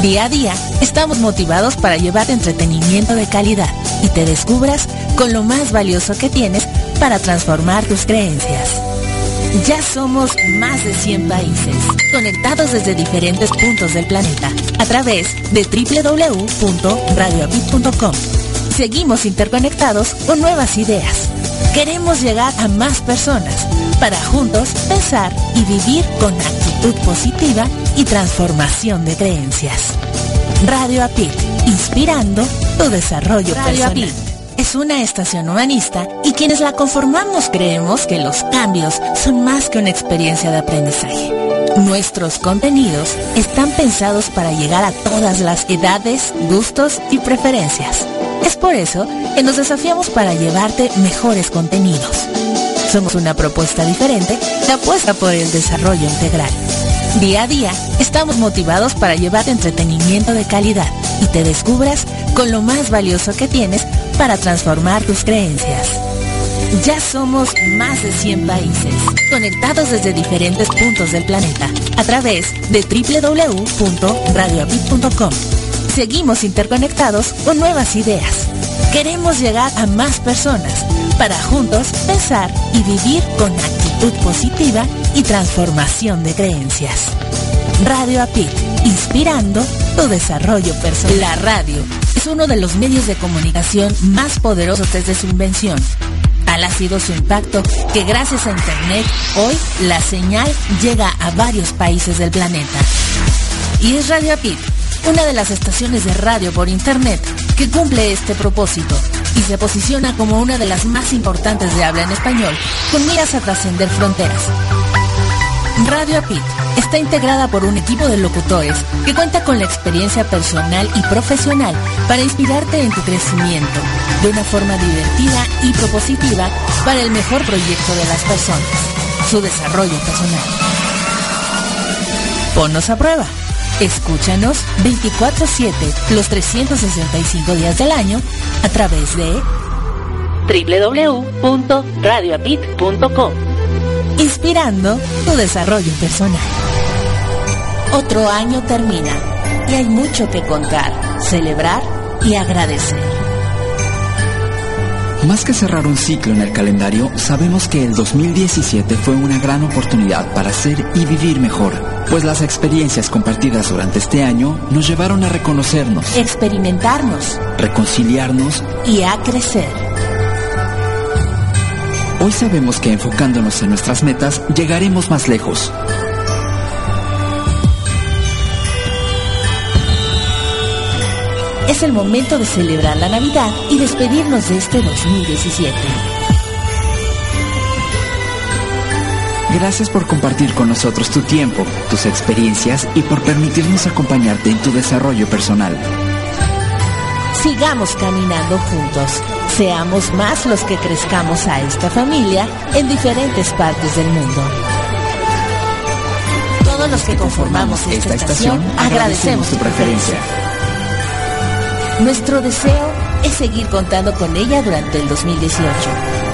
Día a día estamos motivados para llevarte entretenimiento de calidad y te descubras con lo más valioso que tienes para transformar tus creencias. Ya somos más de 100 países, conectados desde diferentes puntos del planeta, a través de www.radioapit.com. Seguimos interconectados con nuevas ideas. Queremos llegar a más personas para juntos pensar y vivir con actitud positiva y transformación de creencias. Radio Apit, inspirando tu desarrollo Radio personal es una estación humanista y quienes la conformamos creemos que los cambios son más que una experiencia de aprendizaje. Nuestros contenidos están pensados para llegar a todas las edades, gustos y preferencias. Es por eso que nos desafiamos para llevarte mejores contenidos. Somos una propuesta diferente que apuesta por el desarrollo integral. Día a día estamos motivados para llevarte entretenimiento de calidad y te descubras con lo más valioso que tienes para transformar tus creencias. Ya somos más de 100 países, conectados desde diferentes puntos del planeta, a través de www.radioapit.com. Seguimos interconectados con nuevas ideas. Queremos llegar a más personas para juntos pensar y vivir con actitud positiva y transformación de creencias. Radio Apit, inspirando tu desarrollo personal. La radio es uno de los medios de comunicación más poderosos desde su invención. Tal ha sido su impacto que gracias a Internet hoy la señal llega a varios países del planeta. Y es Radio Apit, una de las estaciones de radio por Internet que cumple este propósito y se posiciona como una de las más importantes de habla en español, con miras a trascender fronteras. Radio Apit está integrada por un equipo de locutores que cuenta con la experiencia personal y profesional para inspirarte en tu crecimiento de una forma divertida y propositiva para el mejor proyecto de las personas, su desarrollo personal. Ponnos a prueba. Escúchanos 24/7 los 365 días del año a través de www.radioapit.com inspirando tu desarrollo personal. Otro año termina y hay mucho que contar, celebrar y agradecer. Más que cerrar un ciclo en el calendario, sabemos que el 2017 fue una gran oportunidad para ser y vivir mejor, pues las experiencias compartidas durante este año nos llevaron a reconocernos, experimentarnos, reconciliarnos y a crecer. Hoy sabemos que enfocándonos en nuestras metas llegaremos más lejos. Es el momento de celebrar la Navidad y despedirnos de este 2017. Gracias por compartir con nosotros tu tiempo, tus experiencias y por permitirnos acompañarte en tu desarrollo personal. Sigamos caminando juntos. Seamos más los que crezcamos a esta familia en diferentes partes del mundo. Todos los que conformamos esta, estación agradecemos tu preferencia. Nuestro deseo es seguir contando con ella durante el 2018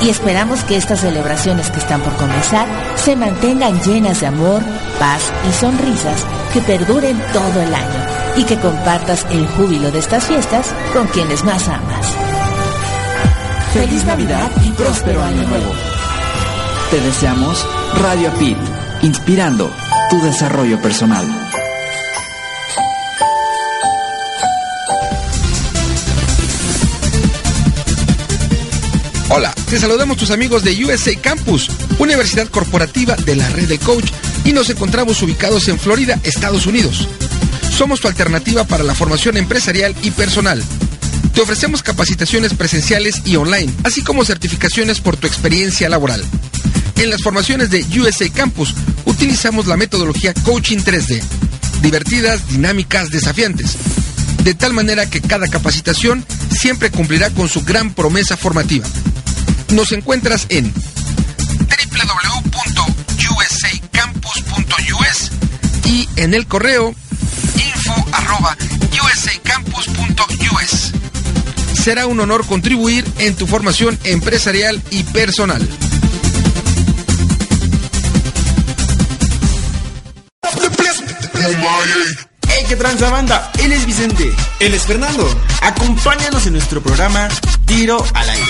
y esperamos que estas celebraciones que están por comenzar se mantengan llenas de amor, paz y sonrisas que perduren todo el año y que compartas el júbilo de estas fiestas con quienes más amas. Feliz Navidad y próspero año nuevo. Te deseamos Radio Pit, inspirando tu desarrollo personal. Hola, te saludamos tus amigos de USA Campus, Universidad Corporativa de la Red de Coach, y nos encontramos ubicados en Florida, Estados Unidos. Somos tu alternativa para la formación empresarial y personal. Te ofrecemos capacitaciones presenciales y online, así como certificaciones por tu experiencia laboral. En las formaciones de USA Campus utilizamos la metodología Coaching 3D, divertidas, dinámicas, desafiantes, de tal manera que cada capacitación siempre cumplirá con su gran promesa formativa Nos encuentras en www.usacampus.us y en el correo info@usacampus.us. Será un honor contribuir en tu formación empresarial y personal. ¡Hey, qué tranza banda! Él es Vicente. Él es Fernando. Acompáñanos en nuestro programa Tiro al Aire.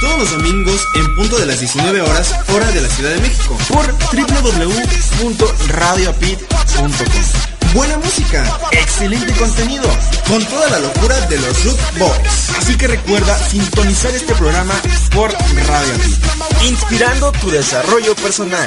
Todos los domingos en punto de las 19 horas, hora de la Ciudad de México. Por www.radioapit.com. Buena música, Excelente contenido. con toda la locura de los Root Boys. Así que recuerda sintonizar este programa por Radio. Inspirando tu desarrollo personal.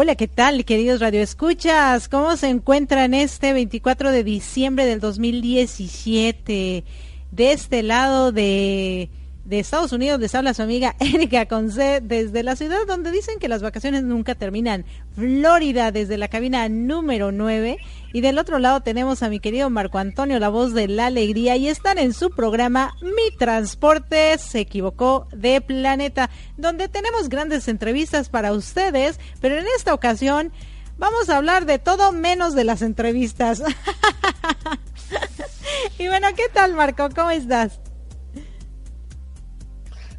Hola, ¿qué tal, queridos radioescuchas? ¿Cómo se encuentran este 24 de diciembre del 2017? De este lado de, de Estados Unidos les habla su amiga Erika Conce desde la ciudad donde dicen que las vacaciones nunca terminan, Florida, desde la cabina número 9. Y del otro lado tenemos a mi querido Marco Antonio, la voz de la alegría, y están en su programa Mi Transporte se equivocó de planeta, donde tenemos grandes entrevistas para ustedes, pero en esta ocasión vamos a hablar de todo menos de las entrevistas. y bueno, ¿qué tal Marco? ¿Cómo estás?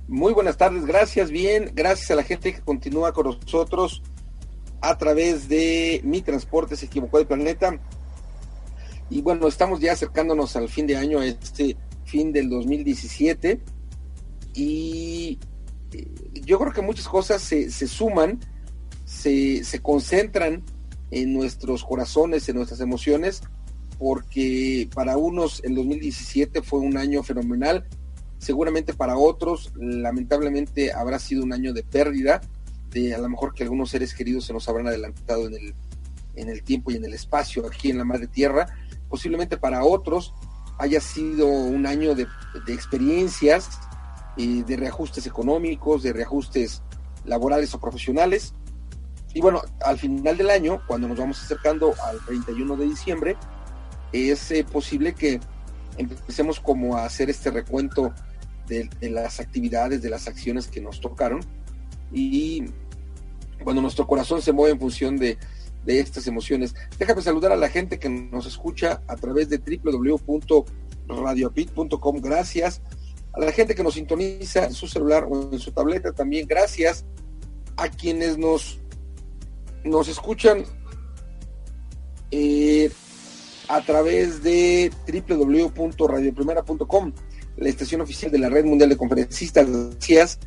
Muy buenas tardes, gracias, bien, gracias a la gente que continúa con nosotros a través de Mi Transporte se equivocó de planeta. Y bueno, estamos ya acercándonos al fin de año, a este fin del 2017. Y eh, yo creo que muchas cosas se, se suman, se, se concentran en nuestros corazones, en nuestras emociones, porque para unos el 2017 fue un año fenomenal, seguramente para otros lamentablemente habrá sido un año de pérdida, de a lo mejor que algunos seres queridos se nos habrán adelantado en el, en el tiempo y en el espacio aquí en la madre tierra, posiblemente para otros haya sido un año de, experiencias, eh, de reajustes económicos, de reajustes laborales o profesionales. Y bueno, al final del año, cuando nos vamos acercando al 31 de diciembre, es eh, posible que empecemos como a hacer este recuento de, las actividades, de las acciones que nos tocaron. Y cuando nuestro corazón se mueve en función de, de estas emociones. Déjame saludar a la gente que nos escucha a través de www.radiopit.com. Gracias. A la gente que nos sintoniza en su celular o en su tableta también. Gracias. A quienes nos, nos escuchan eh, a través de www.radioprimera.com, la estación oficial de la Red Mundial de Conferencistas. Gracias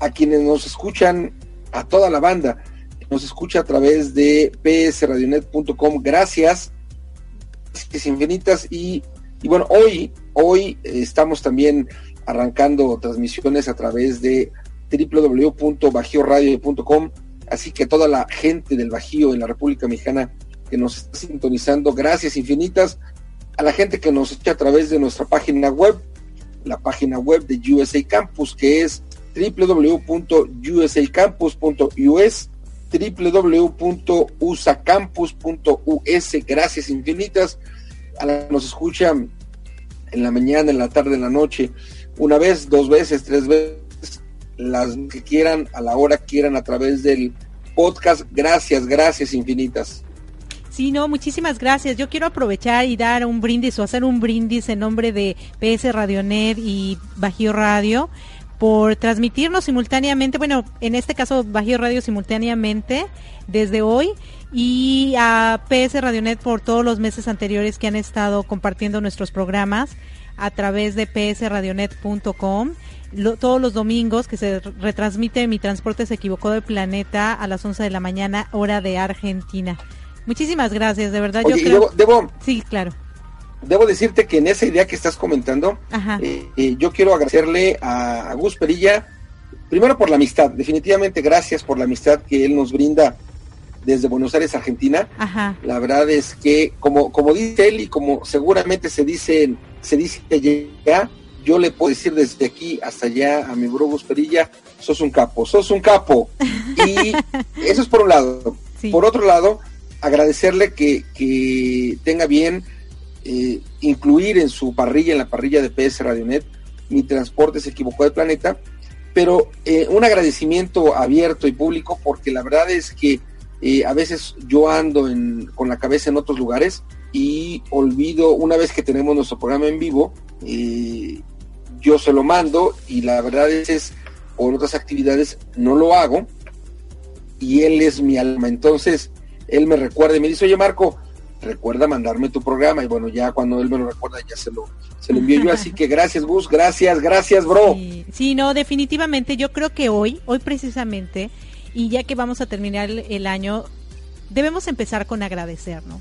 a quienes nos escuchan, a toda la banda, nos escucha a través de psradionet.com. Gracias, gracias infinitas. Y, y, bueno, hoy, hoy estamos también arrancando transmisiones a través de www.bajioradio.com. Así que toda la gente del Bajío en la República Mexicana que nos está sintonizando, gracias infinitas. A la gente que nos escucha a través de nuestra página web, la página web de USA Campus, que es www.usacampus.us www.usacampus.us. Gracias infinitas. A la que nos escuchan en la mañana, en la tarde, en la noche, una vez, dos veces, tres veces, las que quieran, a la hora quieran, a través del podcast. Gracias, gracias infinitas. Sí, no, muchísimas gracias. Yo quiero aprovechar y dar un brindis o hacer un brindis en nombre de PS Radionet y Bajío Radio por transmitirnos simultáneamente, bueno, en este caso Bajío Radio simultáneamente desde hoy y a PS Radionet por todos los meses anteriores que han estado compartiendo nuestros programas a través de psradionet.com. todos los domingos que se retransmite Mi Transporte se equivocó del planeta a las 11 de la mañana, hora de Argentina. Muchísimas gracias, de verdad. yo creo... debo, sí, claro. Debo decirte que en esa idea que estás comentando, eh, eh, yo quiero agradecerle a, a Gus Perilla, primero por la amistad, definitivamente gracias por la amistad que él nos brinda desde Buenos Aires, Argentina. La verdad es que, como, como dice él y como seguramente se dice, se dice allá, yo le puedo decir desde aquí hasta allá a mi bro Perilla, sos un capo, sos un capo. Y eso es por un lado. Por otro lado, agradecerle que, que tenga bien eh, incluir en su parrilla, en la parrilla de PS Radionet, mi transporte se equivocó de planeta, pero eh, un agradecimiento abierto y público porque la verdad es que eh, a veces yo ando con la cabeza en otros lugares y olvido, una vez que tenemos nuestro programa en vivo, yo se lo mando y la verdad es, es, por otras actividades no lo hago y él es mi alma. Entonces, él me recuerda y me dice, oye Marco, recuerda mandarme tu programa y bueno, ya cuando él me lo recuerda ya se lo, se lo envío yo. Así que gracias Gus, gracias, gracias bro. sí, no, definitivamente yo creo que hoy, hoy precisamente, y ya que vamos a terminar el, año, debemos empezar con agradecer, ¿no?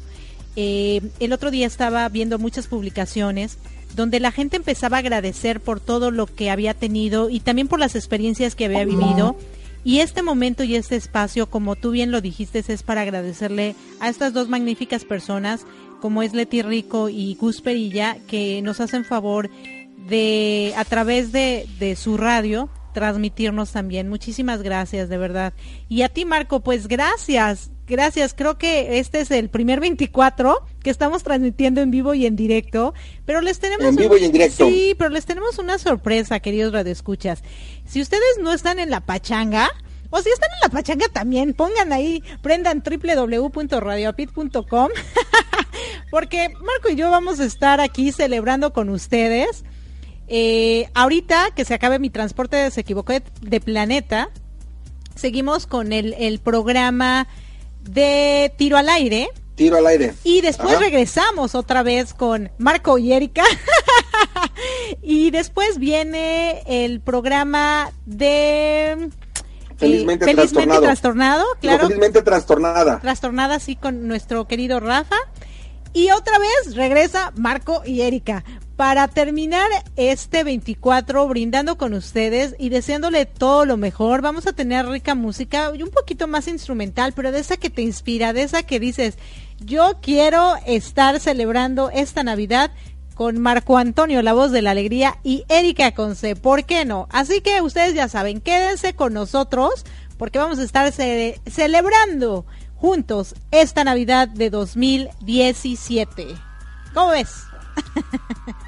Eh, el otro día estaba viendo muchas publicaciones donde la gente empezaba a agradecer por todo lo que había tenido y también por las experiencias que había vivido. Y este momento y este espacio, como tú bien lo dijiste, es para agradecerle a estas dos magníficas personas, como es Leti Rico y Gus Perilla, que nos hacen favor de, a través de, de su radio, transmitirnos también. Muchísimas gracias, de verdad. Y a ti, Marco, pues gracias. Gracias, creo que este es el primer 24 que estamos transmitiendo en vivo y en directo, pero les tenemos en vivo y en directo. Sí, pero les tenemos una sorpresa, queridos radioescuchas. Si ustedes no están en la pachanga, o si están en la pachanga también, pongan ahí, prendan www.radiopit.com, porque Marco y yo vamos a estar aquí celebrando con ustedes eh, ahorita que se acabe mi transporte, se equivocó de, planeta, seguimos con el, programa de tiro al aire. Tiro al aire. Y después regresamos otra vez con Marco y Erika. y después viene el programa de... Eh, felizmente, trastornado. claro. felizmente trastornada. Trastornada, sí, con nuestro querido Rafa. Y otra vez regresa Marco y Erika para terminar este 24 brindando con ustedes y deseándole todo lo mejor. Vamos a tener rica música y un poquito más instrumental, pero de esa que te inspira, de esa que dices, yo quiero estar celebrando esta Navidad con Marco Antonio, la voz de la alegría, y Erika Conce, ¿por qué no? Así que ustedes ya saben, quédense con nosotros porque vamos a estar celebrando juntos esta Navidad de 2017. ¿Cómo ves?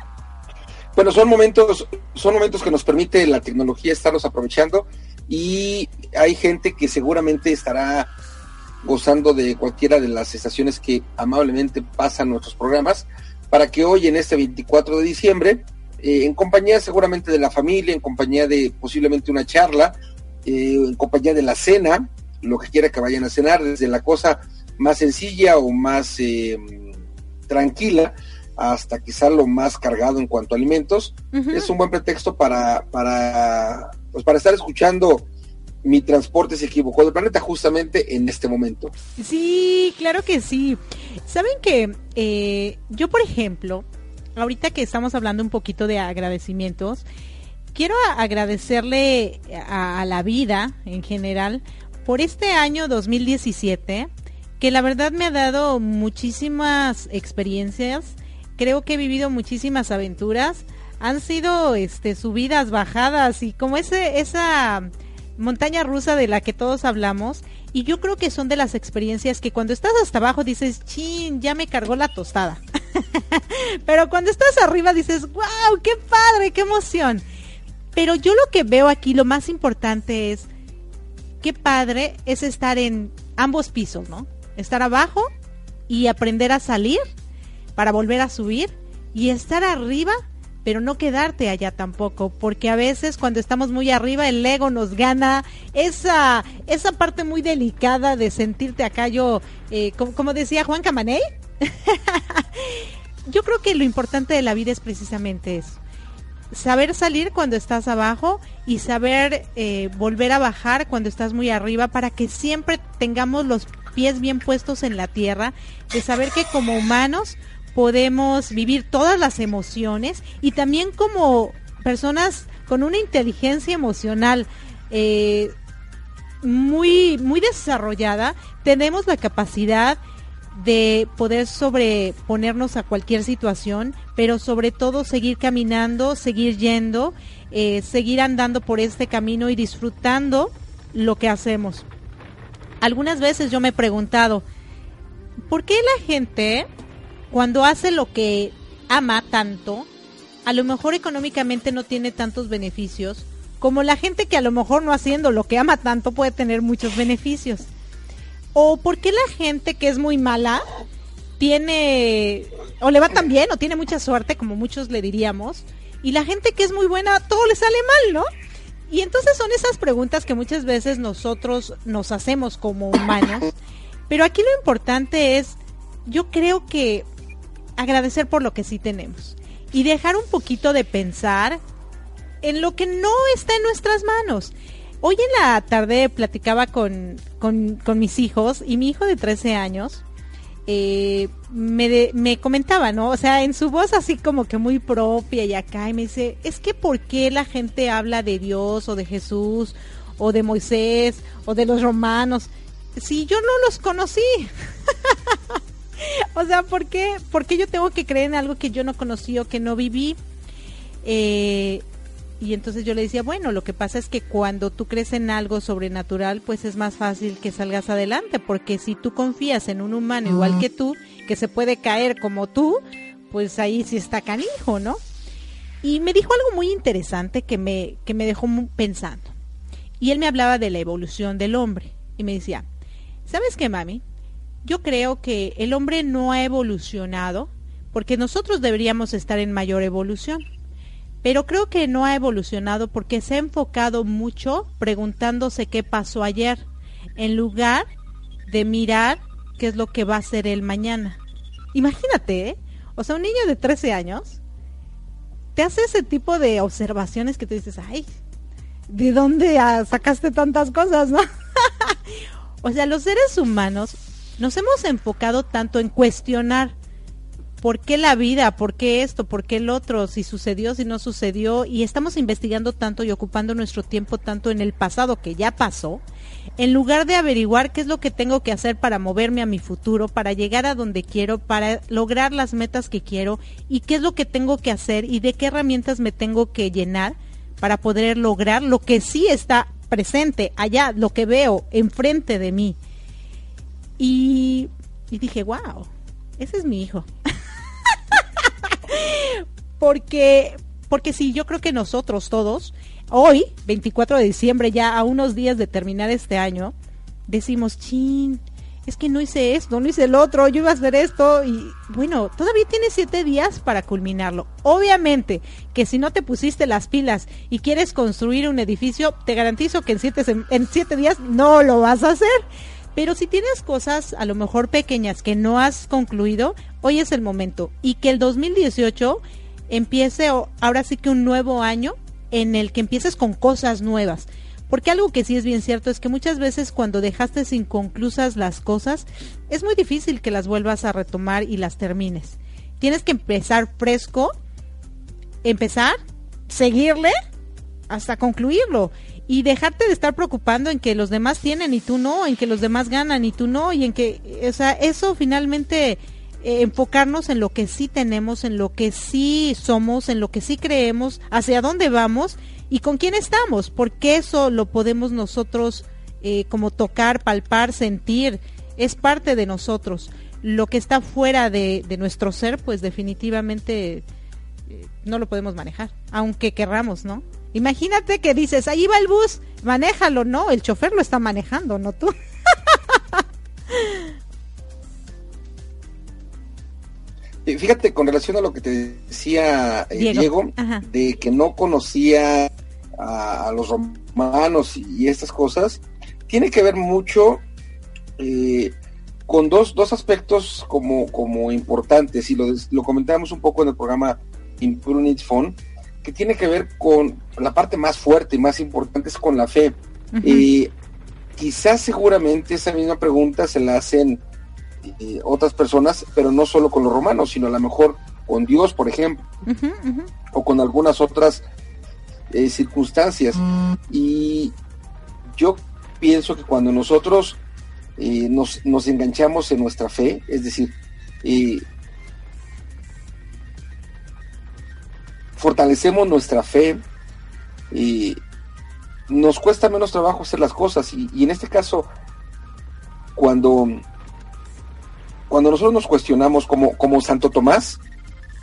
Bueno, son momentos, son momentos que nos permite la tecnología estarlos aprovechando y hay gente que seguramente estará gozando de cualquiera de las estaciones que amablemente pasan nuestros programas para que hoy en este 24 de diciembre, eh, en compañía seguramente de la familia, en compañía de posiblemente una charla, eh, en compañía de la cena, lo que quiera que vayan a cenar, desde la cosa más sencilla o más eh, tranquila, hasta quizá lo más cargado en cuanto a alimentos, es un buen pretexto para, para, pues para estar escuchando mi transporte se equivocó del planeta justamente en este momento. Sí, claro que sí. Saben que eh, yo, por ejemplo, ahorita que estamos hablando un poquito de agradecimientos, quiero agradecerle a, a la vida en general por este año 2017, que la verdad me ha dado muchísimas experiencias creo que he vivido muchísimas aventuras. Han sido este subidas, bajadas y como ese esa montaña rusa de la que todos hablamos Y yo creo que son de las experiencias que cuando estás hasta abajo dices, chin, ya me cargó la tostada. Pero cuando estás arriba dices, wow, qué padre, qué emoción. Pero yo lo que veo aquí, lo más importante es, qué padre es estar en ambos pisos, ¿no? Estar abajo y aprender a salir para volver a subir y estar arriba pero no quedarte allá tampoco, porque a veces cuando estamos muy arriba el ego nos gana esa, esa parte muy delicada de sentirte acá yo, eh, como, decía Juan Camaney. yo creo que lo importante de la vida es precisamente eso. Saber salir cuando estás abajo y saber eh, volver a bajar cuando estás muy arriba para que siempre tengamos los pies bien puestos en la tierra, de saber que como humanos podemos vivir todas las emociones y también como personas con una inteligencia emocional eh, muy, muy desarrollada, tenemos la capacidad de poder sobreponernos a cualquier situación, pero sobre todo seguir caminando, seguir yendo, eh, seguir andando por este camino y disfrutando lo que hacemos. Algunas veces yo me he preguntado, ¿por qué la gente cuando hace lo que ama tanto, a lo mejor económicamente no tiene tantos beneficios, como la gente que a lo mejor no haciendo lo que ama tanto puede tener muchos beneficios. O por qué la gente que es muy mala tiene, o le va tan bien, o tiene mucha suerte, como muchos le diríamos, y la gente que es muy buena, todo le sale mal, ¿no? Y entonces son esas preguntas que muchas veces nosotros nos hacemos como humanos, pero aquí lo importante es, yo creo que agradecer por lo que sí tenemos y dejar un poquito de pensar en lo que no está en nuestras manos. Hoy en la tarde platicaba con, con, mis hijos y mi hijo de 13 años eh, me, me comentaba, ¿no? O sea, en su voz así como que muy propia y acá y me dice, es que ¿por qué la gente habla de Dios o de Jesús o de Moisés o de los romanos si yo no los conocí? o sea, ¿por qué, ¿por qué yo tengo que creer en algo que yo no conocí o que no viví? Eh, y entonces yo le decía, bueno, lo que pasa es que cuando tú crees en algo sobrenatural, pues es más fácil que salgas adelante, porque si tú confías en un humano igual que tú, que se puede caer como tú, pues ahí sí está canijo, ¿no? Y me dijo algo muy interesante que me, que me dejó pensando. Y él me hablaba de la evolución del hombre. Y me decía, ¿sabes qué, mami? Yo creo que el hombre no ha evolucionado porque nosotros deberíamos estar en mayor evolución. Pero creo que no ha evolucionado porque se ha enfocado mucho preguntándose qué pasó ayer, en lugar de mirar qué es lo que va a ser el mañana. Imagínate, ¿eh? o sea, un niño de 13 años te hace ese tipo de observaciones que te dices, ay, ¿de dónde sacaste tantas cosas, o sea, los seres humanos nos hemos enfocado tanto en cuestionar por qué la vida, por qué esto, por qué el otro, si sucedió, si no sucedió, y estamos investigando tanto y ocupando nuestro tiempo tanto en el pasado que ya pasó, en lugar de averiguar qué es lo que tengo que hacer para moverme a mi futuro, para llegar a donde quiero, para lograr las metas que quiero, y qué es lo que tengo que hacer y de qué herramientas me tengo que llenar para poder lograr lo que sí está presente allá, lo que veo enfrente de mí. Y, dije, wow, ese es mi hijo. porque, porque sí, yo creo que nosotros todos, hoy, 24 de diciembre, ya a unos días de terminar este año, decimos, chin, es que no hice esto, no hice el otro, yo iba a hacer esto y bueno, todavía tienes siete días para culminarlo. Obviamente que si no te pusiste las pilas y quieres construir un edificio, te garantizo que en siete, en siete días no lo vas a hacer. Pero si tienes cosas a lo mejor pequeñas que no has concluido, hoy es el momento. Y que el 2018 empiece ahora sí que un nuevo año en el que empieces con cosas nuevas. Porque algo que sí es bien cierto es que muchas veces cuando dejaste inconclusas las cosas, es muy difícil que las vuelvas a retomar y las termines. Tienes que empezar fresco, empezar, seguirle hasta concluirlo y dejarte de estar preocupando en que los demás tienen y tú no, en que los demás ganan y tú no, y en que, o sea, eso finalmente eh, enfocarnos en lo que sí tenemos, en lo que sí somos, en lo que sí creemos, hacia dónde vamos y con quién estamos, porque eso lo podemos nosotros eh, como tocar, palpar, sentir, es parte de nosotros. Lo que está fuera de, nuestro ser, pues definitivamente eh, no lo podemos manejar, aunque querramos, ¿no? Imagínate que dices, ahí va el bus, manéjalo, no, el chofer lo está manejando, no tú. Fíjate, con relación a lo que te decía eh, Diego, de que no conocía a, los romanos y estas cosas, tiene que ver mucho eh, con dos, dos aspectos como, como importantes, y lo, lo comentamos un poco en el programa Imprunit Phone, que tiene que ver con la parte más fuerte y más importante es con la fe. y quizás seguramente esa misma pregunta se la hacen eh, otras personas, pero no solo con los romanos, sino a lo mejor con Dios, por ejemplo, o con algunas otras eh, circunstancias. Y yo pienso que cuando nosotros eh, nos, nos, enganchamos en nuestra fe, es decir, fortalecemos nuestra fe, nos cuesta menos trabajo hacer las cosas. Y, y en este caso, cuando cuando nosotros nos cuestionamos como, como Santo Tomás,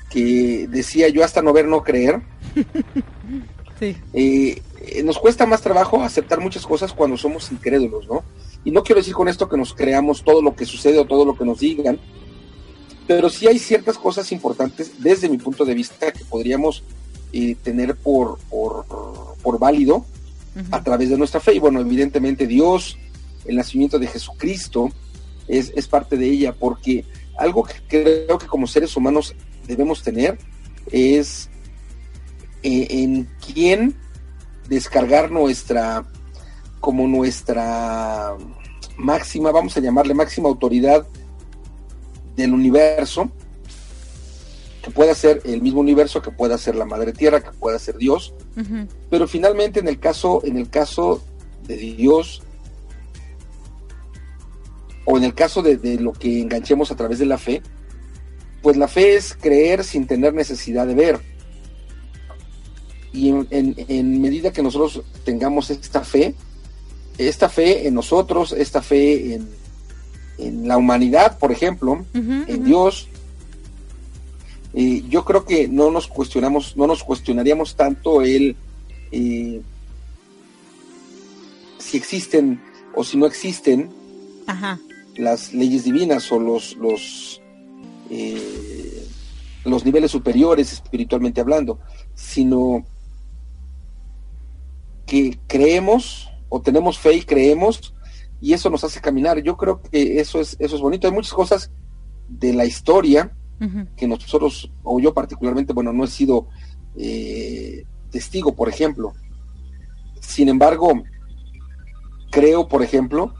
que decía yo hasta no ver, no creer, eh, nos cuesta más trabajo aceptar muchas cosas cuando somos incrédulos, ¿no? Y no quiero decir con esto que nos creamos todo lo que sucede o todo lo que nos digan, pero sí hay ciertas cosas importantes desde mi punto de vista que podríamos eh, tener por, por, válido a través de nuestra fe. Y bueno, evidentemente Dios, el nacimiento de Jesucristo, es, parte de ella, porque algo que creo que como seres humanos debemos tener es eh, en quién descargar nuestra, como nuestra máxima, vamos a llamarle máxima autoridad del universo, que pueda ser el mismo universo, que pueda ser la madre tierra, que pueda ser Dios, pero finalmente en el caso, en el caso de Dios, o en el caso de, lo que enganchemos a través de la fe, pues la fe es creer sin tener necesidad de ver. Y en, medida que nosotros tengamos esta fe, esta fe en nosotros, esta fe en, la humanidad, por ejemplo, en Dios, eh, yo creo que no nos cuestionamos, no nos cuestionaríamos tanto el eh, si existen o si no existen, Ajá. las leyes divinas o los, los, eh, los niveles superiores espiritualmente hablando, sino que creemos o tenemos fe y creemos y eso nos hace caminar. Yo creo que eso es, eso es bonito. Hay muchas cosas de la historia que nosotros, o yo particularmente, bueno, no he sido eh, testigo, por ejemplo. Sin embargo, creo, por ejemplo,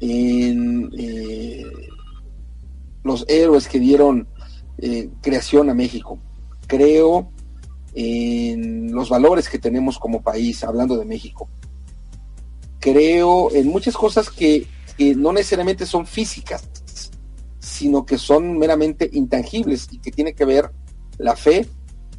en eh, los héroes que dieron eh, creación a México. Creo en los valores que tenemos como país, hablando de México. Creo en muchas cosas que, no necesariamente son físicas, sino que son meramente intangibles y que tiene que ver la fe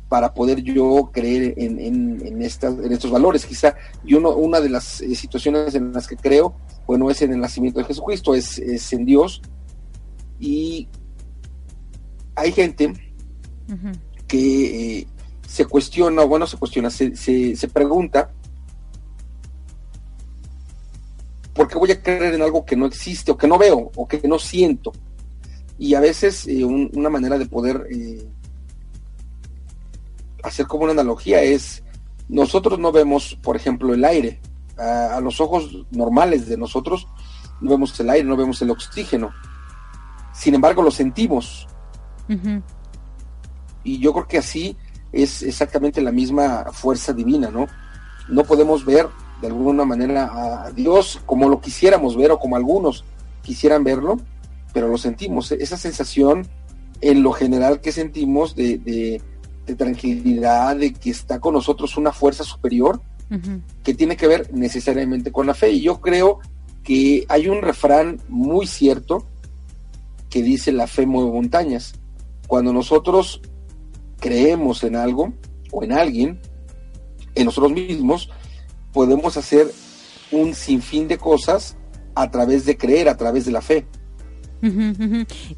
para poder yo creer en, en, estas, en estos valores. Quizá yo una de las eh, situaciones en las que creo bueno, es en el nacimiento de Jesucristo, es, en Dios. Y hay gente que eh, se cuestiona, bueno, se cuestiona, se, se, pregunta, ¿por qué voy a creer en algo que no existe o que no veo o que no siento? Y a veces eh, una manera de poder eh, hacer como una analogía es, nosotros no vemos, por ejemplo, el aire, a, los ojos normales de nosotros, no vemos el aire, no vemos el oxígeno. Sin embargo, lo sentimos. Y yo creo que así es exactamente la misma fuerza divina, ¿no? No podemos ver de alguna manera a Dios como lo quisiéramos ver o como algunos quisieran verlo, pero lo sentimos. Esa sensación en lo general que sentimos de, de tranquilidad, de que está con nosotros una fuerza superior, que tiene que ver necesariamente con la fe. Y yo creo que hay un refrán muy cierto que dice la fe mueve montañas. Cuando nosotros creemos en algo o en alguien, en nosotros mismos, podemos hacer un sinfín de cosas a través de creer, a través de la fe.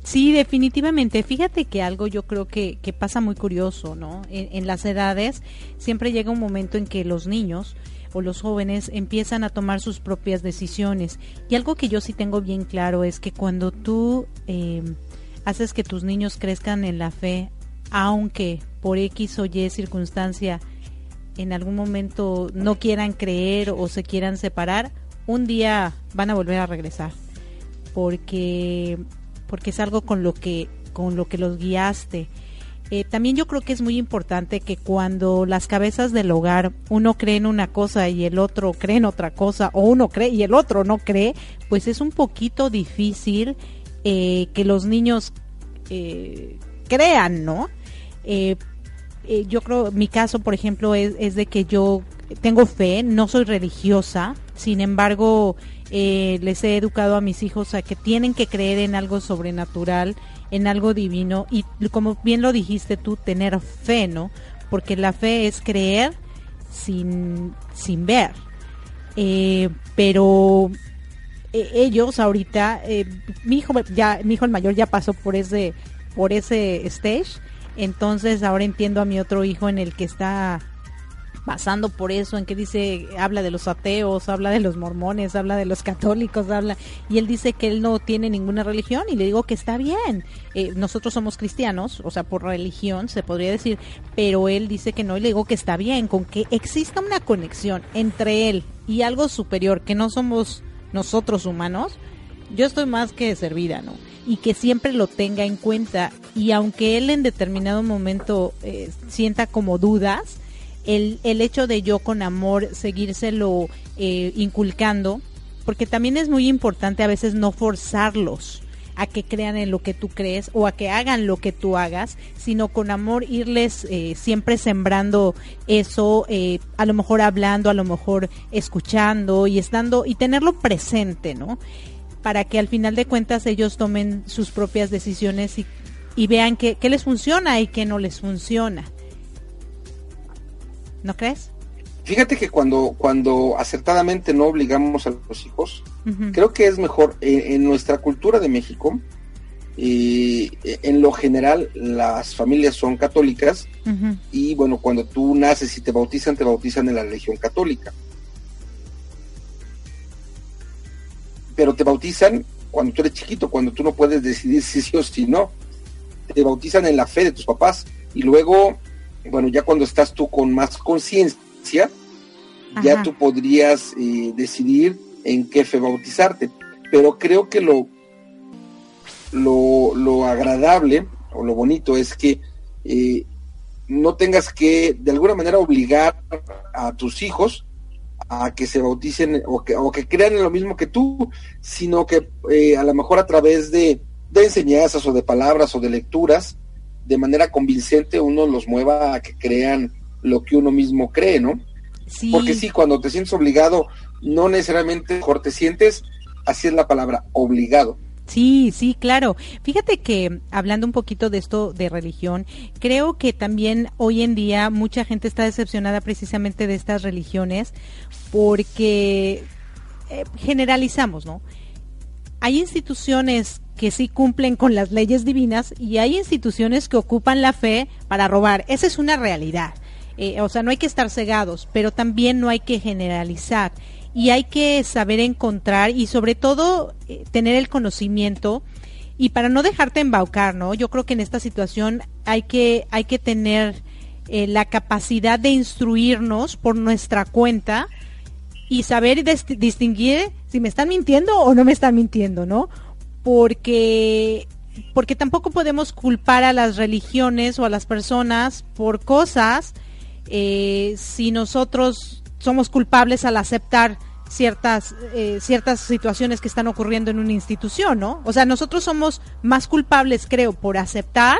Sí, definitivamente. Fíjate que algo yo creo que, que pasa muy curioso, ¿no? En, las edades siempre llega un momento en que los niños o los jóvenes empiezan a tomar sus propias decisiones. Y algo que yo sí tengo bien claro es que cuando tú eh, haces que tus niños crezcan en la fe, aunque por X o Y circunstancia en algún momento no quieran creer o se quieran separar, un día van a volver a regresar. Porque, porque es algo con lo que, con lo que los guiaste. Eh, también yo creo que es muy importante que cuando las cabezas del hogar uno cree en una cosa y el otro cree en otra cosa, o uno cree y el otro no cree, pues es un poquito difícil eh, que los niños eh, crean, ¿no? Eh, yo creo, mi caso, por ejemplo, es, es, de que yo tengo fe, no soy religiosa, sin embargo, eh, les he educado a mis hijos a que tienen que creer en algo sobrenatural, en algo divino, y como bien lo dijiste tú, tener fe, ¿no? Porque la fe es creer sin, sin ver. Eh, pero ellos ahorita, mi hijo ya, mi hijo el mayor ya pasó por ese, por ese stage entonces ahora entiendo a mi otro hijo en el que está pasando por eso, en que dice, habla de los ateos, habla de los mormones, habla de los católicos, habla, y él dice que él no tiene ninguna religión y le digo que está bien. Eh, nosotros somos cristianos, o sea, por religión se podría decir, pero él dice que no y le digo que está bien, con que exista una conexión entre él y algo superior, que no somos nosotros humanos, yo estoy más que servida, ¿no? Y que siempre lo tenga en cuenta. Y aunque él en determinado momento eh, sienta como dudas, el, el, hecho de yo con amor seguírselo eh, inculcando, porque también es muy importante a veces no forzarlos a que crean en lo que tú crees o a que hagan lo que tú hagas, sino con amor irles eh, siempre sembrando eso, a lo mejor hablando, a lo mejor escuchando y estando y tenerlo presente, ¿no? Para que al final de cuentas ellos tomen sus propias decisiones y, vean qué, les funciona y qué no les funciona. ¿No crees? Fíjate que cuando, cuando acertadamente no obligamos a los hijos, creo que es mejor en, nuestra cultura de México, y en lo general las familias son católicas y bueno, cuando tú naces y te bautizan, te bautizan en la religión católica. Pero te bautizan cuando tú eres chiquito, cuando tú no puedes decidir si sí o si no. Te bautizan en la fe de tus papás y luego, bueno, ya cuando estás tú con más conciencia, ya tú podrías eh, decidir en qué fe bautizarte. Pero creo que lo, lo, lo agradable o lo bonito es que eh, no tengas que de alguna manera obligar a tus hijos a que se bauticen o que, o que crean en lo mismo que tú, sino que eh, a lo mejor a través de, de enseñanzas o de palabras o de lecturas, de manera convincente uno los mueva a que crean lo que uno mismo cree, ¿no? Porque sí, cuando te sientes obligado, no necesariamente mejor te sientes, así es la palabra, obligado. Sí, sí, claro. Fíjate que hablando un poquito de esto de religión, creo que también hoy en día mucha gente está decepcionada precisamente de estas religiones porque eh, generalizamos, ¿no? Hay instituciones que sí cumplen con las leyes divinas y hay instituciones que ocupan la fe para robar. Esa es una realidad. Eh, o sea, no hay que estar cegados, pero también no hay que generalizar y hay que saber encontrar y sobre todo eh, tener el conocimiento y para no dejarte embaucar, ¿no? Yo creo que en esta situación hay que hay que tener eh, la capacidad de instruirnos por nuestra cuenta y saber distinguir si me están mintiendo o no me están mintiendo, ¿no? Porque porque tampoco podemos culpar a las religiones o a las personas por cosas eh, si nosotros somos culpables al aceptar ciertas, eh, ciertas situaciones que están ocurriendo en una institución, ¿no? O sea, nosotros somos más culpables, creo, por aceptar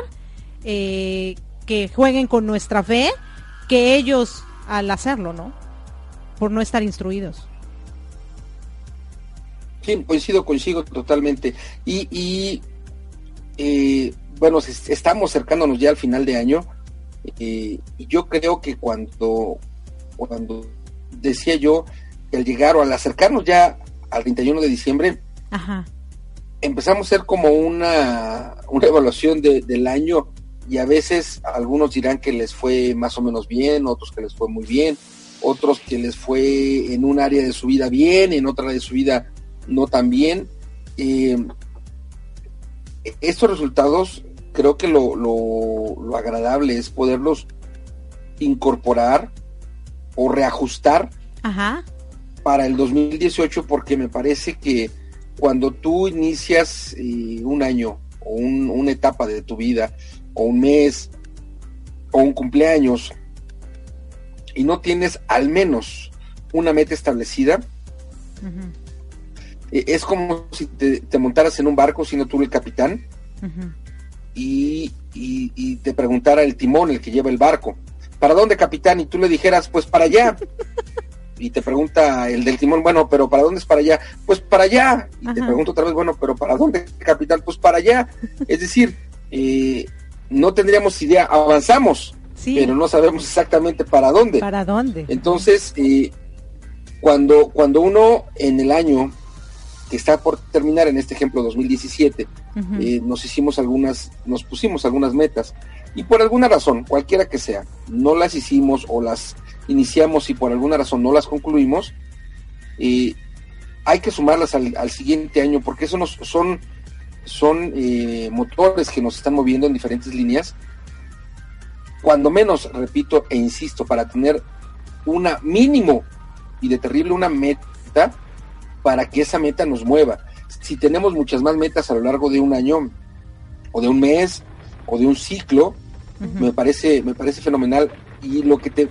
eh, que jueguen con nuestra fe que ellos al hacerlo, ¿no? Por no estar instruidos. Sí, coincido, coincido totalmente. Y, y eh, bueno, estamos acercándonos ya al final de año. y yo creo que cuando, cuando decía yo al llegar o al acercarnos ya al 31 de diciembre, empezamos a hacer como una, una evaluación del año y a veces algunos dirán que les fue más o menos bien, otros que les fue muy bien, otros que les fue en un área de su vida bien, en otra de su vida no tan bien. Eh, estos resultados creo que lo, lo, agradable es poderlos incorporar o reajustar para el 2018 porque me parece que cuando tú inicias eh, un año o una etapa de tu vida o un mes o un cumpleaños y no tienes al menos una meta establecida, eh, es como si te, montaras en un barco siendo tú el capitán y, te preguntara el timón, el que lleva el barco, ¿para dónde capitán? Y tú le dijeras, pues para allá. y te pregunta el del timón, bueno, pero ¿para dónde es para allá? Pues para allá. Y te pregunto otra vez, bueno, pero ¿para dónde, capitán? Pues para allá. Es decir, eh, no tendríamos idea, avanzamos, pero no sabemos exactamente para dónde. ¿Para dónde? Entonces, eh, cuando, cuando uno en el año que está por terminar en este ejemplo 2017, eh, nos hicimos algunas, nos pusimos algunas metas y por alguna razón, cualquiera que sea, no las hicimos o las iniciamos y por alguna razón no las concluimos, eh, hay que sumarlas al, siguiente año porque eso nos, son, son eh, motores que nos están moviendo en diferentes líneas. Cuando menos, repito e insisto, para tener una mínimo y de terrible una meta para que esa meta nos mueva. Si tenemos muchas más metas a lo largo de un año o de un mes o de un ciclo, me parece me parece fenomenal y lo que te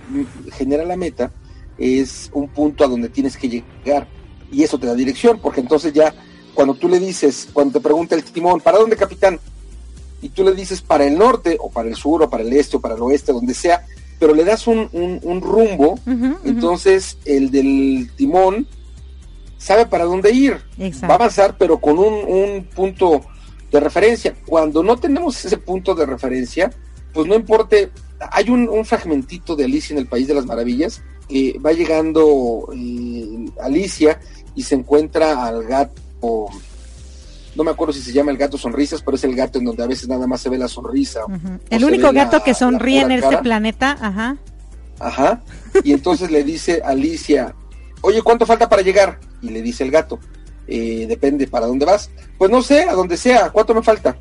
genera la meta es un punto a donde tienes que llegar y eso te da dirección, porque entonces ya cuando tú le dices, cuando te pregunta el timón, ¿para dónde capitán? Y tú le dices para el norte o para el sur o para el este o para el oeste, donde sea, pero le das un, un, rumbo, entonces el del timón sabe para dónde ir, va a avanzar, pero con un, un punto de referencia. Cuando no tenemos ese punto de referencia, pues no importe, hay un, un fragmentito de Alicia en el País de las Maravillas, que va llegando eh, Alicia y se encuentra al gato, no me acuerdo si se llama el gato sonrisas, pero es el gato en donde a veces nada más se ve la sonrisa. El único gato que sonríe en este planeta, ajá. Ajá. Y entonces le dice Alicia, oye, ¿cuánto falta para llegar? Y le dice el gato, eh, depende, ¿para dónde vas? Pues no sé, a donde sea, ¿cuánto me falta?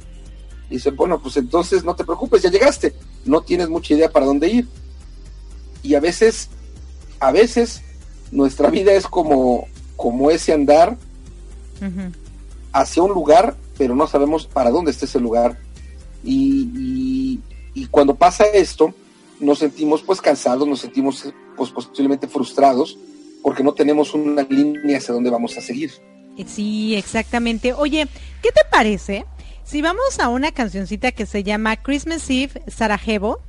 Y dice, bueno, pues entonces no te preocupes, ya llegaste, no tienes mucha idea para dónde ir. Y a veces, a veces, nuestra vida es como, como ese andar hacia un lugar, pero no sabemos para dónde está ese lugar. Y, y, cuando pasa esto, nos sentimos pues cansados, nos sentimos pues posiblemente frustrados, porque no tenemos una línea hacia dónde vamos a seguir. Sí, exactamente. Oye, ¿qué te parece si vamos a una cancioncita que se llama Christmas Eve Sarajevo?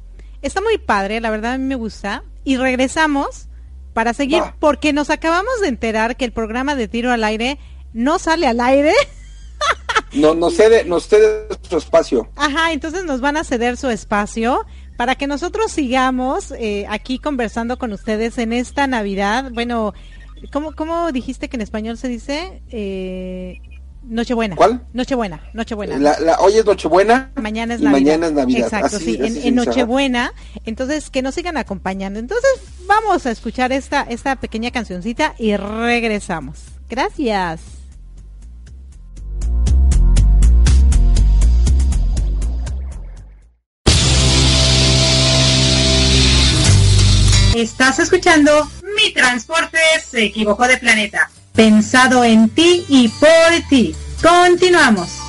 Está muy padre, la verdad a mí me gusta. Y regresamos para seguir, porque nos acabamos de enterar que el programa de tiro al aire no sale al aire. no, nos cede, nos cede su espacio. Ajá, entonces nos van a ceder su espacio para que nosotros sigamos eh, aquí conversando con ustedes en esta Navidad. Bueno, ¿cómo, cómo dijiste que en español se dice? Eh, Nochebuena. ¿Cuál? Nochebuena, Nochebuena. La, hoy es Nochebuena. Mañana es y Navidad. Mañana es Navidad. Exacto, sí, en, Nochebuena. Entonces, que nos sigan acompañando. Entonces, vamos a escuchar esta, esta pequeña cancioncita y regresamos. Gracias. Estás escuchando Mi Transporte se equivocó de planeta. Pensado en ti y por ti. Continuamos.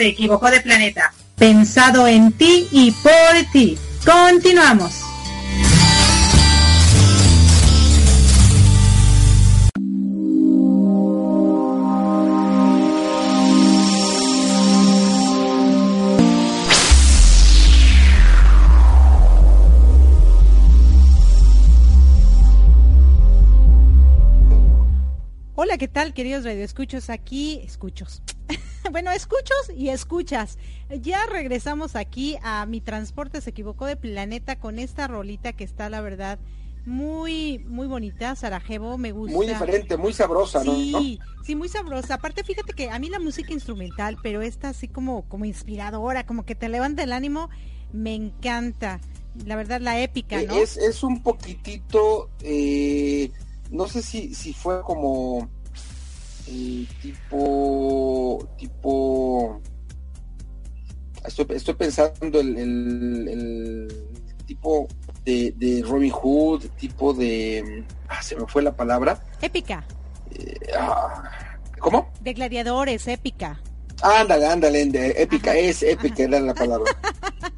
Se equivocó de planeta. Pensado en ti y por ti. Continuamos. Hola, ¿qué tal, queridos radioescuchos? Aquí, escuchos. Bueno, escuchos y escuchas. Ya regresamos aquí a Mi Transporte se equivocó de planeta con esta rolita que está, la verdad, muy, muy bonita. Sarajevo, me gusta. Muy diferente, muy sabrosa, ¿no? Sí, sí, muy sabrosa. Aparte, fíjate que a mí la música instrumental, pero esta así como, como inspiradora, como que te levanta el ánimo, me encanta. La verdad, la épica, ¿no? Es, es un poquitito... Eh no sé si, si fue como eh, tipo tipo estoy, estoy pensando el, el, tipo de, de, Robin Hood tipo de ah, se me fue la palabra épica eh, ah, ¿cómo? de gladiadores épica ándale ándale épica es épica era la palabra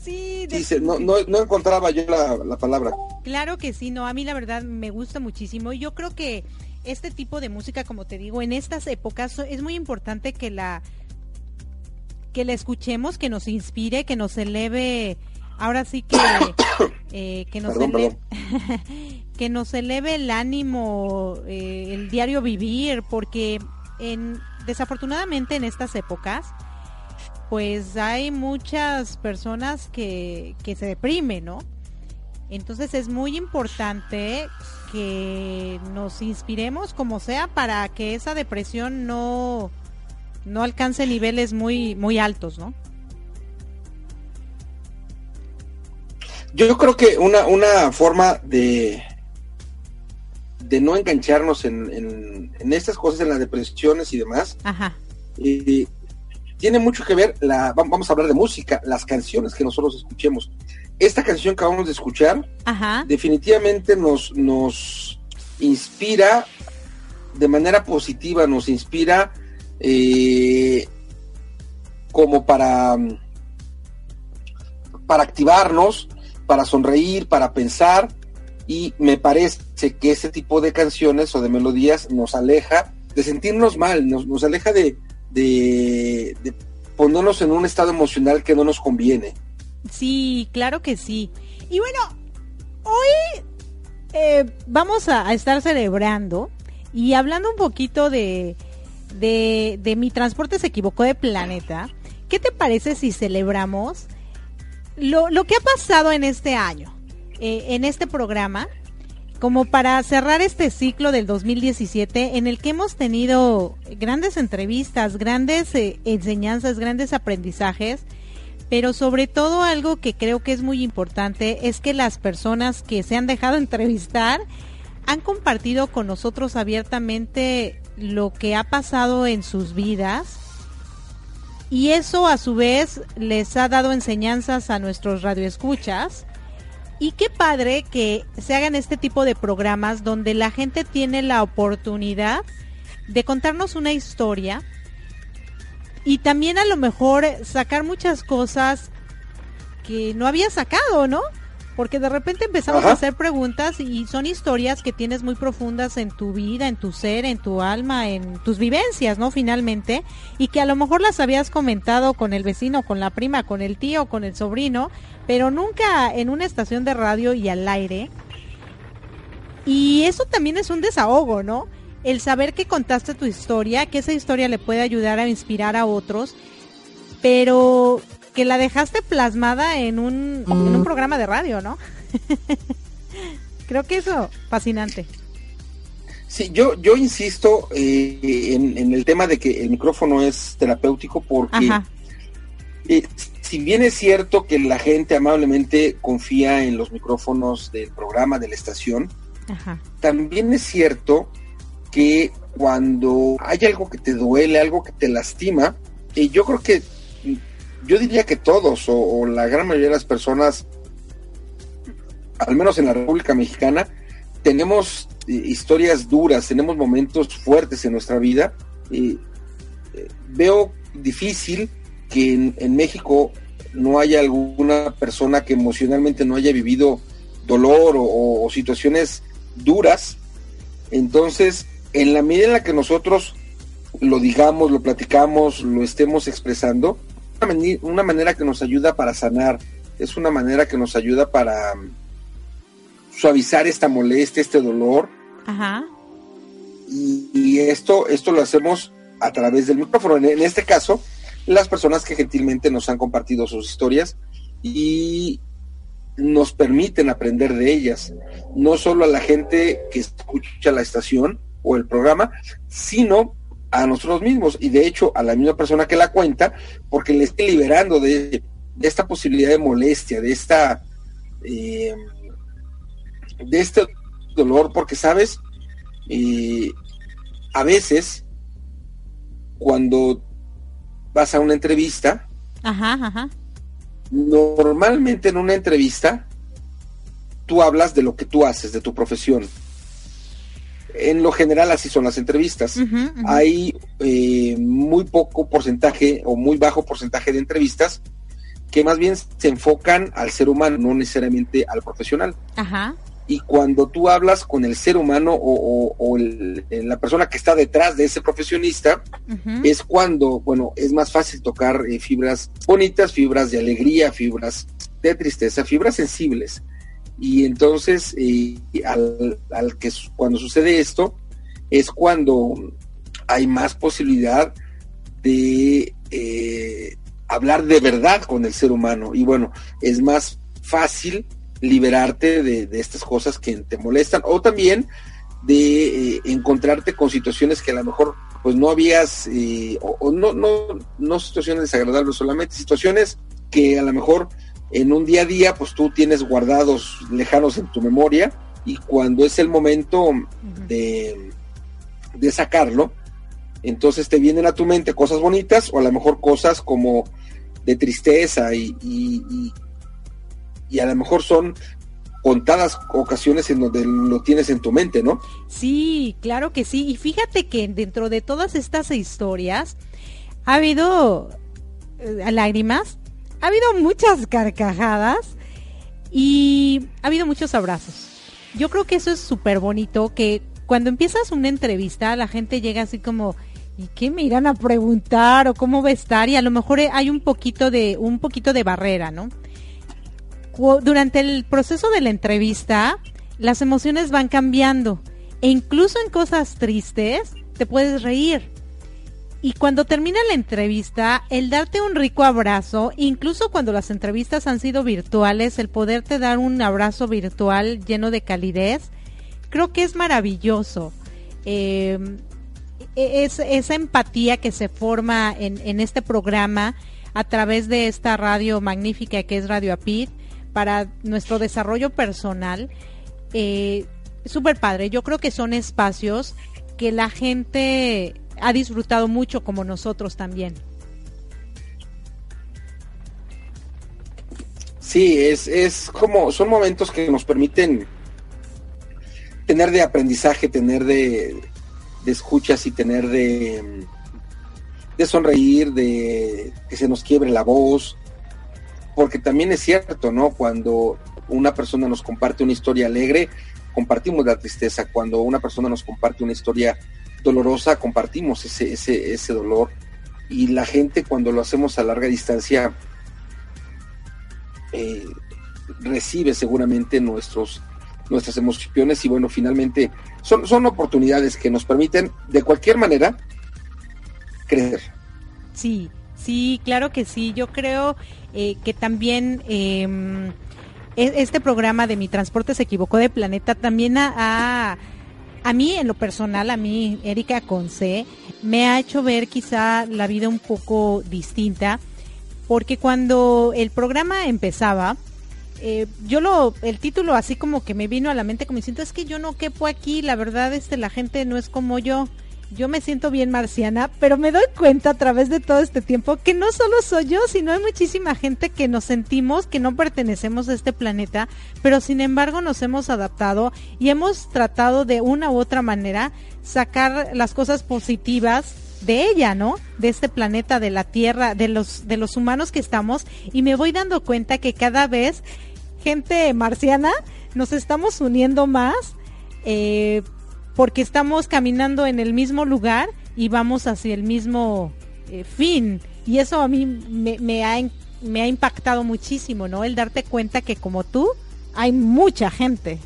Sí, no, no, no, encontraba yo la, la, palabra. Claro que sí, no, a mí la verdad me gusta muchísimo. Yo creo que este tipo de música, como te digo, en estas épocas es muy importante que la que la escuchemos, que nos inspire, que nos eleve, ahora sí que eh, que nos eleve, que nos eleve el ánimo, eh, el diario vivir, porque en desafortunadamente en estas épocas pues hay muchas personas que, que se deprimen, ¿no? Entonces es muy importante que nos inspiremos como sea para que esa depresión no, no alcance niveles muy, muy altos, ¿no? Yo creo que una, una forma de, de no engancharnos en, en, en estas cosas, en las depresiones y demás, Ajá. Y, tiene mucho que ver, la, vamos a hablar de música, las canciones que nosotros escuchemos. Esta canción que vamos a escuchar definitivamente nos, nos inspira de manera positiva, nos inspira eh, como para, para activarnos, para sonreír, para pensar, y me parece que ese tipo de canciones o de melodías nos aleja de sentirnos mal, nos, nos aleja de, de, ponernos en un estado emocional que no nos conviene. Sí, claro que sí. Y bueno, hoy eh, vamos a, estar celebrando y hablando un poquito de, de, mi transporte se equivocó de planeta. ¿Qué te parece si celebramos lo, lo que ha pasado en este año, eh, en este programa? como para cerrar este ciclo del 2017 en el que hemos tenido grandes entrevistas, grandes eh, enseñanzas, grandes aprendizajes, pero sobre todo algo que creo que es muy importante es que las personas que se han dejado entrevistar han compartido con nosotros abiertamente lo que ha pasado en sus vidas. Y eso a su vez les ha dado enseñanzas a nuestros radioescuchas. Y qué padre que se hagan este tipo de programas donde la gente tiene la oportunidad de contarnos una historia y también a lo mejor sacar muchas cosas que no había sacado, ¿no? Porque de repente empezamos a hacer preguntas y son historias que tienes muy profundas en tu vida, en tu ser, en tu alma, en tus vivencias, ¿no? Finalmente, y que a lo mejor las habías comentado con el vecino, con la prima, con el tío, con el sobrino, pero nunca en una estación de radio y al aire. Y eso también es un desahogo, ¿no? El saber que contaste tu historia, que esa historia le puede ayudar a inspirar a otros, pero que la dejaste plasmada en un, en un programa de radio, ¿no? Creo que eso, fascinante. Sí, yo, yo insisto eh, en, el tema de que el micrófono es terapéutico porque eh, si bien es cierto que la gente amablemente confía en los micrófonos del programa, de la estación, también es cierto que cuando hay algo que te duele, algo que te lastima, y yo creo que, yo diría que todos o, la gran mayoría de las personas, al menos en la República Mexicana, tenemos eh, historias duras, tenemos momentos fuertes en nuestra vida eh, veo difícil que en, México no haya alguna persona que emocionalmente no haya vivido dolor o, situaciones duras. Entonces, en la medida en la que nosotros lo digamos, lo platicamos, lo estemos expresando, una manera que nos ayuda para sanar, es una manera que nos ayuda para um, suavizar esta molestia, este dolor. Ajá. Y, esto, esto lo hacemos a través del micrófono. En, este caso, las personas que gentilmente nos han compartido sus historias y nos permiten aprender de ellas, no solo a la gente que escucha la estación o el programa, sino a nosotros mismos y de hecho a la misma persona que la cuenta, porque le esté liberando de, esta posibilidad de molestia, de esta eh, de este dolor, porque sabes, eh, a veces cuando vas a una entrevista, normalmente en una entrevista tú hablas de lo que tú haces, de tu profesión en lo general así son las entrevistas. Hay eh, muy poco porcentaje o muy bajo porcentaje de entrevistas que más bien se enfocan al ser humano, no necesariamente al profesional. Y cuando tú hablas con el ser humano o, la persona que está detrás de ese profesionista, es cuando, bueno, es más fácil tocar eh, fibras bonitas, fibras de alegría, fibras de tristeza, fibras sensibles. Y entonces, eh, al, que cuando sucede esto, es cuando hay más posibilidad de eh, hablar de verdad con el ser humano. Y bueno, es más fácil liberarte de, estas cosas que te molestan o también de eh, encontrarte con situaciones que a lo mejor pues no habías o, no, no, no situaciones desagradables solamente, situaciones que a lo mejor en un día a día, pues tú tienes guardados lejanos en tu memoria y cuando es el momento de, de sacarlo, entonces te vienen a tu mente cosas bonitas o a lo mejor cosas como de tristeza y, y, y, a lo mejor son contadas ocasiones en donde lo tienes en tu mente, ¿no? Sí, claro que sí. Y fíjate que dentro de todas estas historias ha habido eh, lágrimas, ha habido muchas carcajadas y ha habido muchos abrazos. Yo creo que eso es súper bonito, que cuando empiezas una entrevista la gente llega así como, ¿y qué me irán a preguntar o cómo va a estar? Y a lo mejor hay un poquito de, un poquito de barrera, ¿no? Durante el proceso de la entrevista, las emociones van cambiando e incluso en cosas tristes te puedes reír. Y cuando termina la entrevista, el darte un rico abrazo, incluso cuando las entrevistas han sido virtuales, el poderte dar un abrazo virtual lleno de calidez, creo que es maravilloso. Em, e-, es, esa empatía que se forma en, en, este programa a través de esta radio magnífica que es Radio Apid para nuestro desarrollo personal, eh, súper padre. Yo creo que son espacios que la gente ha disfrutado mucho como nosotros también. Sí, es, es como, son momentos que nos permiten tener de aprendizaje, tener de, escuchas y tener de, de sonreír, de que se nos quiebre la voz, porque también es cierto, ¿no? Cuando una persona nos comparte una historia alegre, compartimos la tristeza. Cuando una persona nos comparte una historia dolorosa, compartimos ese, ese, ese dolor. Y la gente cuando lo hacemos a larga distancia eh, recibe seguramente nuestros nuestras emociones y bueno finalmente son, son oportunidades que nos permiten de cualquier manera crecer. Sí sí claro que sí. Yo creo eh, que también em, e, este programa de mi transporte se equivocó de planeta también ha a mí en lo personal, a mí, Erika Conce, me ha hecho ver quizá la vida un poco distinta, porque cuando el programa empezaba, eh, yo lo, el título así como que me vino a la mente como diciendo, es que yo no quepo aquí, la verdad, este, la gente no es como yo yo me siento bien marciana, pero me doy cuenta a través de todo este tiempo que no solo soy yo, sino hay muchísima gente que nos sentimos que no pertenecemos a este planeta, pero sin embargo nos hemos adaptado y hemos tratado de una u otra manera sacar las cosas positivas de ella, ¿no? De este planeta, de la Tierra, de los, de los humanos que estamos, y me voy dando cuenta que cada vez gente marciana nos estamos uniendo más, eh, porque estamos caminando en el mismo lugar y vamos hacia el mismo eh, fin. Y eso a mí me, me, ha, me ha impactado muchísimo, ¿no? El darte cuenta que como tú hay mucha gente.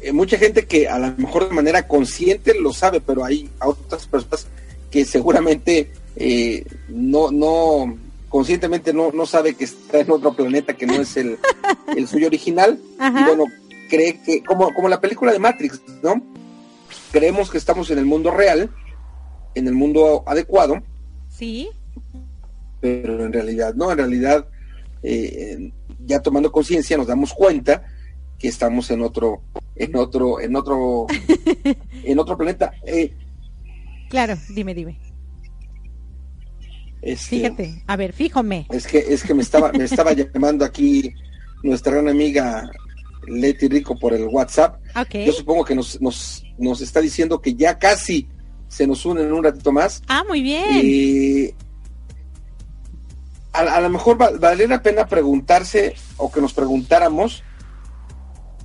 Eh, mucha gente que a lo mejor de manera consciente lo sabe, pero hay otras personas que seguramente eh, no, no, conscientemente no, no sabe que está en otro planeta que no es el, el suyo original. Y bueno, cree que, como, como la película de Matrix, ¿no? Creemos que estamos en el mundo real, en el mundo adecuado. Sí. Pero en realidad, no, en realidad, eh, ya tomando conciencia nos damos cuenta que estamos en otro, en otro, en otro, en otro planeta. Eh, claro, dime, dime. Este, Fíjate, a ver, fíjome. Es que, es que me estaba, me estaba llamando aquí nuestra gran amiga Leti Rico por el WhatsApp. Okay. Yo supongo que nos, nos, nos está diciendo que ya casi se nos unen un ratito más. Ah, muy bien. Eh, a, a, lo mejor va, vale la pena preguntarse o que nos preguntáramos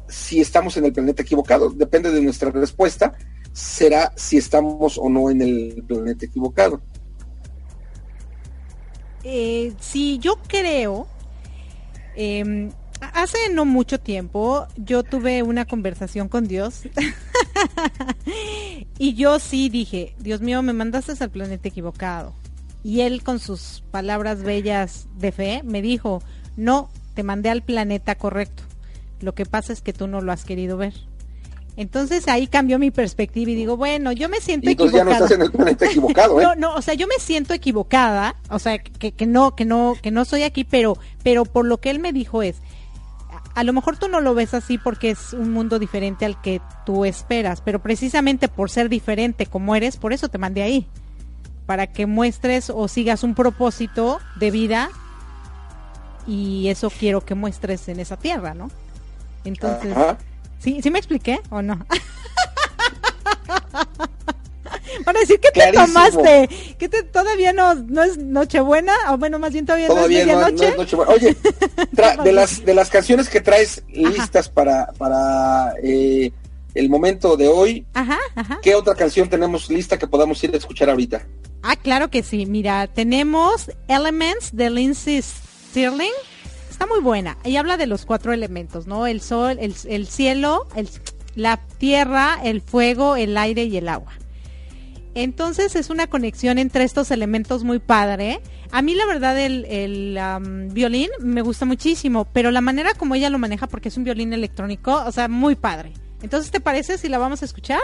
si estamos en el planeta equivocado. Depende de nuestra respuesta, será si estamos o no en el planeta equivocado. Eh, sí, yo creo, eh, hace no mucho tiempo yo tuve una conversación con Dios y yo sí dije, Dios mío, me mandaste al planeta equivocado. Y él con sus palabras bellas de fe me dijo, no, te mandé al planeta correcto. Lo que pasa es que tú no lo has querido ver. Entonces ahí cambió mi perspectiva y digo, bueno, yo me siento entonces equivocada. ya no estás en el planeta equivocado, ¿eh? no, no, o sea, yo me siento equivocada, o sea, que, que no, que no, que no soy aquí, pero, pero por lo que él me dijo es, a lo mejor tú no lo ves así porque es un mundo diferente al que tú esperas, pero precisamente por ser diferente como eres, por eso te mandé ahí, para que muestres o sigas un propósito de vida y eso quiero que muestres en esa tierra, ¿no? Entonces, Ajá. ¿sí, ¿sí me expliqué o no? Van a decir que te Clarísimo. tomaste, que te, todavía no, no es Nochebuena, o bueno, más bien todavía, Todavía no no, es no medianoche. es Nochebuena. Oye, tra- de las de las canciones que traes listas para para eh, el momento de hoy, Ajá, ajá. ¿qué otra canción tenemos lista que podamos ir a escuchar ahorita? Ah, claro que sí. Mira, tenemos Elements de Lindsay Stirling. Está muy buena. Y habla de los cuatro elementos, ¿no? El sol, el, el cielo, el, la tierra, el fuego, el aire y el agua. Entonces es una conexión entre estos elementos muy padre. A mí la verdad el, el um, violín me gusta muchísimo, pero la manera como ella lo maneja, porque es un violín electrónico, o sea, muy padre. Entonces, ¿te parece si la vamos a escuchar?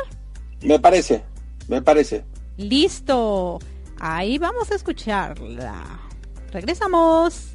Me parece, me parece. Listo. Ahí vamos a escucharla. Regresamos.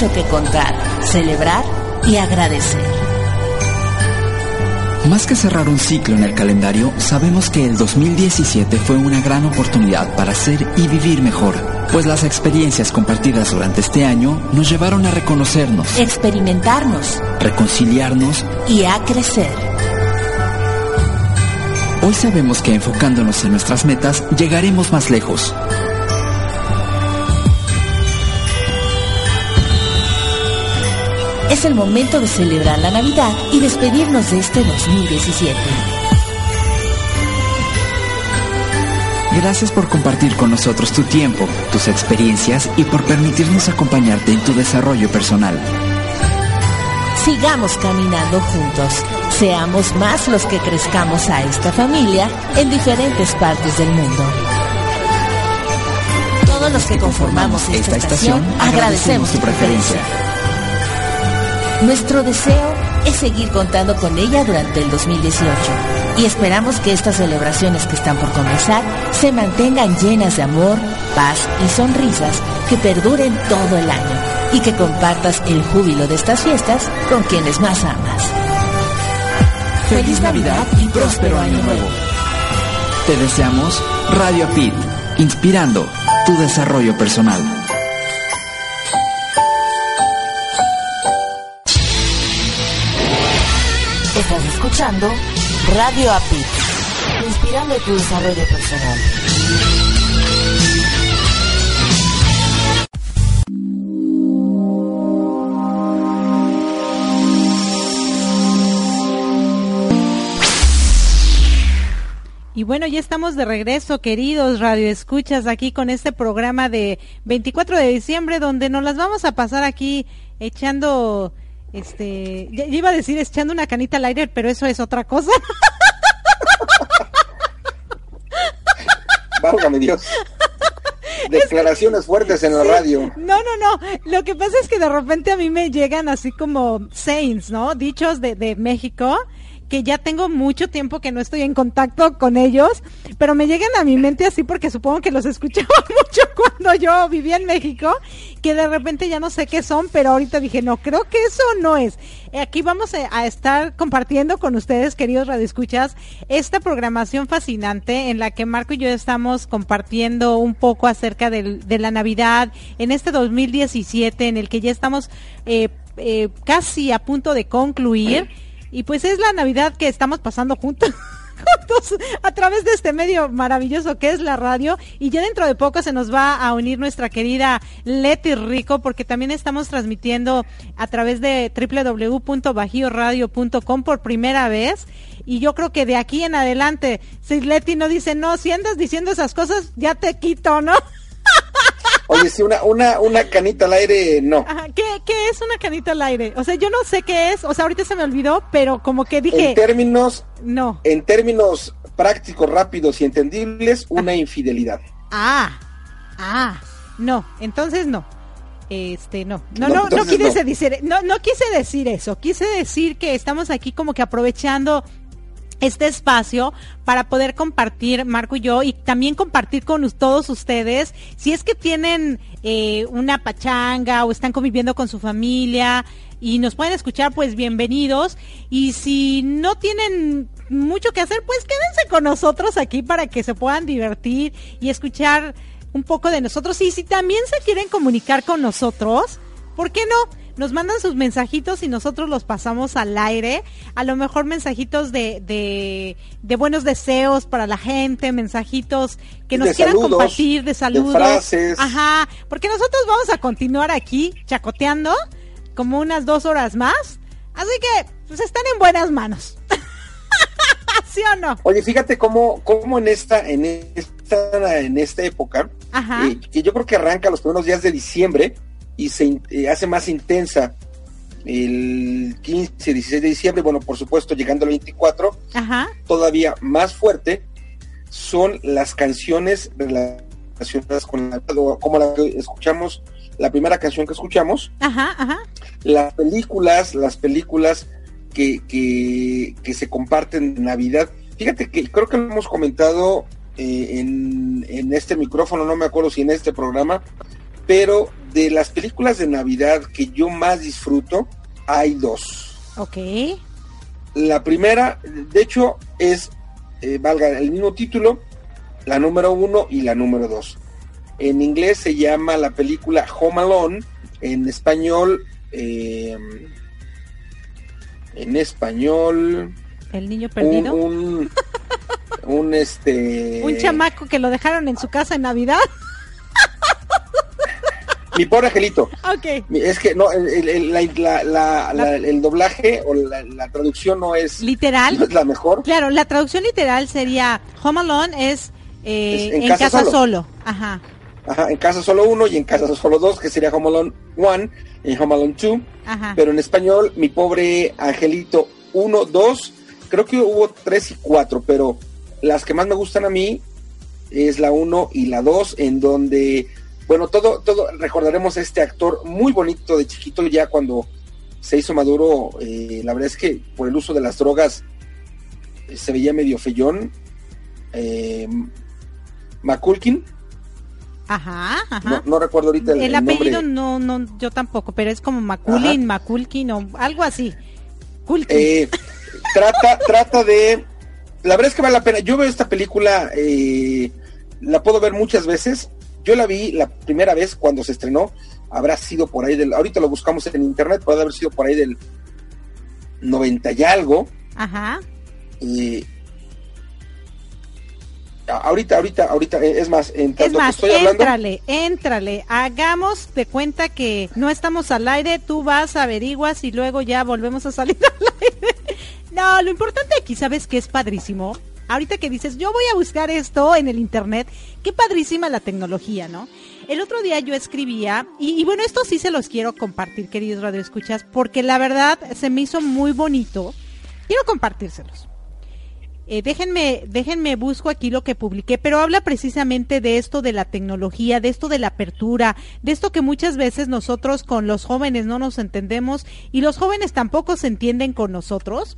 Mucho que contar, celebrar y agradecer. Más que cerrar un ciclo en el calendario, sabemos que el 2017 fue una gran oportunidad para ser y vivir mejor, pues las experiencias compartidas durante este año nos llevaron a reconocernos, experimentarnos, reconciliarnos y a crecer. Hoy sabemos que enfocándonos en nuestras metas llegaremos más lejos. Es el momento de celebrar la Navidad y despedirnos de este 2017. Gracias por compartir con nosotros tu tiempo, tus experiencias y por permitirnos acompañarte en tu desarrollo personal. Sigamos caminando juntos. Seamos más los que crezcamos a esta familia en diferentes partes del mundo. Todos los que conformamos esta, estación agradecemos tu preferencia. Nuestro deseo es seguir contando con ella durante el 2018 y esperamos que estas celebraciones que están por comenzar se mantengan llenas de amor, paz y sonrisas que perduren todo el año y que compartas el júbilo de estas fiestas con quienes más amas. Feliz Navidad y próspero año nuevo. Te deseamos Radio Pit, inspirando tu desarrollo personal. Radio APIT, inspirando tu desarrollo personal. Y bueno, ya estamos de regreso, queridos radioescuchas, aquí con este programa de 24 de diciembre, donde nos las vamos a pasar aquí echando este, ya, iba a decir echando una canita al aire, pero eso es otra cosa. Válgame Dios. Declaraciones fuertes en la radio. No, no, no. Lo que pasa es que de repente a mí me llegan así como sayings, ¿no? Dichos de, de México que ya tengo mucho tiempo que no estoy en contacto con ellos, pero me llegan a mi mente así porque supongo que los escuchaba mucho cuando yo vivía en México, que de repente ya no sé qué son, pero ahorita dije, no, creo que eso no es. Aquí vamos a estar compartiendo con ustedes, queridos radioescuchas, esta programación fascinante en la que Marco y yo estamos compartiendo un poco acerca de la Navidad en este 2017 en el que ya estamos eh, eh, casi a punto de concluir. Y pues es la Navidad que estamos pasando juntos. a través de este medio maravilloso que es la radio y ya dentro de poco se nos va a unir nuestra querida Leti Rico porque también estamos transmitiendo a través de www.bajioradio.com por primera vez y yo creo que de aquí en adelante si Leti no dice no, si andas diciendo esas cosas ya te quito, ¿no? Oye, si una, una, una canita al aire, no. ¿Qué, ¿Qué es una canita al aire? O sea, yo no sé qué es, o sea, ahorita se me olvidó, pero como que dije... En términos... No. En términos prácticos, rápidos y entendibles, una infidelidad. Ah, ah, no, entonces no. Este, no, no, no, no, quise decir, no, no quise decir eso, quise decir que estamos aquí como que aprovechando este espacio para poder compartir, Marco y yo, y también compartir con todos ustedes, si es que tienen eh, una pachanga o están conviviendo con su familia y nos pueden escuchar, pues bienvenidos. Y si no tienen mucho que hacer, pues quédense con nosotros aquí para que se puedan divertir y escuchar un poco de nosotros. Y si también se quieren comunicar con nosotros, ¿por qué no? Nos mandan sus mensajitos y nosotros los pasamos al aire. A lo mejor mensajitos de, de, buenos deseos para la gente, mensajitos que nos quieran compartir, de saludos. Ajá, porque nosotros vamos a continuar aquí chacoteando como unas dos horas más. Así que, pues están en buenas manos. ¿Sí o no? Oye, fíjate cómo, cómo en esta, en esta, en esta época, eh, que yo creo que arranca los primeros días de diciembre, y se eh, hace más intensa el 15, 16 de diciembre, bueno, por supuesto, llegando al 24, todavía más fuerte, son las canciones relacionadas con la, como la que escuchamos, la primera canción que escuchamos, las películas, las películas que, que, se comparten en Navidad. Fíjate que creo que lo hemos comentado eh, en, en este micrófono, no me acuerdo si en este programa, pero de las películas de Navidad que yo más disfruto, hay dos. Ok. La primera, de hecho, es, eh, valga el mismo título, la número uno y la número dos. En inglés se llama la película Home Alone, en español, eh, en español, El niño perdido. un, un, un, este, Un chamaco que lo dejaron en su casa en Navidad. Mi pobre angelito. Ok. Mi- Es que no, el, el- el- la- la- la- el doblaje o la, la traducción no es, Literal. no es la mejor. Claro, la traducción literal sería Home Alone es, eh, Es en en, casa casa, solo. solo. Ajá. Ajá, en casa solo uno y en casa solo dos, que sería Home Alone 1 y Home Alone 2. Ajá. Pero en español, mi pobre angelito 1, 2, creo que hubo 3 y 4, pero las que más me gustan a mí es la 1 y la 2, en donde, bueno, todo, todo, recordaremos a este actor muy bonito de chiquito ya cuando se hizo maduro, eh, la verdad es que por el uso de las drogas eh, se veía medio feyón. Eh, Maculkin, Ajá, ajá. no, no recuerdo ahorita el, el, el apellido nombre. no, no, yo tampoco, pero es como Maculin, Maculkin o algo así. Culkin. Eh, trata, trata de. La verdad es que vale la pena. Yo veo esta película, eh, la puedo ver muchas veces. Yo la vi la primera vez cuando se estrenó. Habrá sido por ahí del. Ahorita lo buscamos en internet, puede haber sido por ahí del 90 y algo. Ajá. Y ahorita, ahorita, ahorita, eh, es más, en Es tanto que más, estoy hablando. éntrale, éntrale, hagamos de cuenta que no estamos al aire, tú vas, averiguas y luego ya volvemos a salir al aire. No, lo importante aquí, ¿sabes qué es padrísimo? Ahorita que dices, yo voy a buscar esto en el internet, qué padrísima la tecnología, ¿no? El otro día yo escribía, y, y bueno, esto sí se los quiero compartir, queridos radioescuchas, porque la verdad se me hizo muy bonito. Quiero compartírselos. Eh, déjenme, déjenme, busco aquí lo que publiqué, pero habla precisamente de esto de la tecnología, de esto de la apertura, de esto que muchas veces nosotros con los jóvenes no nos entendemos y los jóvenes tampoco se entienden con nosotros.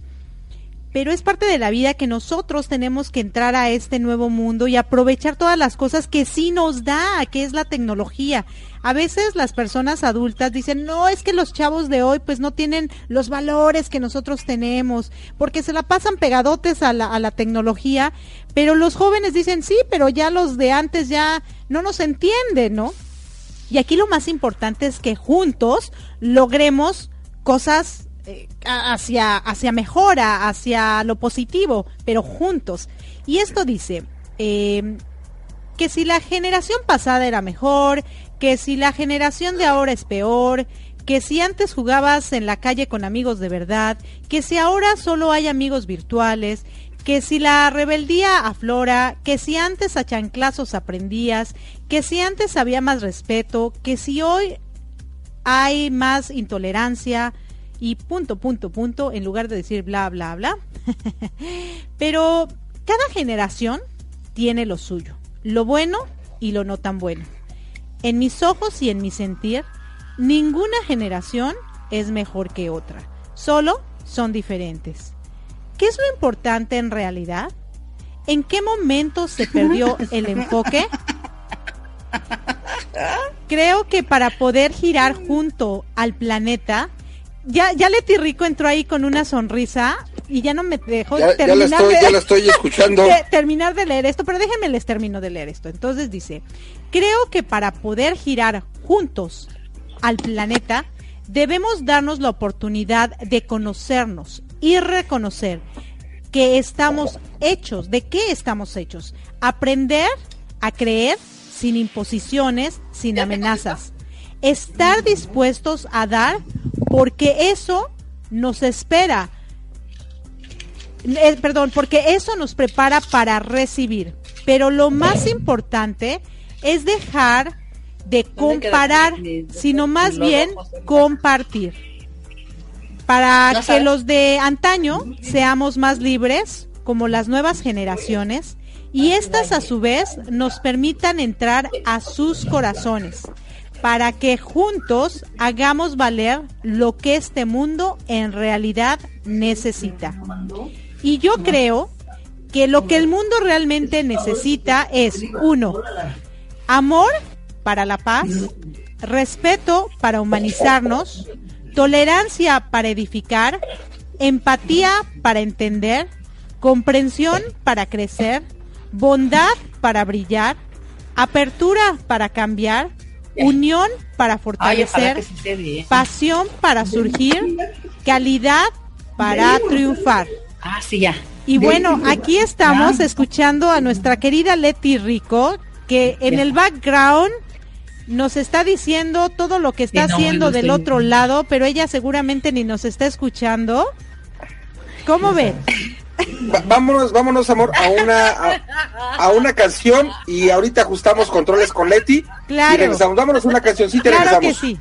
Pero es parte de la vida que nosotros tenemos que entrar a este nuevo mundo y aprovechar todas las cosas que sí nos da, que es la tecnología. A veces las personas adultas dicen, no, es que los chavos de hoy pues no tienen los valores que nosotros tenemos, porque se la pasan pegadotes a la, a la tecnología, pero los jóvenes dicen, sí, pero ya los de antes ya no nos entienden, ¿no? Y aquí lo más importante es que juntos logremos cosas eh, hacia, hacia mejora, hacia lo positivo, pero juntos. Y esto dice eh, que si la generación pasada era mejor, que si la generación de ahora es peor, que si antes jugabas en la calle con amigos de verdad, que si ahora solo hay amigos virtuales, que si la rebeldía aflora, que si antes a chanclazos aprendías, que si antes había más respeto, que si hoy hay más intolerancia y punto, punto, punto, en lugar de decir bla, bla, bla. Pero cada generación tiene lo suyo, lo bueno y lo no tan bueno. En mis ojos y en mi sentir, ninguna generación es mejor que otra, solo son diferentes. ¿Qué es lo importante en realidad? ¿En qué momento se perdió el enfoque? Creo que para poder girar junto al planeta, ya, ya Leti Rico entró ahí con una sonrisa y ya no me dejó Ya, ya la terminar estoy, de- ya la estoy escuchando. de terminar de leer esto, pero déjenme les termino de leer esto. Entonces dice, creo que para poder girar juntos al planeta, debemos darnos la oportunidad de conocernos y reconocer que estamos hechos, de qué estamos hechos. Aprender a creer sin imposiciones, sin amenazas. Estar dispuestos a dar porque eso nos espera. Eh, perdón, porque eso nos prepara para recibir. Pero lo más importante es dejar de comparar, sino más bien compartir. Para que los de antaño seamos más libres, como las nuevas generaciones, y estas a su vez nos permitan entrar a sus corazones, para que juntos hagamos valer lo que este mundo en realidad necesita. Y yo creo que lo que el mundo realmente necesita es, uno, amor para la paz, respeto para humanizarnos, tolerancia para edificar, empatía para entender, comprensión para crecer, bondad para brillar, apertura para cambiar, unión para fortalecer, pasión para surgir, calidad para triunfar. Ah, sí, ya. Y bueno, aquí estamos escuchando a nuestra querida Leti Rico, que en el background nos está diciendo todo lo que está haciendo del otro lado, pero ella seguramente ni nos está escuchando. ¿Cómo ven? vámonos, vámonos, amor, a una a, una canción y ahorita ajustamos controles con Leti. Claro. Y regresamos. Vámonos una cancioncita y claro regresamos. que sí.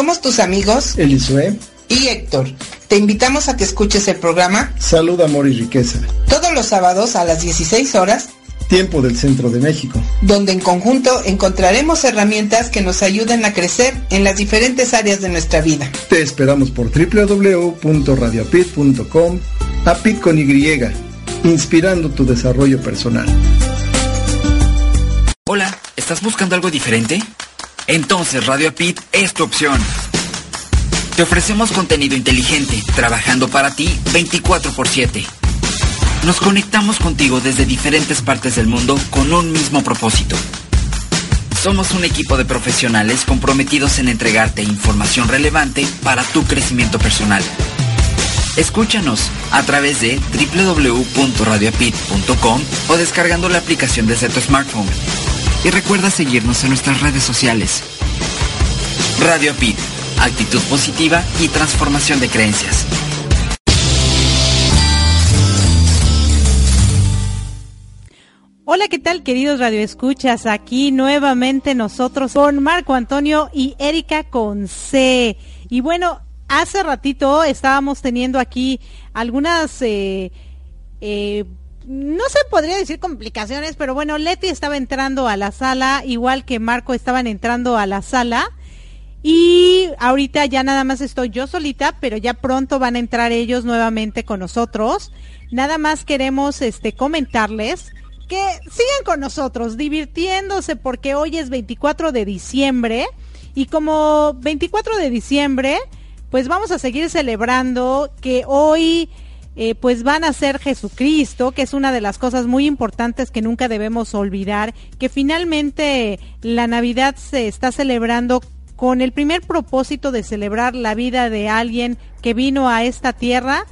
Somos tus amigos Elisue, y Héctor. Te invitamos a que escuches el programa Salud, Amor y Riqueza. todos los sábados a las 16 horas, Tiempo del Centro de México. donde en conjunto encontraremos herramientas que nos ayuden a crecer en las diferentes áreas de nuestra vida. Te esperamos por www.radiopit.com APIT con Y, inspirando tu desarrollo personal. Hola, ¿estás buscando algo diferente? Entonces Radio APIT es tu opción. Te ofrecemos contenido inteligente, trabajando para ti 24 x 7. Nos conectamos contigo desde diferentes partes del mundo con un mismo propósito. Somos un equipo de profesionales comprometidos en entregarte información relevante para tu crecimiento personal. Escúchanos a través de www.radioapit.com o descargando la aplicación desde tu smartphone. Y recuerda seguirnos en nuestras redes sociales. Radio Apit, actitud positiva y transformación de creencias. Hola, ¿qué tal queridos radioescuchas? Aquí nuevamente nosotros con Marco Antonio y Erika con C. Y bueno, hace ratito estábamos teniendo aquí algunas, eh, eh, no se podría decir complicaciones, pero bueno, Leti estaba entrando a la sala, igual que Marco estaban entrando a la sala. Y ahorita ya nada más estoy yo solita, pero ya pronto van a entrar ellos nuevamente con nosotros. Nada más queremos este comentarles que sigan con nosotros, divirtiéndose, porque hoy es 24 de diciembre. Y como 24 de diciembre, pues vamos a seguir celebrando que hoy eh, pues van a ser Jesucristo, que es una de las cosas muy importantes que nunca debemos olvidar, que finalmente la Navidad se está celebrando con el primer propósito de celebrar la vida de alguien que vino a esta tierra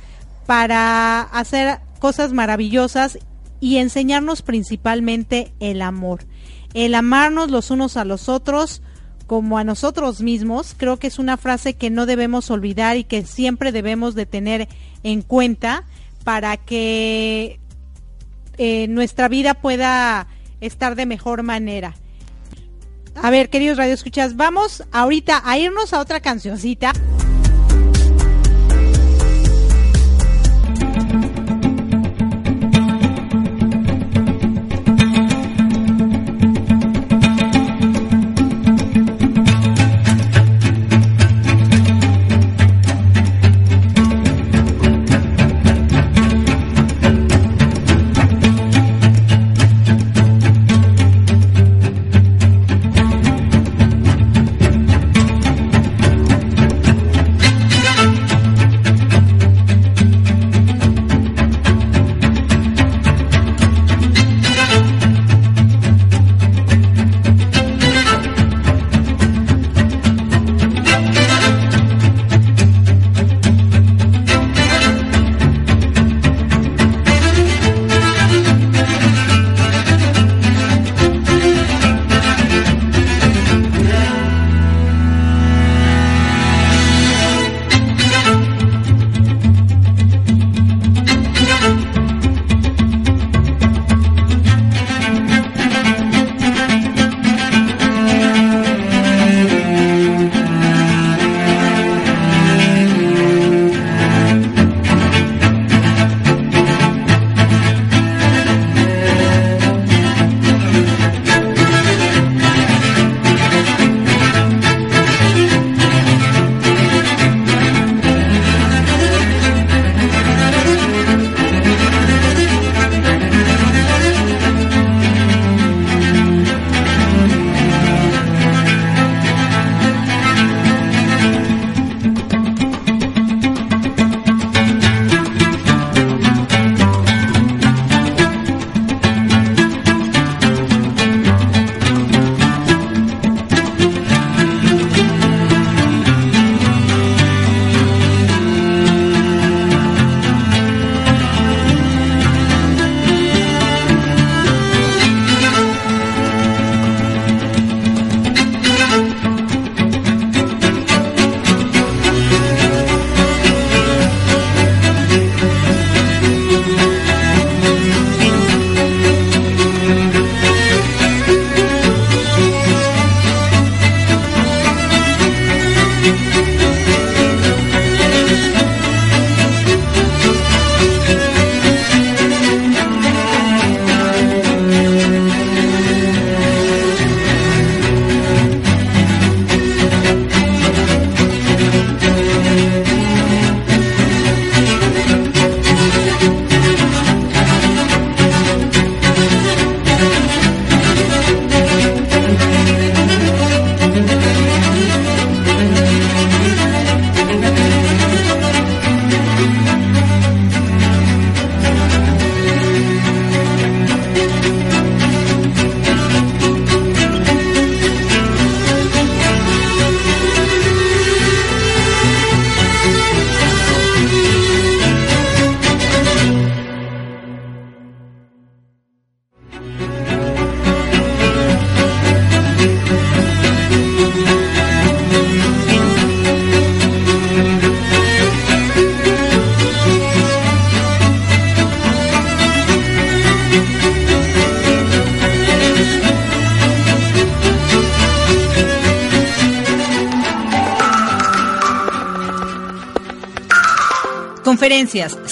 para hacer cosas maravillosas y enseñarnos principalmente el amor. El amarnos los unos a los otros como a nosotros mismos, creo que es una frase que no debemos olvidar y que siempre debemos de tener en cuenta para que eh, nuestra vida pueda estar de mejor manera. A ver, queridos radioescuchas, vamos ahorita a irnos a otra cancioncita.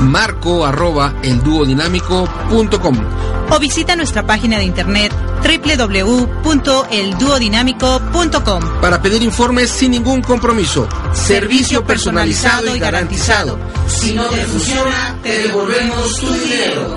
Marco arroba elduodinámico.com o visita nuestra página de internet www.elduodinámico.com para pedir informes sin ningún compromiso. Servicio personalizado y garantizado. Si no te funciona, te devolvemos tu dinero.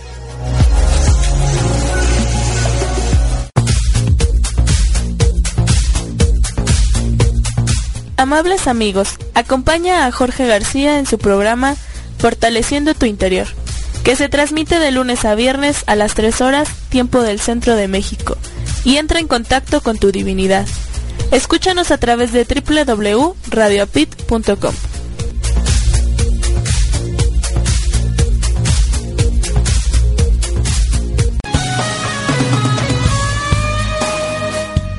Amables amigos, acompaña a Jorge García en su programa Fortaleciendo tu Interior que se transmite de lunes a viernes a las 3 horas, tiempo del centro de México, y entra en contacto con tu divinidad. Escúchanos a través de www.radioapit.com.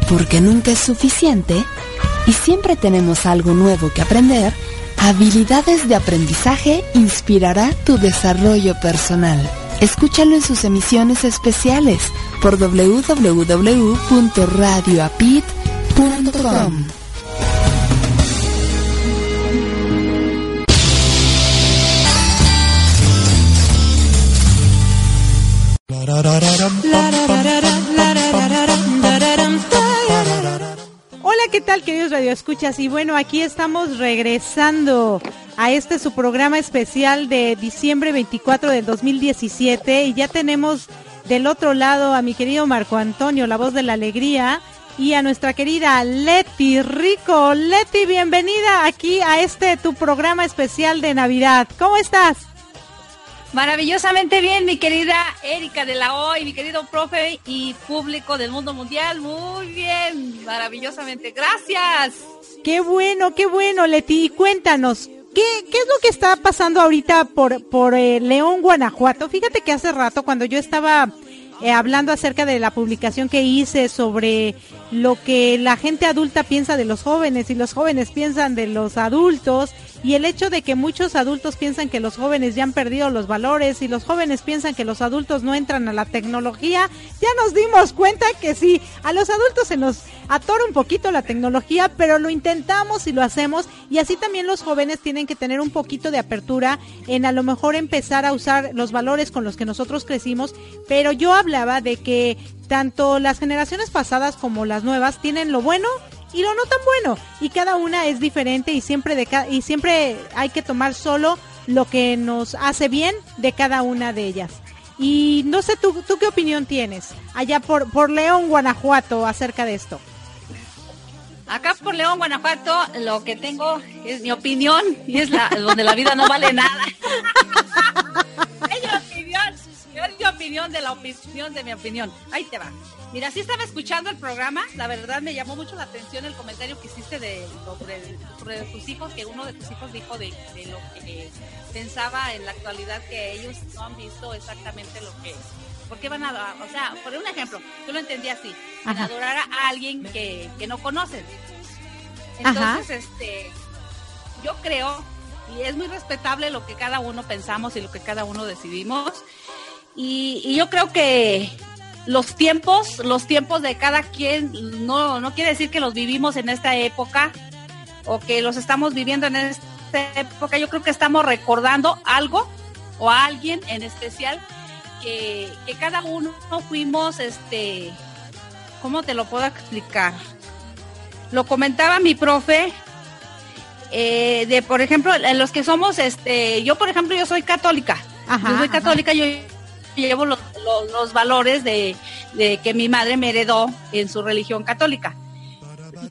Porque nunca es suficiente y siempre tenemos algo nuevo que aprender, Habilidades de aprendizaje inspirará tu desarrollo personal. Escúchalo en sus emisiones especiales por www.radioapit.com. ¿qué tal queridos radioescuchas? Y bueno, aquí estamos regresando a este su programa especial de diciembre 24 del 2017 y ya tenemos del otro lado a mi querido Marco Antonio, la voz de la alegría, y a nuestra querida Leti Rico. Leti, bienvenida aquí a este tu programa especial de Navidad. ¿Cómo estás? Maravillosamente bien, mi querida Erika de la OI, mi querido profe y público del mundo mundial. Muy bien, maravillosamente. Gracias. Qué bueno, qué bueno, Leti. Cuéntanos, ¿qué, qué es lo que está pasando ahorita por, por eh, León, Guanajuato? Fíjate que hace rato, cuando yo estaba eh, hablando acerca de la publicación que hice sobre lo que la gente adulta piensa de los jóvenes y los jóvenes piensan de los adultos y el hecho de que muchos adultos piensan que los jóvenes ya han perdido los valores y los jóvenes piensan que los adultos no entran a la tecnología, ya nos dimos cuenta que sí, a los adultos se nos atora un poquito la tecnología, pero lo intentamos y lo hacemos. Y así también los jóvenes tienen que tener un poquito de apertura en a lo mejor empezar a usar los valores con los que nosotros crecimos, pero yo hablaba de que tanto las generaciones pasadas como las nuevas tienen lo bueno y lo no tan bueno y cada una es diferente y siempre de y siempre hay que tomar solo lo que nos hace bien de cada una de ellas. Y no sé tú, tú qué opinión tienes allá por por León, Guanajuato acerca de esto. Acá por León, Guanajuato, lo que tengo es mi opinión y es la donde la vida no vale nada. mi opinión, es mi opinión de la opinión de mi opinión. Ahí te va. Mira, sí estaba escuchando el programa, la verdad me llamó mucho la atención el comentario que hiciste de, sobre, tus hijos, que uno de tus hijos dijo de, lo que pensaba en la actualidad que ellos no han visto exactamente lo que ¿Por qué van a, o sea, por un ejemplo, yo lo entendí así, adorar a alguien que, no conocen? Entonces, este, yo creo, y es muy respetable lo que cada uno pensamos y lo que cada uno decidimos, y yo creo que los tiempos, los tiempos de cada quien, no, no quiere decir que los vivimos en esta época o que los estamos viviendo en esta época. Yo creo que estamos recordando algo o a alguien en especial que, que cada uno fuimos, este, ¿cómo te lo puedo explicar? Lo comentaba mi profe, eh, de por ejemplo, los que somos, este, yo por ejemplo, yo soy católica. yo soy católica, yo llevo los, los, valores de, de, que mi madre me heredó en su religión católica.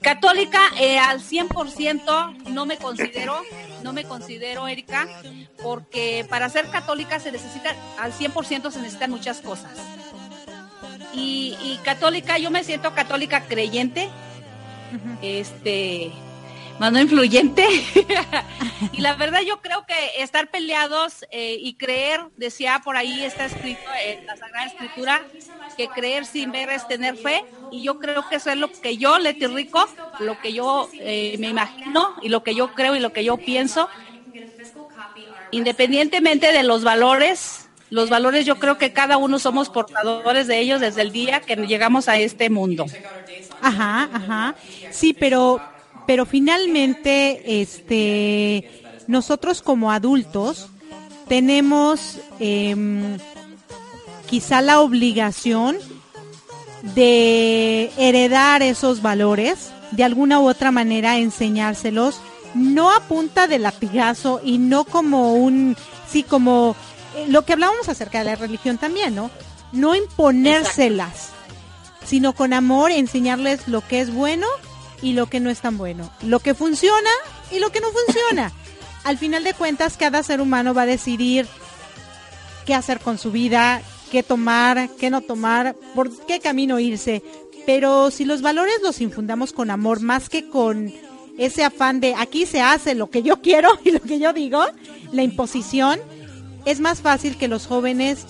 Católica eh, al 100% no me considero, no me considero, Erika, porque para ser católica se necesita, al 100% se necesitan muchas cosas. Y, y católica, yo me siento católica creyente, este, más no influyente. y la verdad yo creo que estar peleados eh, y creer, decía por ahí está escrito en la Sagrada Escritura, que creer sin ver es tener fe. Y yo creo que eso es lo que yo, Leti Rico, lo que yo eh, me imagino y lo que yo creo y lo que yo pienso. Independientemente de los valores, los valores yo creo que cada uno somos portadores de ellos desde el día que llegamos a este mundo. Ajá, ajá. Sí, pero pero finalmente, este, nosotros como adultos tenemos em, quizá la obligación de heredar esos valores, de alguna u otra manera enseñárselos, no a punta de latigazo y no como un, sí, como eh, lo que hablábamos acerca de la religión también, ¿no? No imponérselas, sino con amor enseñarles lo que es bueno y lo que no es tan bueno, lo que funciona y lo que no funciona. Al final de cuentas, cada ser humano va a decidir qué hacer con su vida, qué tomar, qué no tomar, por qué camino irse. Pero si los valores los infundamos con amor más que con ese afán de aquí se hace lo que yo quiero y lo que yo digo, la imposición, es más fácil que los jóvenes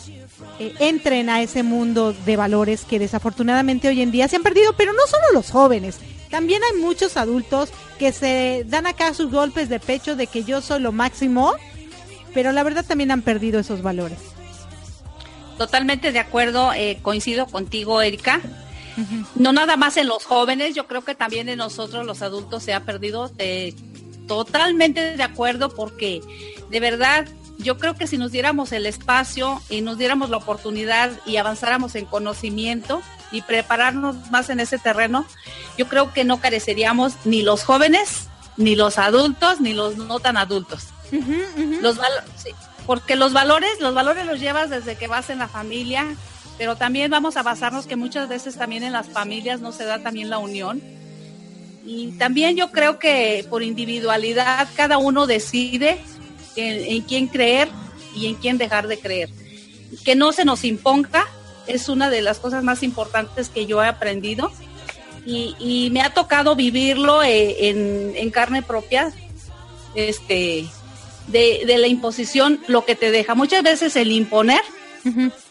eh, entren a ese mundo de valores que desafortunadamente hoy en día se han perdido, pero no solo los jóvenes, también hay muchos adultos que se dan acá sus golpes de pecho de que yo soy lo máximo, pero la verdad también han perdido esos valores. Totalmente de acuerdo, eh, coincido contigo, Erika. No nada más en los jóvenes, yo creo que también en nosotros los adultos se ha perdido. Eh, totalmente de acuerdo porque de verdad yo creo que si nos diéramos el espacio y nos diéramos la oportunidad y avanzáramos en conocimiento y prepararnos más en ese terreno, yo creo que no careceríamos ni los jóvenes, ni los adultos, ni los no tan adultos. Los porque los valores, los valores los llevas desde que vas en la familia, pero también vamos a basarnos que muchas veces también en las familias no se da también la unión. Y también yo creo que por individualidad cada uno decide en, quién creer y en quién dejar de creer. Que no se nos imponga es una de las cosas más importantes que yo he aprendido y, me ha tocado vivirlo eh, en, carne propia, este, de, la imposición, lo que te deja. Muchas veces el imponer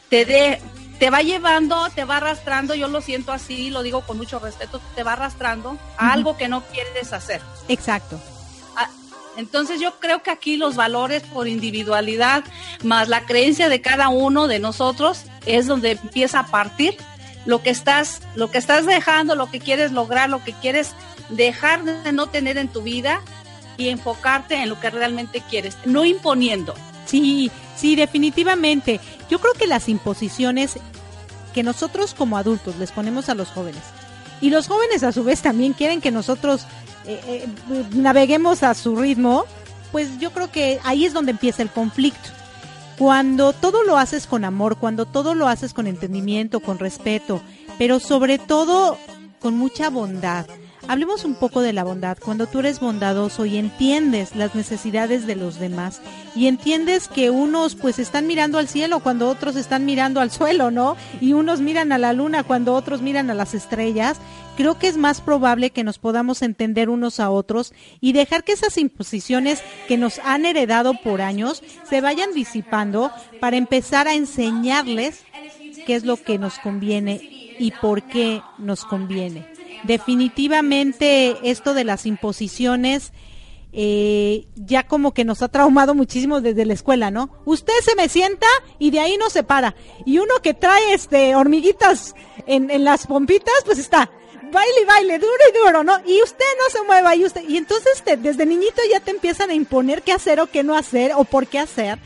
te, de, te va llevando, te va arrastrando, yo lo siento así, lo digo con mucho respeto, te va arrastrando a algo que no quieres hacer. Exacto. Entonces yo creo que aquí los valores por individualidad más la creencia de cada uno de nosotros es donde empieza a partir lo que estás lo que estás dejando, lo que quieres lograr, lo que quieres dejar de no tener en tu vida y enfocarte en lo que realmente quieres, no imponiendo. Sí, sí, definitivamente. Yo creo que las imposiciones que nosotros como adultos les ponemos a los jóvenes y los jóvenes a su vez también quieren que nosotros eh, eh, naveguemos a su ritmo, pues yo creo que ahí es donde empieza el conflicto. Cuando todo lo haces con amor, cuando todo lo haces con entendimiento, con respeto, pero sobre todo con mucha bondad. Hablemos un poco de la bondad. Cuando tú eres bondadoso y entiendes las necesidades de los demás y entiendes que unos pues están mirando al cielo cuando otros están mirando al suelo, ¿no? Y unos miran a la luna cuando otros miran a las estrellas, creo que es más probable que nos podamos entender unos a otros y dejar que esas imposiciones que nos han heredado por años se vayan disipando para empezar a enseñarles qué es lo que nos conviene y por qué nos conviene definitivamente esto de las imposiciones eh, ya como que nos ha traumado muchísimo desde la escuela, ¿no? Usted se me sienta y de ahí no se para. Y uno que trae este hormiguitas en, las pompitas, pues está baile y baile, duro y duro, ¿no? Y usted no se mueva y usted, y entonces te, desde niñito ya te empiezan a imponer qué hacer o qué no hacer o por qué hacer.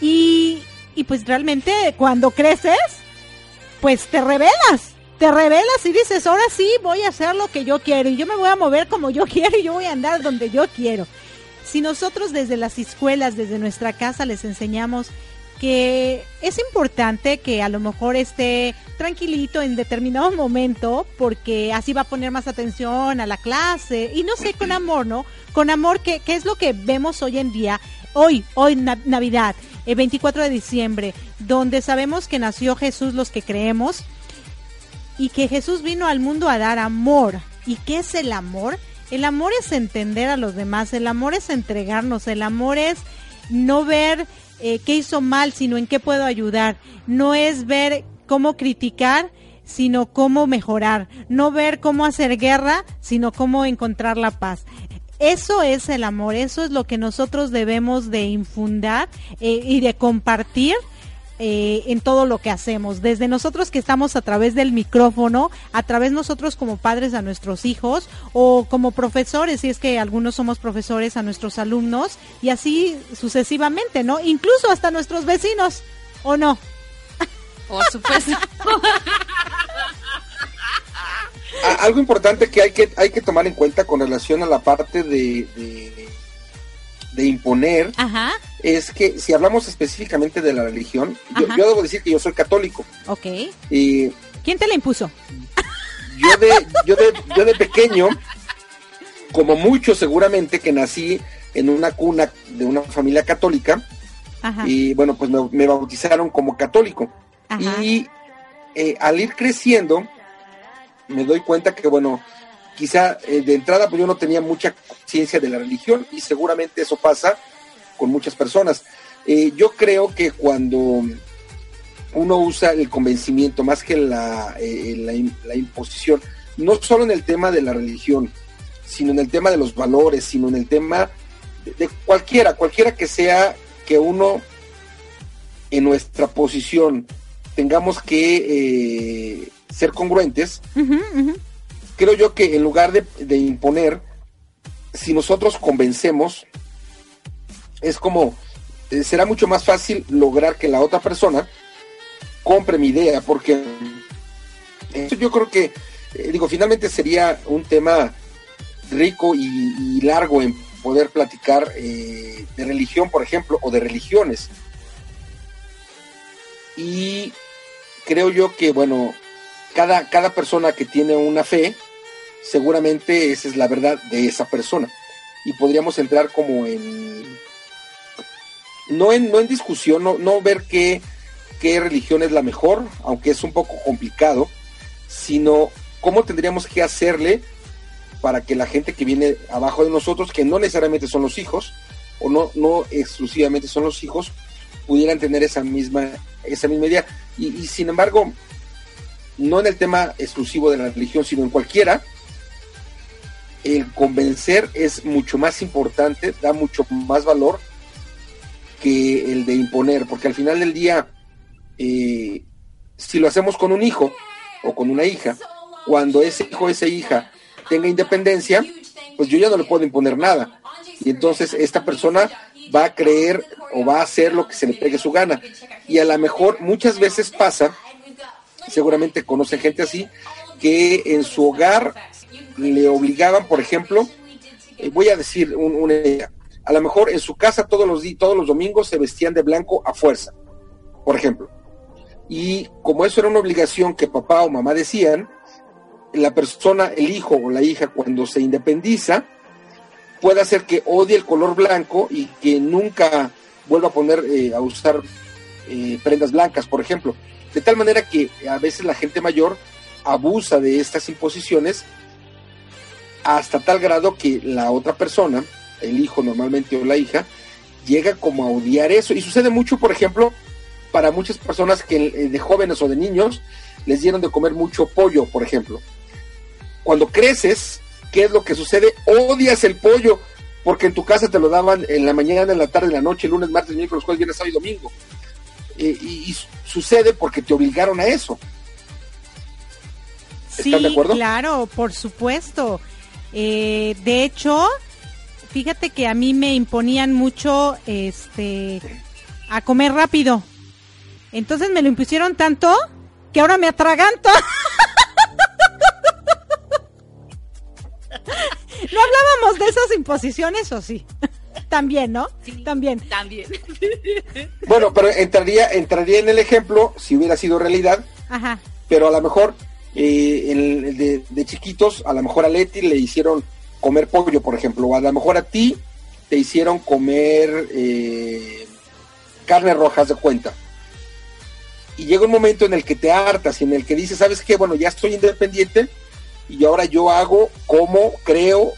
Y, y pues realmente cuando creces, pues te revelas, te revelas y dices, ahora sí voy a hacer lo que yo quiero y yo me voy a mover como yo quiero y yo voy a andar donde yo quiero. Si nosotros desde las escuelas, desde nuestra casa les enseñamos que es importante que a lo mejor esté tranquilito en determinado momento porque así va a poner más atención a la clase y no sé, con amor, ¿no? Con amor, que, es lo que vemos hoy en día, hoy, hoy Navidad, el 24 de diciembre, donde sabemos que nació Jesús los que creemos y que Jesús vino al mundo a dar amor. ¿Y qué es el amor? El amor es entender a los demás, el amor es entregarnos, el amor es no ver eh, qué hizo mal, sino en qué puedo ayudar. No es ver cómo criticar, sino cómo mejorar. No ver cómo hacer guerra, sino cómo encontrar la paz. Eso es el amor, eso es lo que nosotros debemos de infundar eh, y de compartir eh, en todo lo que hacemos, desde nosotros que estamos a través del micrófono, a través nosotros como padres a nuestros hijos o como profesores, si es que algunos somos profesores a nuestros alumnos y así sucesivamente, ¿no? Incluso hasta nuestros vecinos, ¿o no? Por supuesto. Algo importante que hay que hay que tomar en cuenta con relación a la parte de de imponer es que si hablamos específicamente de la religión, yo, debo decir que yo soy católico. Ok. Y ¿Quién te la impuso? Yo de, yo de, yo de pequeño, como muchos seguramente que nací en una cuna de una familia católica, y bueno, pues me, bautizaron como católico. Y eh, al ir creciendo, me doy cuenta que, bueno, quizá eh, de entrada pues yo no tenía mucha conciencia de la religión y seguramente eso pasa con muchas personas. Eh, yo creo que cuando uno usa el convencimiento más que la, eh, la, imposición, no solo en el tema de la religión, sino en el tema de los valores, sino en el tema de, cualquiera, cualquiera que sea que uno en nuestra posición tengamos que ser congruentes, creo yo que en lugar de, imponer, si nosotros convencemos, es como, eh, será mucho más fácil lograr que la otra persona compre mi idea, porque eso yo creo que, eh, digo, finalmente sería un tema rico y, largo en poder platicar eh, de religión, por ejemplo, o de religiones. Y creo yo que, bueno, cada, cada persona que tiene una fe, seguramente esa es la verdad de esa persona. Y podríamos entrar como en, no en, no en discusión, no, no ver qué, qué religión es la mejor, aunque es un poco complicado, sino cómo tendríamos que hacerle para que la gente que viene abajo de nosotros, que no necesariamente son los hijos, o no, no exclusivamente son los hijos, pudieran tener esa misma, esa misma idea. Y, y sin embargo, no en el tema exclusivo de la religión, sino en cualquiera, el convencer es mucho más importante, da mucho más valor que el de imponer, porque al final del día, eh, si lo hacemos con un hijo o con una hija, cuando ese hijo o esa hija tenga independencia, pues yo ya no le puedo imponer nada. Y entonces esta persona va a creer o va a hacer lo que se le pegue su gana. Y a lo mejor muchas veces pasa, seguramente conoce gente así, que en su hogar le obligaban, por ejemplo, eh, voy a decir una idea, a lo mejor en su casa todos los, todos los domingos se vestían de blanco a fuerza, por ejemplo. Y como eso era una obligación que papá o mamá decían, la persona, el hijo o la hija, cuando se independiza, puede hacer que odie el color blanco y que nunca vuelva a poner, eh, a usar eh, prendas blancas, por ejemplo. De tal manera que a veces la gente mayor abusa de estas imposiciones hasta tal grado que la otra persona, el hijo normalmente o la hija, llega como a odiar eso. Y sucede mucho, por ejemplo, para muchas personas que eh, de jóvenes o de niños les dieron de comer mucho pollo, por ejemplo. Cuando creces, ¿qué es lo que sucede? Odias el pollo porque en tu casa te lo daban en la mañana, en la tarde, en la noche, lunes, martes, miércoles, jueves, viernes, sábado y domingo. Eh, y, y sucede porque te obligaron a eso. Sí, ¿Están de acuerdo? claro, por supuesto. Eh, de hecho, fíjate que a mí me imponían mucho este a comer rápido. Entonces me lo impusieron tanto que ahora me atraganto. ¿No hablábamos de esas imposiciones o sí? También, ¿no? También. También. Bueno, pero entraría, entraría en el ejemplo si hubiera sido realidad, Ajá. pero a lo mejor eh, de, chiquitos, a lo mejor a Leti le hicieron comer pollo, por ejemplo, o a lo mejor a ti te hicieron comer eh, carne roja, de cuenta. Y llega un momento en el que te hartas y en el que dices, ¿sabes qué? Bueno, ya estoy independiente y ahora yo hago como creo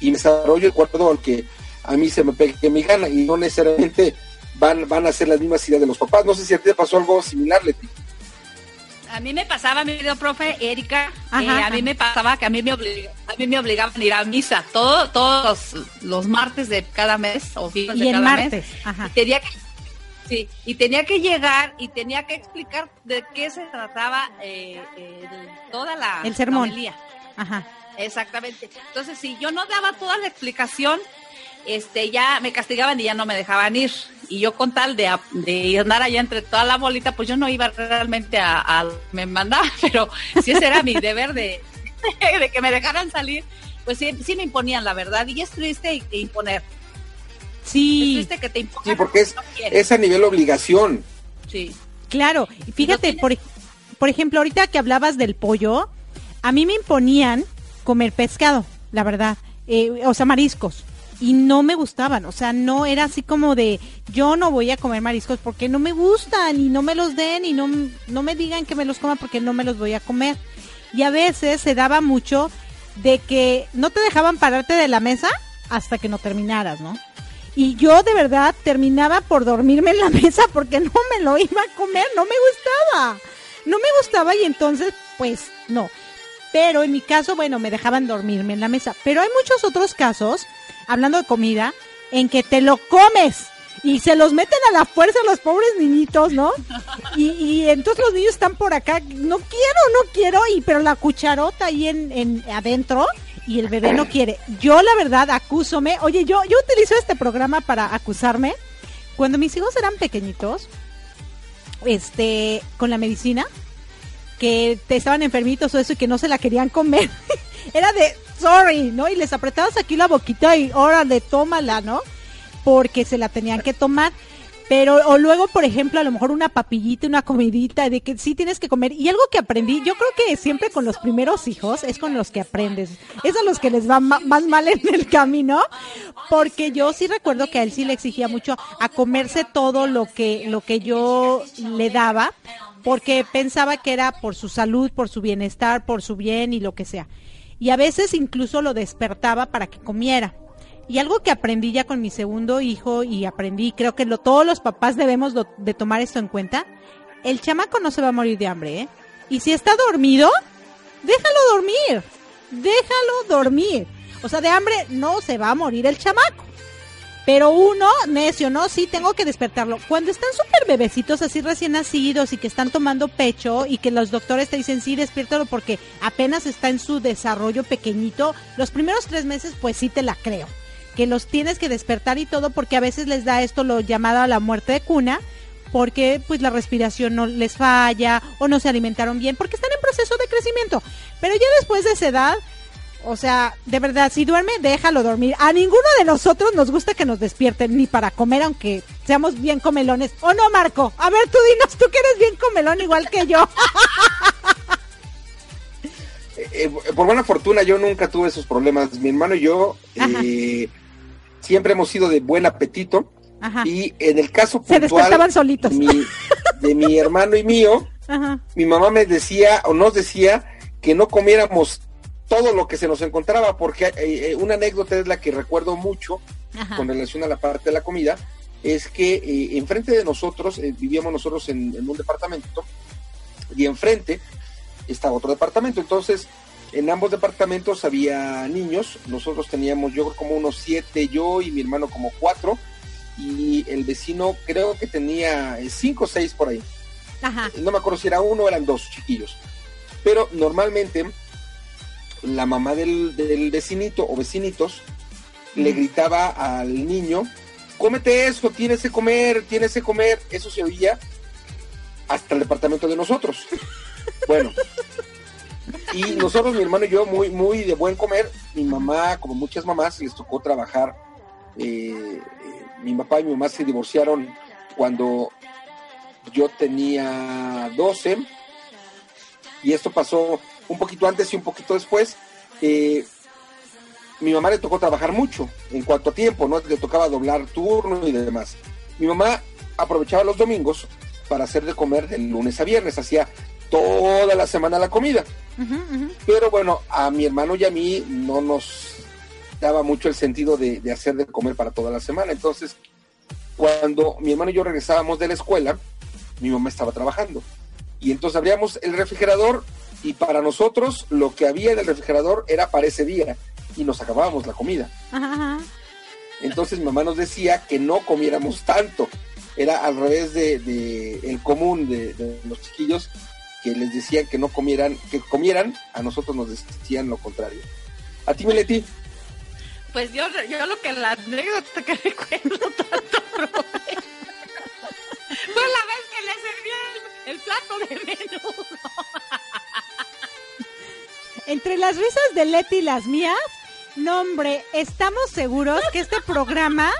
y desarrollo el cuarto al que a mí se me pegue mi gana y no necesariamente van, van a ser las mismas ideas de los papás. No sé si a ti te pasó algo similar, Leti. A mí me pasaba, mi querido profe Erika, Ajá, eh, a mí me pasaba que a mí me, obliga- a mí me obligaban a ir a misa todo, todos los, los martes de cada mes o Y de cada martes, mes. ajá. Y tenía que, sí, y tenía que llegar y tenía que explicar de qué se trataba eh, toda la El sermón. homilía. Ajá. Exactamente. Entonces, si yo no daba toda la explicación, este, ya me castigaban y ya no me dejaban ir. Y yo con tal de, a- de andar allá entre toda la bolita, pues yo no iba realmente a, a- me mandaba, pero si ese era mi deber de, de que me dejaran salir, pues sí, sí me imponían la verdad. Y es triste imponer. Sí. Es triste que te impongan. Sí, porque es, no es a nivel obligación. Sí. Claro, y fíjate, por, por ejemplo, ahorita que hablabas del pollo, a mí me imponían comer pescado, la verdad, eh, o sea, mariscos, y no me gustaban, o sea, no era así como de, yo no voy a comer mariscos porque no me gustan y no me los den y no, no me digan que me los coma porque no me los voy a comer. Y a veces se daba mucho de que no te dejaban pararte de la mesa hasta que no terminaras, ¿no? Y yo de verdad terminaba por dormirme en la mesa porque no me lo iba a comer, no me gustaba. No me gustaba y entonces, pues no. Pero en mi caso, bueno, me dejaban dormirme en la mesa. Pero hay muchos otros casos, hablando de comida, en que te lo comes y se los meten a la fuerza los pobres niñitos, ¿no? Y, y entonces los niños están por acá, no quiero, no quiero, y pero la cucharota ahí en, en adentro y el bebé no quiere. Yo la verdad acúsome, oye, yo, yo utilizo este programa para acusarme. Cuando mis hijos eran pequeñitos, este, con la medicina, que te estaban enfermitos o eso y que no se la querían comer. Era de sorry, ¿no? Y les apretabas aquí la boquita y órale, tómala, ¿no? Porque se la tenían que tomar. Pero, o luego, por ejemplo, a lo mejor una papillita, una comidita, de que sí tienes que comer. Y algo que aprendí, yo creo que siempre con los primeros hijos es con los que aprendes. Es a los que les va más mal en el camino. Porque yo sí recuerdo que a él sí le exigía mucho a comerse todo lo que, lo que yo le daba. Porque pensaba que era por su salud, por su bienestar, por su bien y lo que sea. Y a veces incluso lo despertaba para que comiera. Y algo que aprendí ya con mi segundo hijo y aprendí, creo que lo, todos los papás debemos de tomar esto en cuenta, el chamaco no se va a morir de hambre, ¿eh? Y si está dormido, déjalo dormir, déjalo dormir. O sea, de hambre no se va a morir el chamaco. Pero uno, necio, ¿no? Sí, tengo que despertarlo. Cuando están súper bebecitos, así recién nacidos y que están tomando pecho y que los doctores te dicen, sí, despiértalo porque apenas está en su desarrollo pequeñito, los primeros tres meses, pues sí te la creo. Que los tienes que despertar y todo porque a veces les da esto lo llamado a la muerte de cuna porque pues la respiración no les falla o no se alimentaron bien porque están en proceso de crecimiento. Pero ya después de esa edad, o sea, de verdad, si duerme, déjalo dormir. A ninguno de nosotros nos gusta que nos despierten, ni para comer, aunque seamos bien comelones. ¿O no, Marco? A ver, tú dinos, tú que eres bien comelón igual que yo. Eh, eh, por buena fortuna yo nunca tuve esos problemas. Mi hermano y yo eh, siempre hemos sido de buen apetito. Ajá. Y en el caso Se puntual despertaban solitos. De, mi, de mi hermano y mío, Ajá. mi mamá me decía o nos decía que no comiéramos todo lo que se nos encontraba, porque eh, eh, una anécdota es la que recuerdo mucho Ajá. con relación a la parte de la comida, es que eh, enfrente de nosotros, eh, vivíamos nosotros en, en un departamento, y enfrente estaba otro departamento, entonces En ambos departamentos había niños, nosotros teníamos yo como unos siete, yo y mi hermano como cuatro, y el vecino creo que tenía cinco o seis por ahí. Ajá. No me acuerdo si era uno o eran dos chiquillos. Pero normalmente la mamá del, del vecinito o vecinitos le gritaba al niño, cómete eso, tienes que comer, tienes que comer. Eso se oía hasta el departamento de nosotros. Bueno, y nosotros, mi hermano y yo, muy, muy de buen comer, mi mamá, como muchas mamás, les tocó trabajar. eh, eh, mi papá y mi mamá se divorciaron cuando yo tenía 12 y esto pasó un poquito antes y un poquito después. Eh, mi mamá le tocó trabajar mucho en cuanto a tiempo, ¿no? Le tocaba doblar turno y demás. Mi mamá aprovechaba los domingos para hacer de comer de lunes a viernes, hacía toda la semana la comida. Pero bueno, a mi hermano y a mí no nos daba mucho el sentido de, de hacer de comer para toda la semana. Entonces, cuando mi hermano y yo regresábamos de la escuela, mi mamá estaba trabajando. Y entonces abríamos el refrigerador y para nosotros lo que había en el refrigerador era para ese día y nos acabábamos la comida. Ajá. Entonces mi mamá nos decía que no comiéramos tanto. Era al revés de, de el común de, de los chiquillos que les decían que no comieran, que comieran, a nosotros nos decían lo contrario. A ti, Mileti, Pues yo, yo lo que la anécdota que recuerdo tanto fue la vez que le serví el, el plato de menudo. Entre las risas de Leti y las mías, no hombre, estamos seguros que este programa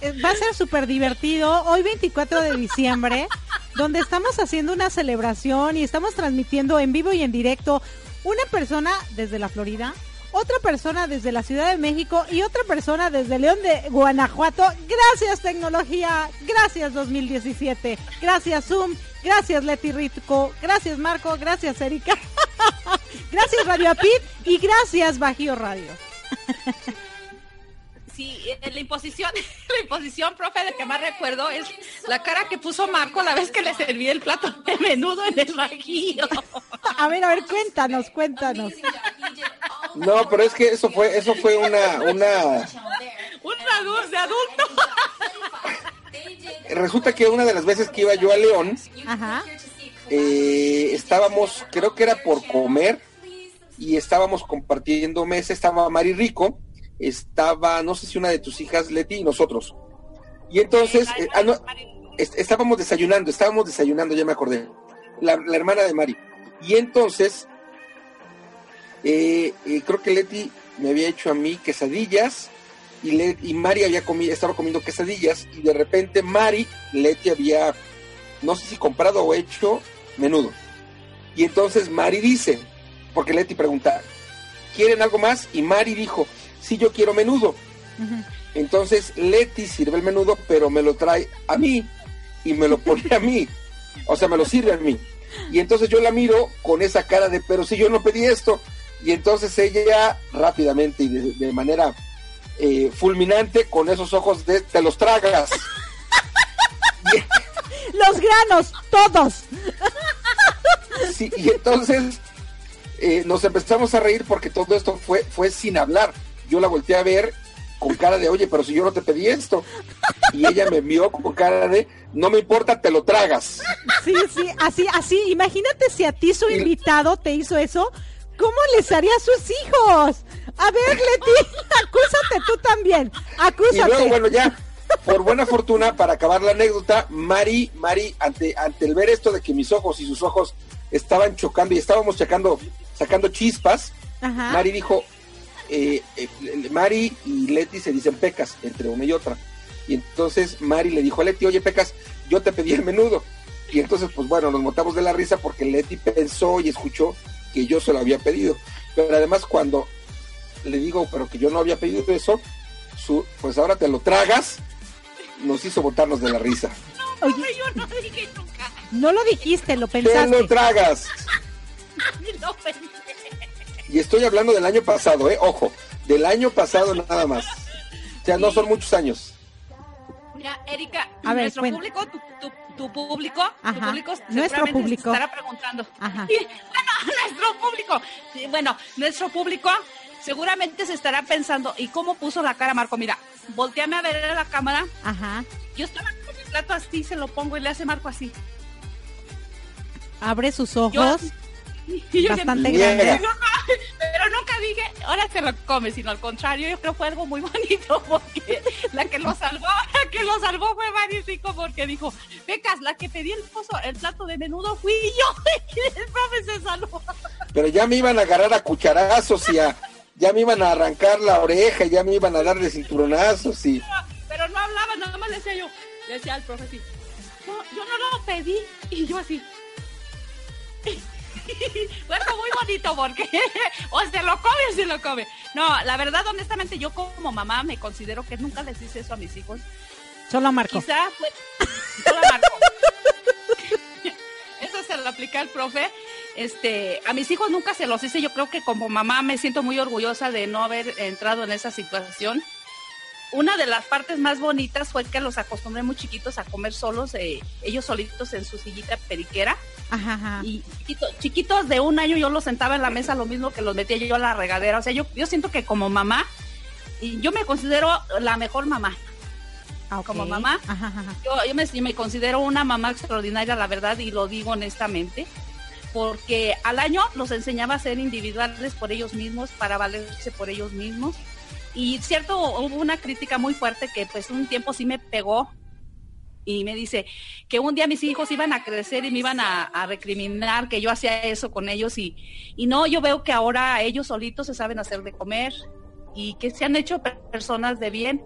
eh, va a ser súper divertido. Hoy 24 de diciembre, donde estamos haciendo una celebración y estamos transmitiendo en vivo y en directo una persona desde la Florida, otra persona desde la Ciudad de México y otra persona desde León de Guanajuato. Gracias tecnología, gracias 2017, gracias Zoom, gracias Leti Rico, gracias Marco, gracias Erika, gracias Radio Apit y gracias Bajío Radio. Sí, eh, la imposición, la imposición, profe, de que más recuerdo es la cara que puso Marco la vez que le serví el plato de menudo en el bajío. A ver, a ver, cuéntanos, cuéntanos. no, pero es que eso fue, eso fue una, una, Un de adulto. resulta que una de las veces que iba yo a León, Ajá. Eh, estábamos, creo que era por comer, y estábamos compartiendo mesa, estaba Mari Rico, estaba, no sé si una de tus hijas, Leti, y nosotros. Y entonces, eh, ah, no, estábamos desayunando, estábamos desayunando, ya me acordé, la, la hermana de Mari. Y entonces, eh, eh, creo que Leti me había hecho a mí quesadillas, y, Le- y Mari había comido, estaba comiendo quesadillas, y de repente Mari, Leti había, no sé si comprado o hecho menudo. Y entonces Mari dice, porque Leti pregunta, ¿quieren algo más? Y Mari dijo, sí, yo quiero menudo. Entonces Leti sirve el menudo, pero me lo trae a mí y me lo pone a mí. O sea, me lo sirve a mí. Y entonces yo la miro con esa cara de, pero si yo no pedí esto. Y entonces ella rápidamente y de, de manera eh, fulminante, con esos ojos de, te los tragas. Los granos, todos. Sí, y entonces eh, nos empezamos a reír porque todo esto fue, fue sin hablar. Yo la volteé a ver con cara de, oye, pero si yo no te pedí esto. Y ella me vio con cara de, no me importa, te lo tragas. Sí, sí, así, así. Imagínate si a ti su invitado te hizo eso. ¿Cómo les haría a sus hijos? A ver, Leti, acúsate tú también. Y Acúsate. luego, bueno, ya, por buena fortuna, para acabar la anécdota, Mari, Mari, ante, ante el ver esto de que mis ojos y sus ojos estaban chocando y estábamos sacando, sacando chispas, Ajá. Mari dijo, eh, eh, Mari y Leti se dicen pecas entre una y otra. Y entonces Mari le dijo a Leti, oye pecas, yo te pedí el menudo. Y entonces, pues bueno, nos montamos de la risa porque Leti pensó y escuchó que yo se lo había pedido. Pero además cuando le digo, pero que yo no había pedido eso, su, pues ahora te lo tragas, nos hizo botarnos de la risa. Oye, yo no dije nunca. no lo dijiste, lo Te pensaste. lo tragas. No pensé. Y estoy hablando del año pasado, ¿eh? Ojo, del año pasado nada más. O sea, no son muchos años. Mira, Erika, A ver, nuestro público, tu, tu, tu público, tu público nuestro público. estará preguntando. Ajá. Y, bueno, nuestro público. Bueno, nuestro público seguramente se estará pensando, ¿y cómo puso la cara Marco? Mira, volteame a ver a la cámara. Ajá. Yo estaba con mi plato así, se lo pongo y le hace Marco así. Abre sus ojos. Y yo Bastante dije, grande. "No, Pero nunca dije, ahora se lo come, sino al contrario, yo creo que fue algo muy bonito porque la que lo salvó, la que lo salvó fue Maricico porque dijo, Pecas, la que pedí el, pozo- el plato de menudo fui yo y el profe se salvó. Pero ya me iban a agarrar a cucharazos y a, ya me iban a arrancar la oreja, ya me iban a darle cinturonazos y Pero no hablaba, nada más le decía yo, le decía al profe así, "No, yo no lo pedí y yo así. Algo muy bonito porque o se lo come o se lo come. No, la verdad, honestamente, yo como mamá me considero que nunca les hice eso a mis hijos. Solo a Marco. Quizá fue solo a Marco. Se lo aplica el profe. Este, a mis hijos nunca se los hice. Yo creo que como mamá me siento muy orgullosa de no haber entrado en esa situación. Una de las partes más bonitas fue que los acostumbré muy chiquitos a comer solos, eh, ellos solitos en su sillita periquera. Ajá, ajá. Y chiquito- chiquitos de un año yo los sentaba en la mesa lo mismo que los metía yo a la regadera. O sea, yo, yo siento que como mamá, y yo me considero la mejor mamá. Ah. Como mamá, Ajá, ajá. yo, yo me, yo me considero una mamá extraordinaria, la verdad, y lo digo honestamente, porque al año los enseñaba a ser individuales por ellos mismos, para valerse por ellos mismos. Y cierto, hubo una crítica muy fuerte que pues un tiempo sí me pegó y me dice que un día mis hijos iban a crecer y me iban a, a recriminar que yo hacía eso con ellos y, y no, yo veo que ahora ellos solitos se saben hacer de comer y que se han hecho per- personas de bien,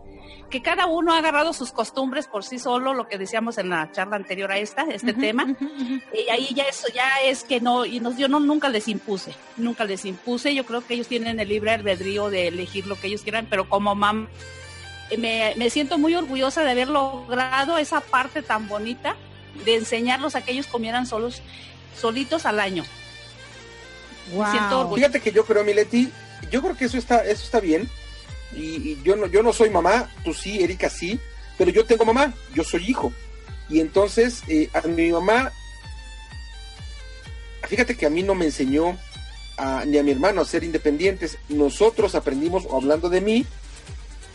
que cada uno ha agarrado sus costumbres por sí solo, lo que decíamos en la charla anterior a esta, este tema, y ahí ya eso ya es que no, y nos, yo no, nunca les impuse, nunca les impuse, yo creo que ellos tienen el libre albedrío de elegir lo que ellos quieran, pero como mamá me, me siento muy orgullosa de haber logrado esa parte tan bonita de enseñarlos a que ellos comieran solos, solitos al año. Me siento orgullosa. Fíjate que yo creo, Mileti, yo creo que eso está, eso está bien. Y, yo no, yo no soy mamá, tú sí, Erika sí, pero yo tengo mamá, yo soy hijo. Y entonces eh, a mi mamá, fíjate que a mí no me enseñó a- ni a mi hermano a ser independientes. Nosotros aprendimos, o hablando de mí,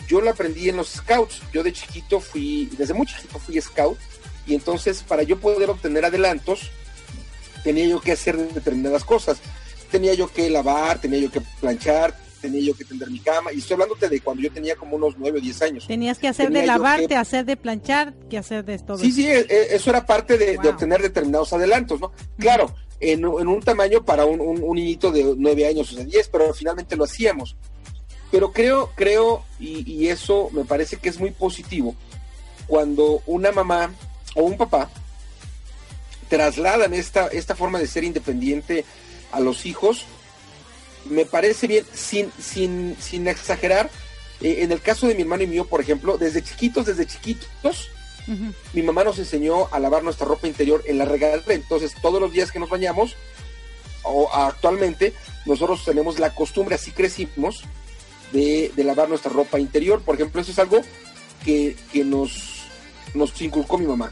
yo lo aprendí en los scouts. Yo de chiquito fui, desde muy chiquito fui scout. Y entonces para yo poder obtener adelantos, tenía yo que hacer determinadas cosas. Tenía yo que lavar, tenía yo que planchar, tenía yo que tender mi cama. Y estoy hablándote de cuando yo tenía como unos 9 o 10 años. Tenías que hacer Tenía de lavarte, que- hacer de planchar, que hacer de todo. Sí, sí, eh, eh, eso era parte de, de obtener determinados adelantos, ¿no? Claro, en, en un tamaño para un, un- un niñito de nueve años o de 10, pero finalmente lo hacíamos. Pero creo, creo, y, y eso me parece que es muy positivo, cuando una mamá o un papá trasladan esta, esta forma de ser independiente a los hijos, me parece bien, sin, sin, sin exagerar. Eh, en el caso de mi hermano y mío, por ejemplo, desde chiquitos, desde chiquitos, mi mamá nos enseñó a lavar nuestra ropa interior en la regadera. Entonces, todos los días que nos bañamos, o actualmente, nosotros tenemos la costumbre, así crecimos, de, de lavar nuestra ropa interior. Por ejemplo, eso es algo que, que nos, nos inculcó mi mamá.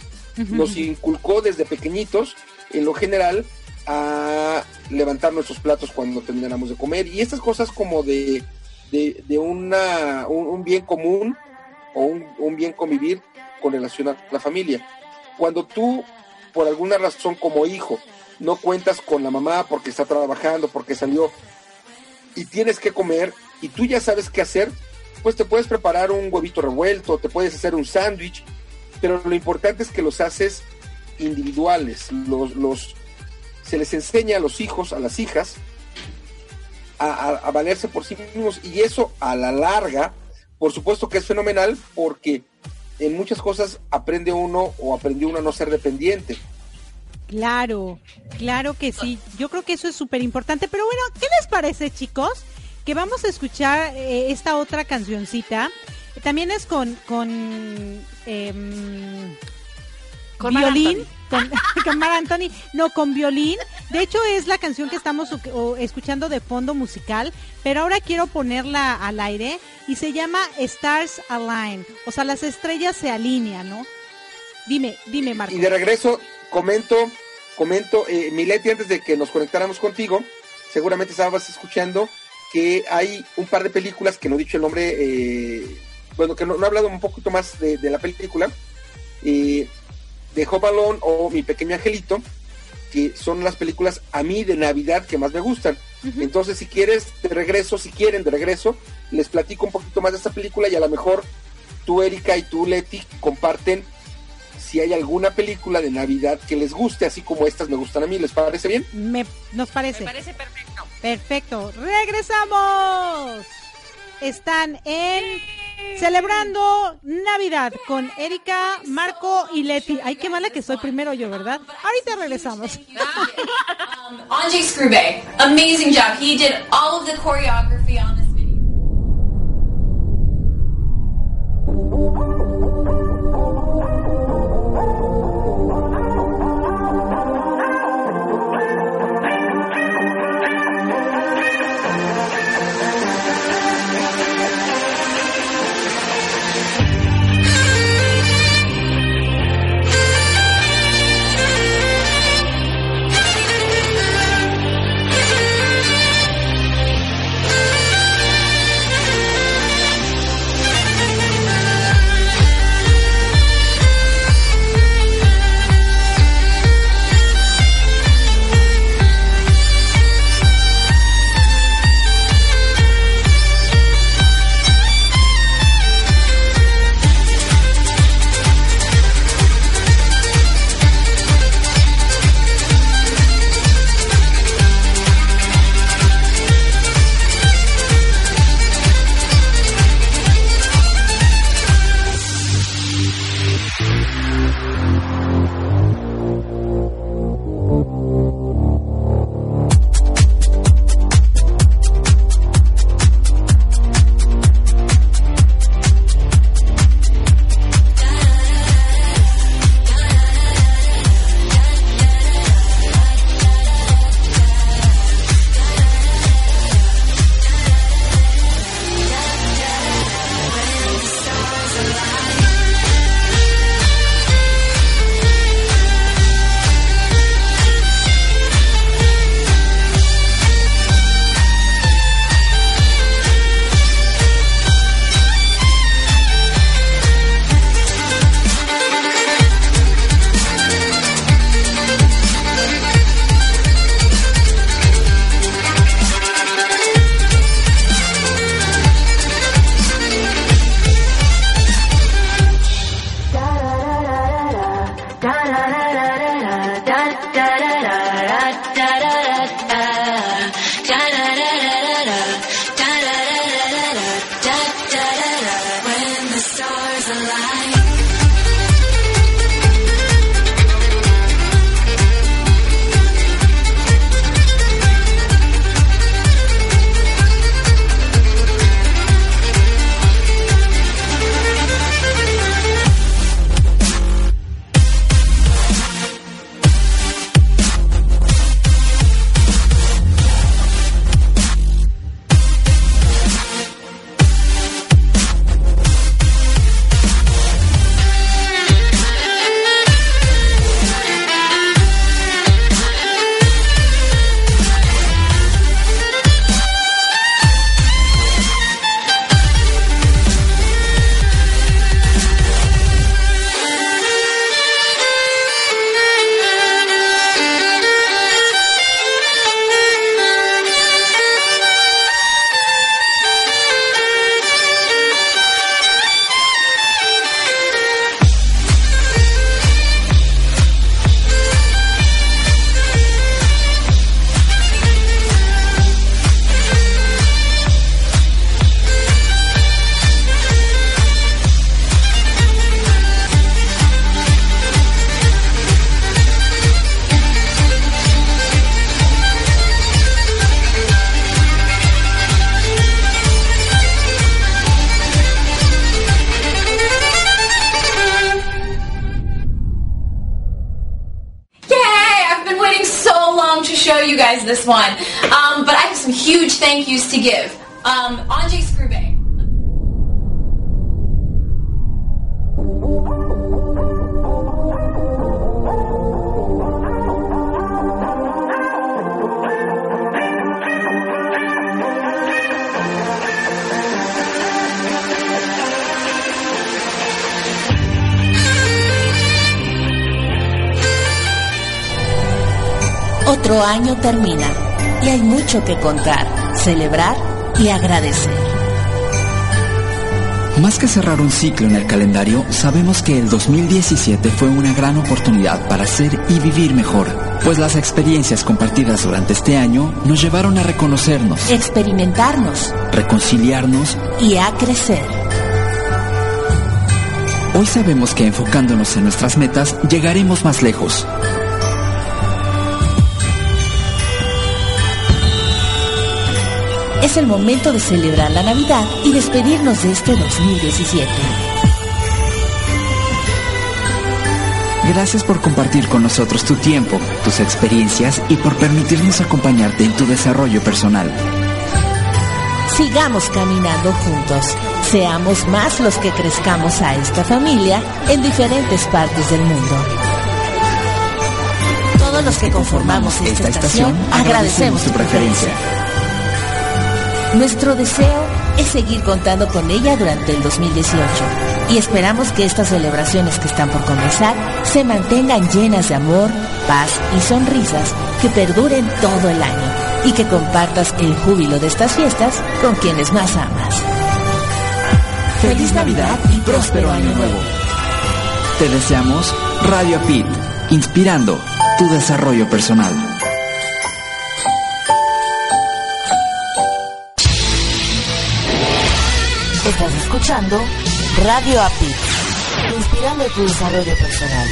Nos inculcó desde pequeñitos, en lo general, a levantar nuestros platos cuando termináramos de comer. Y estas cosas como de, de, de una, un, bien común o un, un bien convivir con relación a la familia. Cuando tú, por alguna razón como hijo, no cuentas con la mamá porque está trabajando, porque salió y tienes que comer y tú ya sabes qué hacer, pues te puedes preparar un huevito revuelto, te puedes hacer un sándwich, pero lo importante es que los haces individuales, los, los, se les enseña a los hijos, a las hijas, a, a- a valerse por sí mismos y eso a la larga, por supuesto que es fenomenal porque en muchas cosas aprende uno o aprendió uno a no ser dependiente. Claro, claro que sí. Yo creo que eso es súper importante. Pero bueno, ¿qué les parece, chicos? Que vamos a escuchar eh, esta otra cancioncita. También es con con em, Con violín, con, con Mar Anthony, no con violín. De hecho es la canción que estamos escuchando de fondo musical, pero ahora quiero ponerla al aire y se llama Stars Align, o sea las estrellas se alinean, ¿no? Dime, dime, Marco. Y de regreso comento comento, eh, Mileti, antes de que nos conectáramos contigo, seguramente estabas escuchando que hay un par de películas que no he dicho el nombre, eh, bueno, que no, he hablado un poquito más de, de la película, eh, de Home Alone o Mi Pequeño Angelito, que son las películas a mí de Navidad que más me gustan. Entonces, si quieres, de regreso, si quieren, de regreso, les platico un poquito más de esta película y a lo mejor tú, Erika, y tú, Leti, comparten si hay alguna película de Navidad que les guste, así como estas me gustan a mí. ¿Les parece bien? Me, nos parece. Me parece perfecto. Perfecto. ¡Regresamos! Están en Celebrando Navidad con Erika, Marco y Leti. Ay, qué mala que soy primero yo, ¿verdad? Ahorita regresamos. Anjay Scrube, amazing job. He did all of the choreography on this one. Um, but I have some huge thank yous to give. Um, Otro año termina y hay mucho que contar, celebrar y agradecer. Más que cerrar un ciclo en el calendario, sabemos que el 2017 fue una gran oportunidad para ser y vivir mejor, pues las experiencias compartidas durante este año nos llevaron a reconocernos, experimentarnos, reconciliarnos y a crecer. Hoy sabemos que enfocándonos en nuestras metas llegaremos más lejos. Es el momento de celebrar la Navidad y despedirnos de este 2017. Gracias por compartir con nosotros tu tiempo, tus experiencias y por permitirnos acompañarte en tu desarrollo personal. Sigamos caminando juntos. Seamos más los que crezcamos a esta familia en diferentes partes del mundo. Todos los que conformamos esta, estación agradecemos tu preferencia. Nuestro deseo es seguir contando con ella durante el 2018 y esperamos que estas celebraciones que están por comenzar se mantengan llenas de amor, paz y sonrisas que perduren todo el año y que compartas el júbilo de estas fiestas con quienes más amas. Feliz Navidad y próspero año nuevo. Te deseamos Radio Pit, inspirando tu desarrollo personal. Escuchando Radio API, inspirando tu desarrollo personal.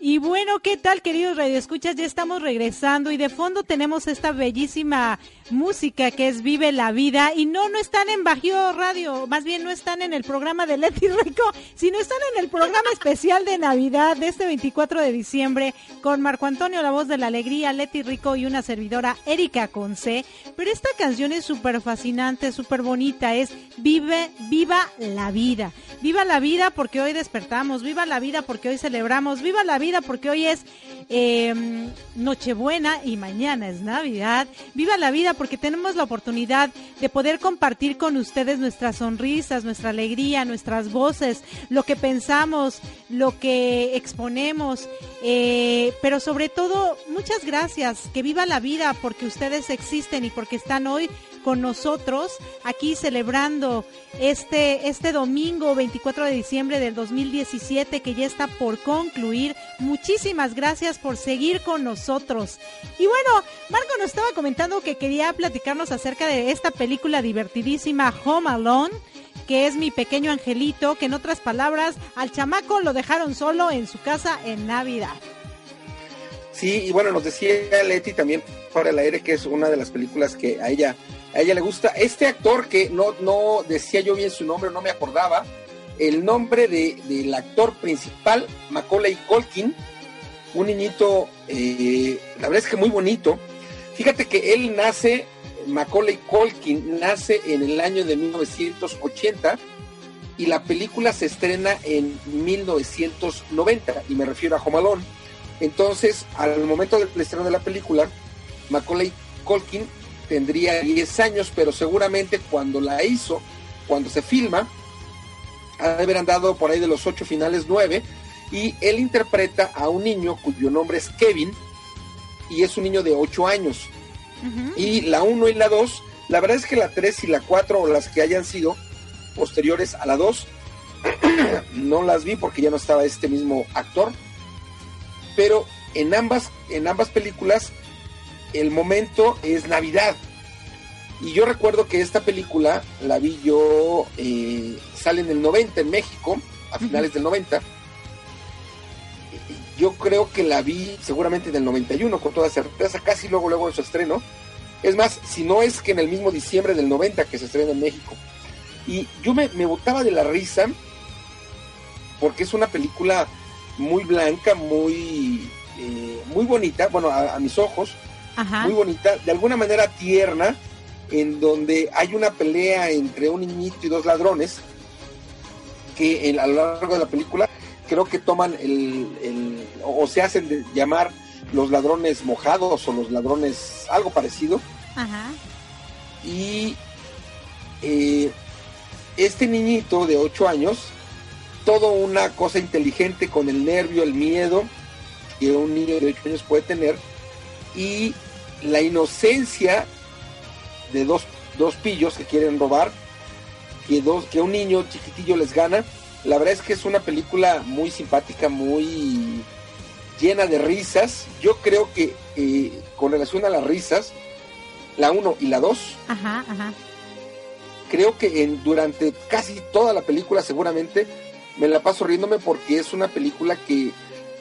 Y bueno, ¿qué tal queridos radioescuchas? Ya estamos regresando y de fondo tenemos esta bellísima música que es Vive la Vida y no, no están en Bajío Radio, más bien no están en el programa de Leti Rico, sino están en el programa especial de Navidad de este 24 de diciembre con Marco Antonio, la voz de la alegría, Leti Rico y una servidora Erika Conce. Pero esta canción es súper fascinante, súper bonita, es Vive, viva la vida. Viva la vida porque hoy despertamos, viva la vida porque hoy celebramos, viva la vida porque hoy es eh, Nochebuena y mañana es Navidad. Viva la vida porque tenemos la oportunidad de poder compartir con ustedes nuestras sonrisas, nuestra alegría, nuestras voces, lo que pensamos, lo que exponemos. Eh, pero sobre todo, muchas gracias. Que viva la vida porque ustedes existen y porque están hoy con nosotros aquí celebrando este, este domingo 24 de diciembre del 2017 que ya está por concluir. Muchísimas gracias por seguir con nosotros. Y bueno, Marco nos estaba comentando que quería platicarnos acerca de esta película divertidísima Home Alone que es mi pequeño angelito, que en otras palabras, al chamaco lo dejaron solo en su casa en Navidad. Sí, y bueno, nos decía Leti también para el aire que es una de las películas que a ella a ella le gusta. Este actor que no, no decía yo bien su nombre, no me acordaba, el nombre de, del actor principal, Macaulay Culkin, un niñito, eh, la verdad es que muy bonito. Fíjate que él nace, Macaulay Culkin nace en el año de 1980 y la película se estrena en 1990 y me refiero a Home Entonces, al momento del estreno de la película, Macaulay Culkin tendría 10 años, pero seguramente cuando la hizo, cuando se filma, ha de haber andado por ahí de los 8 finales 9, y él interpreta a un niño cuyo nombre es Kevin, y es un niño de 8 años. Y la 1 y la 2, la verdad es que la 3 y la 4, o las que hayan sido posteriores a la 2, no las vi porque ya no estaba este mismo actor, pero en ambas, en ambas películas el momento es Navidad. Y yo recuerdo que esta película la vi yo, eh, sale en el 90 en México, a finales del 90. Yo creo que la vi seguramente en el 91 con toda certeza, casi luego luego de su estreno. Es más, si no es que en el mismo diciembre del 90 que se estrena en México. Y yo me, me botaba de la risa porque es una película muy blanca, muy, eh, muy bonita, bueno, a mis ojos, muy bonita, de alguna manera tierna, en donde hay una pelea entre un niñito y dos ladrones, que a lo largo de la película creo que toman el, o se hacen de llamar los ladrones mojados o los ladrones algo parecido, Ajá. Y eh, este niñito de 8 años, todo una cosa inteligente con el nervio, el miedo que un niño de 8 años puede tener y la inocencia de dos, dos pillos que quieren robar, que, dos, que un niño chiquitillo les gana. La verdad es que es una película muy simpática, muy llena de risas. Yo creo que eh, con relación a las risas, la 1 y la 2, Ajá, ajá. creo que en, durante casi toda la película seguramente me la paso riéndome porque es una película que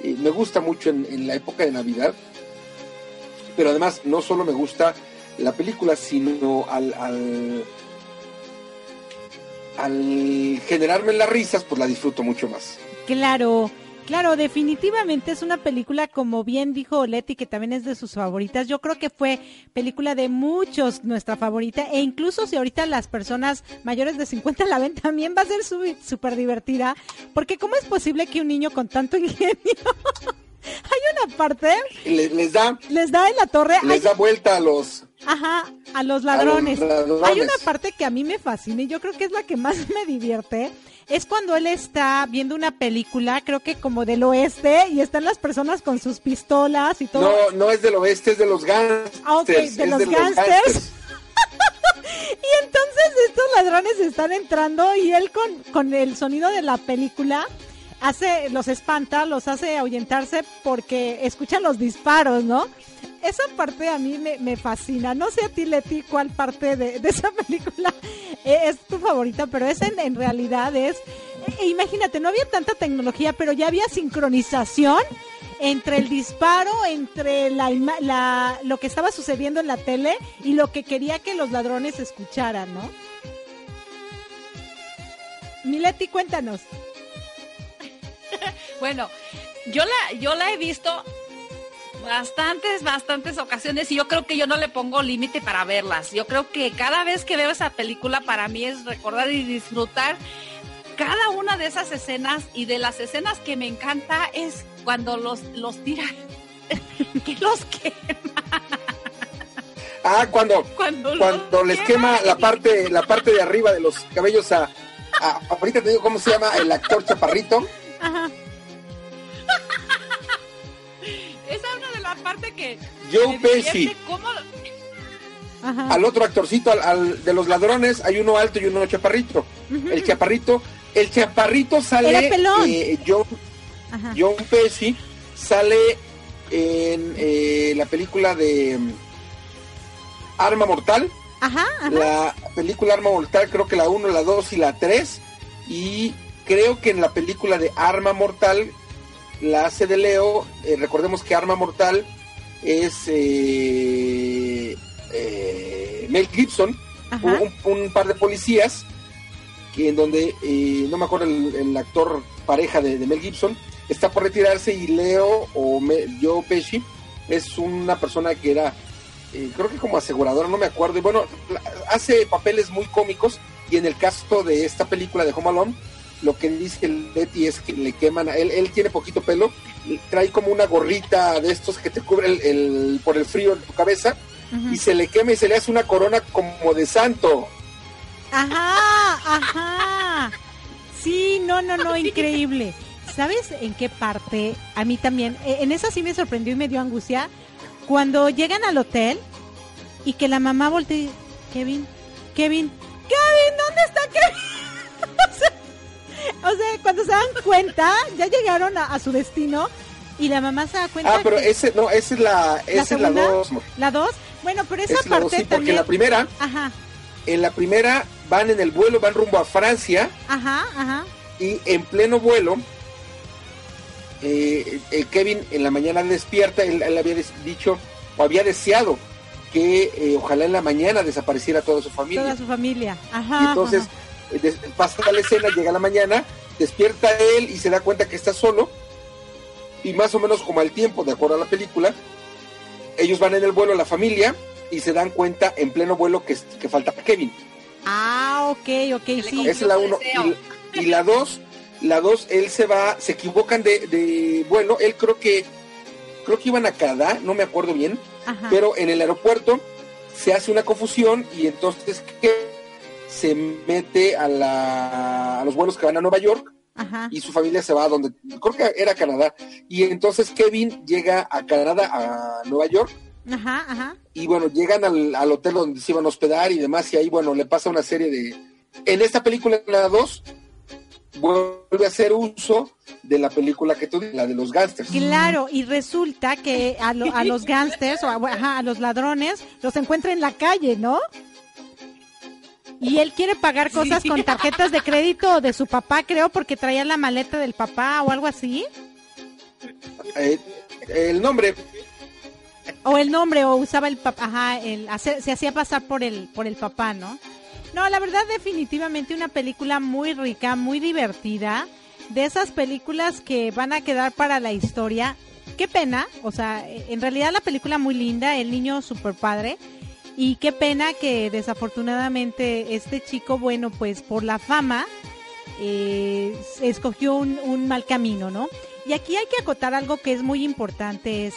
eh, me gusta mucho en, en la época de Navidad. Pero además no solo me gusta la película, sino al, al, generarme las risas, pues la disfruto mucho más. Claro, claro, definitivamente es una película, como bien dijo Leti, que también es de sus favoritas. Yo creo que fue película de muchos nuestra favorita, e incluso si ahorita las personas mayores de 50 la ven, también va a ser súper divertida, porque ¿cómo es posible que un niño con tanto ingenio... Hay una parte, Le- les da, les da en la torre, hay- les da vuelta a los, Ajá, a los ladrones. A los ladrones. Hay una parte que a mí me fascina y yo creo que es la que más me divierte. Es cuando él está viendo una película, creo que como del oeste, y están las personas con sus pistolas y todo. No, no es del oeste, es de los gangsters. Ah, ok, de es los gangsters. gangsters. Y entonces estos ladrones están entrando y él con, con el sonido de la película hace, los espanta, los hace ahuyentarse porque escuchan los disparos, ¿no? Esa parte a mí me, me fascina. No sé a ti, Leti, cuál parte de, esa película es tu favorita, pero esa en, realidad es... eh, imagínate, no había tanta tecnología, pero ya había sincronización entre el disparo, entre la, la lo que estaba sucediendo en la tele y lo que quería que los ladrones escucharan, ¿no? Mileti, cuéntanos. Bueno, yo la, yo la he visto bastantes, bastantes ocasiones y yo creo que yo no le pongo límite para verlas. Yo creo que cada vez que veo esa película para mí es recordar y disfrutar cada una de esas escenas y de las escenas que me encanta es cuando los, los tiran, que los que Ah, cuando, Cuando cuando, les quema quema la parte, la parte de arriba de los cabellos a, a- ahorita te digo cómo se llama el actor chaparrito. Ajá. Esa es una de las partes que Joe Pesci. cómo- Ajá. Al otro actorcito, al, al de los ladrones, hay uno alto y uno chaparrito. El chaparrito, el chaparrito sale Era pelón. eh, John, Ajá. John Pesci sale en eh, la película de mm, Arma Mortal. Ajá, ajá. La película Arma Mortal, creo que la 1, la 2 y la 3. Y creo que en la película de Arma Mortal la hace de Leo. Eh, recordemos que Arma Mortal es eh, eh, Mel Gibson, un, un par de policías, que en donde no me acuerdo el, el actor pareja de, de Mel Gibson, está por retirarse y Leo o Me- Joe Pesci es una persona que era creo que como aseguradora, no me acuerdo. Y bueno, hace papeles muy cómicos. Y en el caso de esta película de Home Alone, lo que dice Letty es que le queman a él. Él tiene poquito pelo, trae como una gorrita de estos que te cubre el, el- por el frío en tu cabeza. Y se le quema y se le hace una corona como de santo. Ajá, ajá. Sí, no, no, no, increíble. ¿Sabes en qué parte? A mí también. eh, En esa sí me sorprendió y me dio angustia. Cuando llegan al hotel y que la mamá voltea y Kevin, Kevin, Kevin, ¿dónde está Kevin? o, sea, o sea, cuando se dan cuenta, ya llegaron a, a su destino y la mamá se da cuenta. Ah, pero que- ese, no, esa es la, esa es la dos. ¿La dos? Bueno, pero esa es la dos, parte sí, porque también. la primera, Ajá, en la primera van en el vuelo, van rumbo a Francia. ajá, ajá. y en pleno vuelo eh, el Kevin en la mañana despierta él, él había dicho o había deseado que eh, ojalá en la mañana desapareciera toda su familia Toda su familia. Ajá. y entonces ajá. Eh, pasa la escena llega la mañana despierta él y se da cuenta que está solo y más o menos como al tiempo de acuerdo a la película ellos van en el vuelo la familia y se dan cuenta en pleno vuelo que, que falta Kevin Ah, ok, ok, sí. esa es la uno. Y, y la dos, la dos, él se va, se equivocan de, de vuelo. Él creo que, creo que iban a Canadá, no me acuerdo bien. Ajá. Pero en el aeropuerto se hace una confusión y entonces que se mete a, la, a los vuelos que van a Nueva York Ajá. y su familia se va a donde, creo que era Canadá. Y entonces Kevin llega a Canadá, a Nueva York, Ajá, ajá. y bueno, llegan al, al hotel donde se iban a hospedar y demás, y ahí, bueno, le pasa una serie de... En esta película, en la 2, vuelve a hacer uso de la película que tú dices, la de los gángsters. Claro, y resulta que a, lo- a los gángsters o a, ajá, a los ladrones los encuentra en la calle, ¿no? Y él quiere pagar cosas Sí. con tarjetas de crédito de su papá, creo, porque traía la maleta del papá o algo así. Eh, el nombre, O el nombre, o usaba el papá, ajá, el, hacer- se hacía pasar por el, por el papá, ¿no? No, la verdad, definitivamente una película muy rica, muy divertida. De esas películas que van a quedar para la historia. Qué pena, o sea, en realidad la película muy linda, el niño super padre. Y qué pena que desafortunadamente este chico, bueno, pues por la fama, eh, escogió un, un mal camino, ¿no? Y aquí hay que acotar algo que es muy importante, es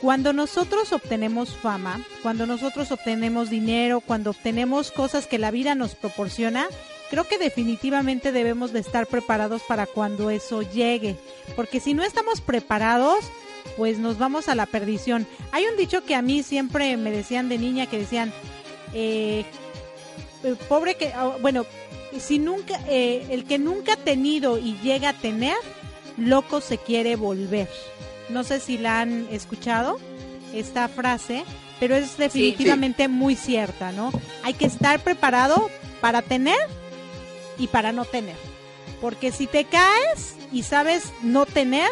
cuando nosotros obtenemos fama, cuando nosotros obtenemos dinero, cuando obtenemos cosas que la vida nos proporciona, creo que definitivamente debemos de estar preparados para cuando eso llegue, porque si no estamos preparados, pues nos vamos a la perdición. Hay un dicho que a mí siempre me decían de niña que decían, eh, eh, pobre que, ah, bueno, si nunca, eh, el que nunca ha tenido y llega a tener, loco se quiere volver. No sé si la han escuchado, esta frase, pero es definitivamente muy cierta, ¿no? Hay que estar preparado para tener y para no tener. Porque si te caes y sabes no tener,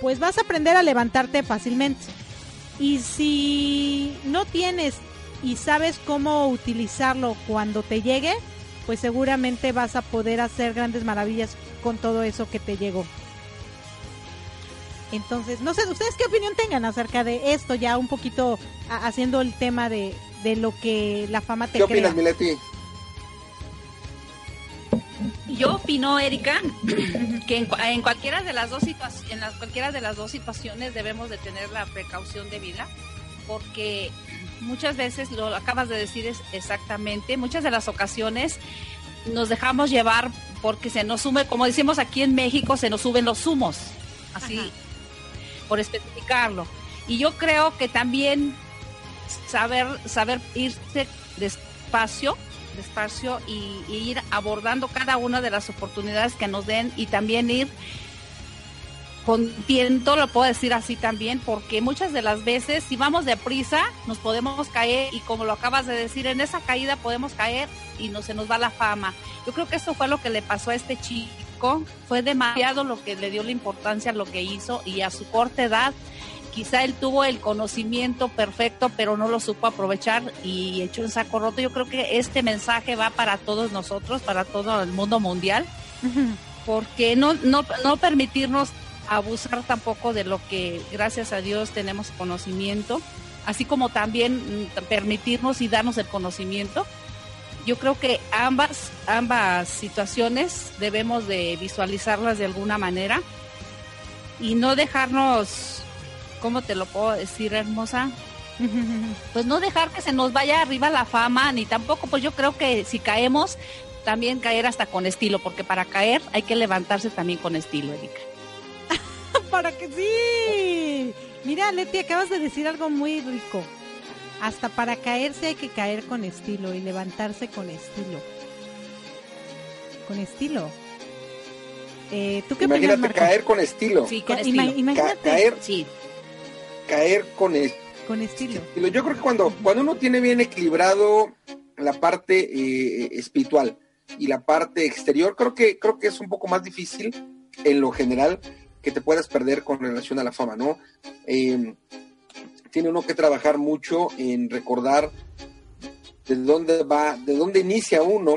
pues vas a aprender a levantarte fácilmente. Y si no tienes y sabes cómo utilizarlo cuando te llegue, pues seguramente vas a poder hacer grandes maravillas con todo eso que te llegó. Entonces, no sé, ¿ustedes qué opinión tengan acerca de esto? Ya un poquito haciendo el tema de, de lo que la fama te ¿qué crea. opinas, Mileti? Yo opino, Erika, que en, cua- en cualquiera de las dos situaciones, en las cualquiera de las dos situaciones debemos de tener la precaución debida, porque muchas veces lo acabas de decir es exactamente, muchas de las ocasiones nos dejamos llevar porque se nos sume, como decimos aquí en México, se nos suben los humos, así por especificarlo. Y yo creo que también saber saber irse despacio despacio y, ir abordando cada una de las oportunidades que nos den y también ir con tiento, lo puedo decir así también, porque muchas de las veces si vamos deprisa nos podemos caer y como lo acabas de decir, en esa caída podemos caer y no se nos va la fama. Yo creo que eso fue lo que le pasó a este chico, fue demasiado lo que le dio la importancia a lo que hizo y a su corta edad quizá él tuvo el conocimiento perfecto, pero no lo supo aprovechar y echó en saco roto. Yo creo que este mensaje va para todos nosotros, para todo el mundo mundial, porque no, no, no permitirnos abusar tampoco de lo que gracias a Dios tenemos conocimiento, así como también mm, permitirnos y darnos el conocimiento. Yo creo que ambas, ambas situaciones debemos de visualizarlas de alguna manera y no dejarnos ¿cómo te lo puedo decir, hermosa? Pues no dejar que se nos vaya arriba la fama, ni tampoco, pues yo creo que si caemos, también caer hasta con estilo, porque para caer hay que levantarse también con estilo, Erika. para que sí. Mira, Leti, acabas de decir algo muy rico. Hasta para caerse hay que caer con estilo y levantarse con estilo. Con estilo. Eh, ¿Tú qué opinas, Imagínate Marco? caer con estilo. Sí, con Ca- estilo. ima- imagínate. Ca- caer, Sí. Caer con es- Con estilo. estilo. Yo creo que cuando, cuando uno tiene bien equilibrado la parte eh, espiritual y la parte exterior, creo que, creo que es un poco más difícil en lo general que te puedas perder con relación a la fama, ¿no? Eh, tiene uno que trabajar mucho en recordar de dónde va, de dónde inicia uno,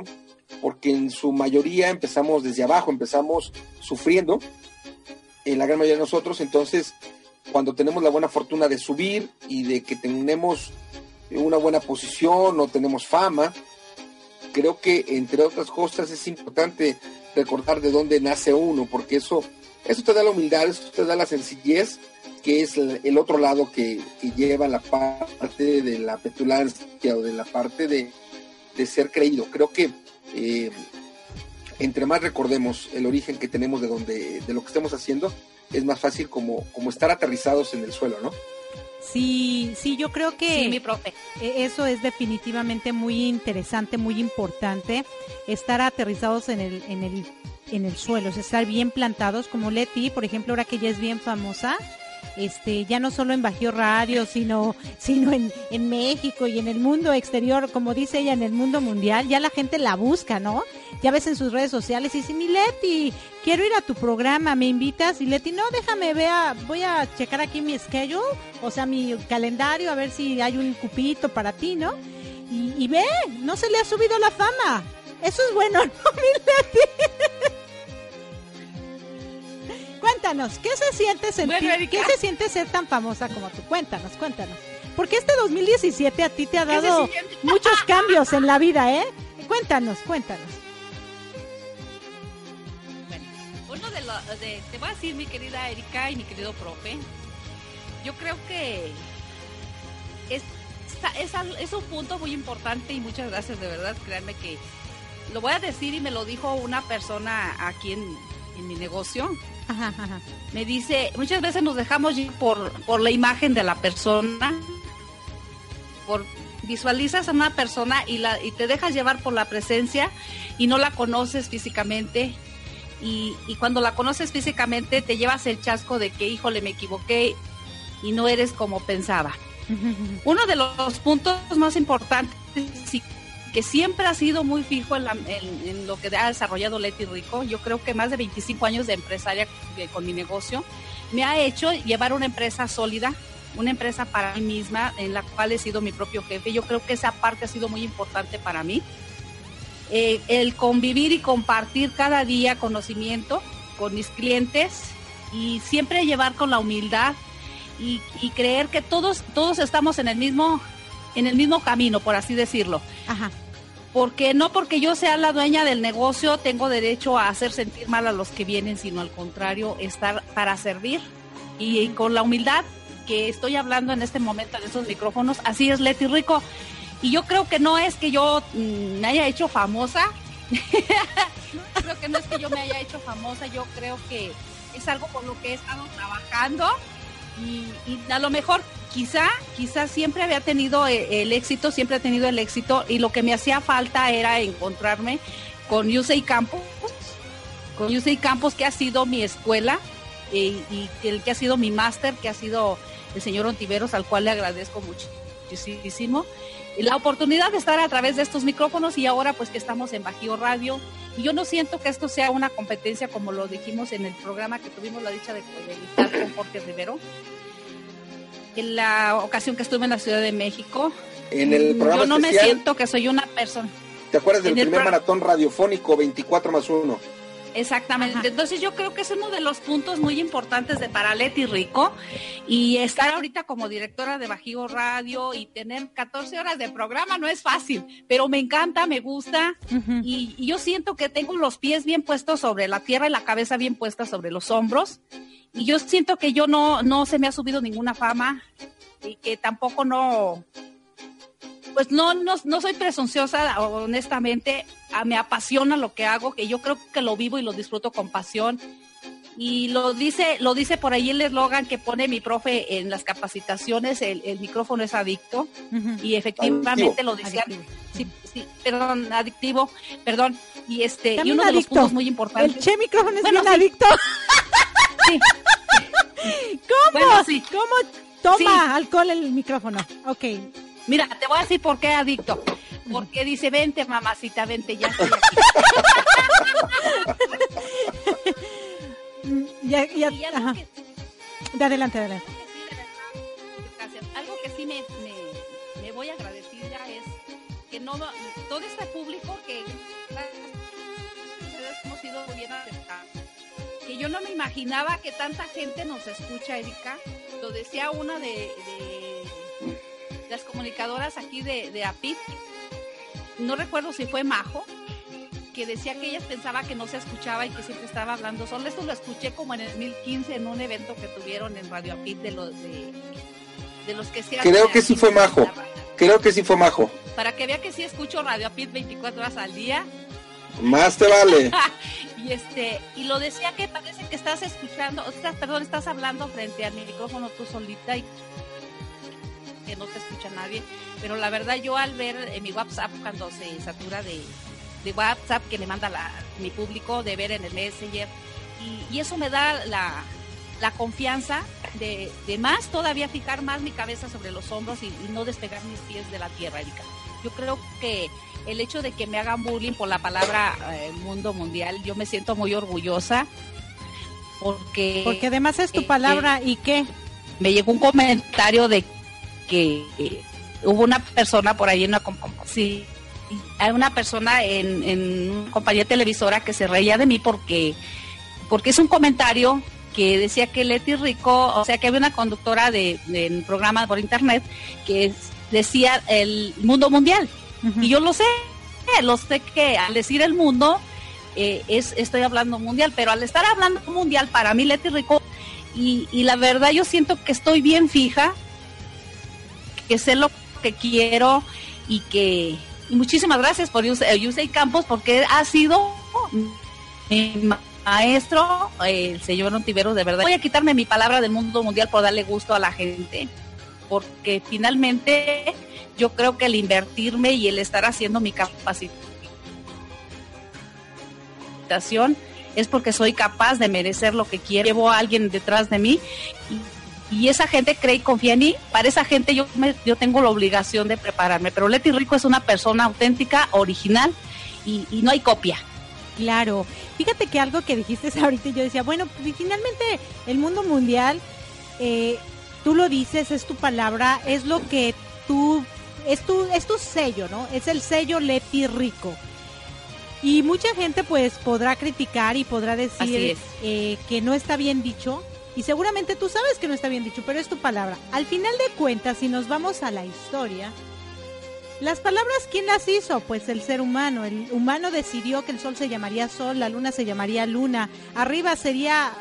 porque en su mayoría empezamos desde abajo, empezamos sufriendo, en la gran mayoría de nosotros, entonces cuando tenemos la buena fortuna de subir y de que tenemos una buena posición o tenemos fama, creo que entre otras cosas es importante recordar de dónde nace uno, porque eso, eso te da la humildad, eso te da la sencillez, que es el, otro lado que, que lleva la parte de la petulancia o de la parte de, de ser creído. Creo que eh, entre más recordemos el origen que tenemos de donde, de lo que estemos haciendo, es más fácil como, como estar aterrizados en el suelo, ¿no? Sí, sí, yo creo que Sí, mi profe. e- eso es definitivamente muy interesante, muy importante, estar aterrizados en el, en el, en el suelo, o sea, estar bien plantados, como Leti, por ejemplo, ahora que ella es bien famosa, este, ya no solo en Bajío Radio, sino, sino en, en México y en el mundo exterior, como dice ella, en el mundo mundial, ya la gente la busca, ¿no? Ya ves en sus redes sociales y dice, mi Leti, quiero ir a tu programa, ¿me invitas? Y Leti, no, déjame, vea, voy a checar aquí mi schedule, o sea, mi calendario, a ver si hay un cupito para ti, ¿no? Y, y ve, no se le ha subido la fama. Eso es bueno, ¿no, mi Leti? Cuéntanos, ¿qué se siente sentir, Bueno, qué se siente ser tan famosa como tú? Cuéntanos, cuéntanos. Porque este 2017 a ti te ha ¿Qué se dado muchos cambios en la vida, ¿eh? Cuéntanos, cuéntanos. De los, de, te voy a decir mi querida Erika y mi querido profe, yo creo que es, es, un punto muy importante y muchas gracias de verdad, créanme que lo voy a decir y me lo dijo una persona aquí en, en mi negocio. Ajá, ajá. Me dice, muchas veces nos dejamos ir por, por la imagen de la persona, por visualizas a una persona y, la, y te dejas llevar por la presencia y no la conoces físicamente. Y, y cuando la conoces físicamente te llevas el chasco de que, híjole, me equivoqué y no eres como pensaba. Uno de los puntos más importantes y que siempre ha sido muy fijo en, la- en- en lo que ha desarrollado Leti Rico, yo creo que más de 25 años de empresaria con mi negocio, me ha hecho llevar una empresa sólida, una empresa para mí misma, en la cual he sido mi propio jefe. Yo creo que esa parte ha sido muy importante para mí. Eh, el convivir y compartir cada día conocimiento con mis clientes y siempre llevar con la humildad y, y creer que todos todos estamos en el mismo en el mismo camino por así decirlo. Ajá. porque no porque yo sea la dueña del negocio tengo derecho a hacer sentir mal a los que vienen sino al contrario estar para servir. Y, con la humildad que estoy hablando en este momento en estos micrófonos así es Leti Rico y yo creo que no es que yo mm, me haya hecho famosa creo que no es que yo me haya hecho famosa, yo creo que es algo por lo que he estado trabajando y, a lo mejor quizá, quizá siempre había tenido eh, el éxito, siempre he tenido el éxito y lo que me hacía falta era encontrarme con UCI Campus, con UCI Campus que ha sido mi escuela eh, y el que ha sido mi máster, que ha sido el señor Ontiveros, al cual le agradezco muchísimo. Y la oportunidad de estar a través de estos micrófonos y ahora pues que estamos en Bajío Radio. Y yo no siento que esto sea una competencia como lo dijimos en el programa que tuvimos la dicha de, editar con Jorge Rivero. En la ocasión que estuve en la Ciudad de México. En el programa Yo no me siento que soy una persona. ¿te acuerdas del primer maratón radiofónico 24 más 1? Exactamente. Entonces yo creo que es uno de los puntos muy importantes de para Leti Rico y estar ahorita como directora de Bajío Radio y tener 14 horas de programa no es fácil, pero me encanta, me gusta y, y yo siento que tengo los pies bien puestos sobre la tierra y la cabeza bien puesta sobre los hombros y yo siento que yo no, no se me ha subido ninguna fama y que tampoco no, pues no, no, no soy presunciosa, honestamente, me apasiona lo que hago, que yo creo que lo vivo y lo disfruto con pasión. Y lo dice, lo dice por ahí el eslogan que pone mi profe en las capacitaciones, el, el micrófono es adicto. Y efectivamente Adictivo. lo decían. Sí, sí, perdón, adictivo, perdón. Y este, y uno de los puntos muy importantes. El che micrófono es Bueno, bien sí. adicto. ¿Cómo? Bueno. ¿Cómo toma alcohol el micrófono? Ok. Mira, te voy a decir por qué adicto. Porque dice, vente mamacita, vente, ya estoy Ya, ya, Y algo que- De adelante, adelante. Algo que sí me, me, me voy agradecida es que no todo este público que hemos sido muy bien aceptados. Que yo no me imaginaba que tanta gente nos escucha, Erika. Lo decía una de, de las comunicadoras aquí de, de APIT. No recuerdo si fue Majo, que decía que ella pensaba que no se escuchaba y que siempre estaba hablando solo. Esto lo escuché como en el 2015 en un evento que tuvieron en Radio Apit de los de, de los que se Creo que sí fue majo. Creo que sí fue majo. Para que vea que sí escucho Radio Apit 24 horas al día. Más te vale. y este y lo decía que parece que estás escuchando, o sea, perdón, estás hablando frente al micrófono tú solita y que no te escucha nadie, pero la verdad yo al ver en mi WhatsApp cuando se satura de, de WhatsApp que me manda la, mi público de ver en el Messenger y, y eso me da la, la confianza de, de, más todavía fijar más mi cabeza sobre los hombros y, y no despegar mis pies de la tierra, Erika. Yo creo que el hecho de que me hagan bullying por la palabra eh, mundo mundial, yo me siento muy orgullosa porque... Porque además es tu eh, palabra eh, y qué. Me llegó un comentario de que eh, hubo una persona por ahí en una... Sí, hay una persona en, en una compañía televisora que se reía de mí porque, porque es un comentario que decía que Leti Rico, o sea que había una conductora de, de programa por internet que decía el mundo mundial. Uh -huh. Y yo lo sé, lo sé que al decir el mundo, eh, es, estoy hablando mundial, pero al estar hablando mundial, para mí Leti Rico, y, y, la verdad yo siento que estoy bien fija, que sé lo que quiero y que... Y muchísimas gracias por Yusei Campos, porque ha sido mi maestro, el señor Ontiveros, de verdad. Voy a quitarme mi palabra del mundo mundial por darle gusto a la gente, porque finalmente yo creo que el invertirme y el estar haciendo mi capacitación es porque soy capaz de merecer lo que quiero. Llevo a alguien detrás de mí y esa gente cree y confía en mí. Para esa gente yo, me, yo tengo la obligación de prepararme. Pero Leti Rico es una persona auténtica, original y, y no hay copia. Claro, fíjate que algo que dijiste ahorita yo decía, bueno, pues, finalmente el mundo mundial, eh, tú lo dices, es tu palabra, es lo que tú es tu, es tu sello, ¿no? Es el sello Leti Rico. Y mucha gente pues podrá criticar y podrá decir eh, que no está bien dicho. Y seguramente tú sabes que no está bien dicho, pero es tu palabra. Al final de cuentas, si nos vamos a la historia, las palabras, ¿quién las hizo? Pues el ser humano. El humano decidió que el sol se llamaría sol, la luna se llamaría luna, arriba sería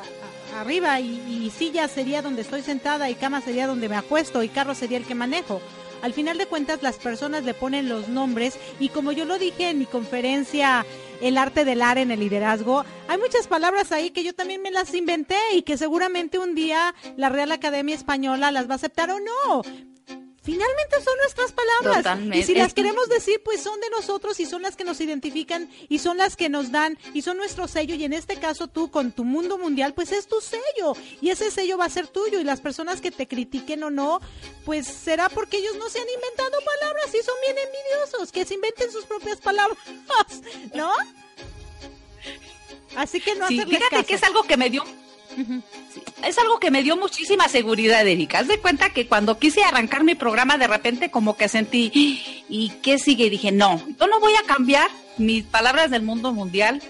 arriba y, y silla sería donde estoy sentada y cama sería donde me acuesto y carro sería el que manejo. Al final de cuentas las personas le ponen los nombres y como yo lo dije en mi conferencia El arte del ar en el liderazgo, hay muchas palabras ahí que yo también me las inventé y que seguramente un día la Real Academia Española las va a aceptar o no. Finalmente son nuestras palabras. Totalmente. Y si las queremos decir, pues son de nosotros y son las que nos identifican y son las que nos dan y son nuestro sello. Y en este caso tú con tu mundo mundial, pues es tu sello. Y ese sello va a ser tuyo. Y las personas que te critiquen o no, pues será porque ellos no se han inventado palabras y son bien envidiosos. Que se inventen sus propias palabras, ¿no? Así que no sí, fíjate caso. que es algo que me dio Es algo que me dio muchísima seguridad, Erika. Haz de cuenta que cuando quise arrancar mi programa, de repente como que sentí, ¿y qué sigue? Y dije, no, yo no voy a cambiar mis palabras del mundo mundial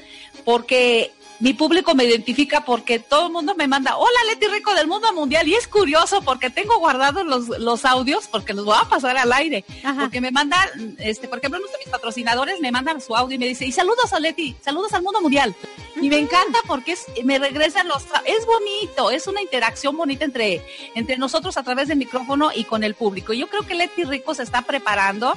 porque mi público me identifica porque todo el mundo me manda, hola Leti Rico del mundo mundial. Y es curioso porque tengo guardados los, los audios porque los voy a pasar al aire. Ajá. Porque me mandan, este, por ejemplo, uno de mis patrocinadores me mandan su audio y me dice, y saludos a Leti, saludos al mundo mundial. Uh -huh. Y me encanta porque es, me regresan los, es bonito, es una interacción bonita entre, entre nosotros a través del micrófono y con el público. Yo creo que Leti Rico se está preparando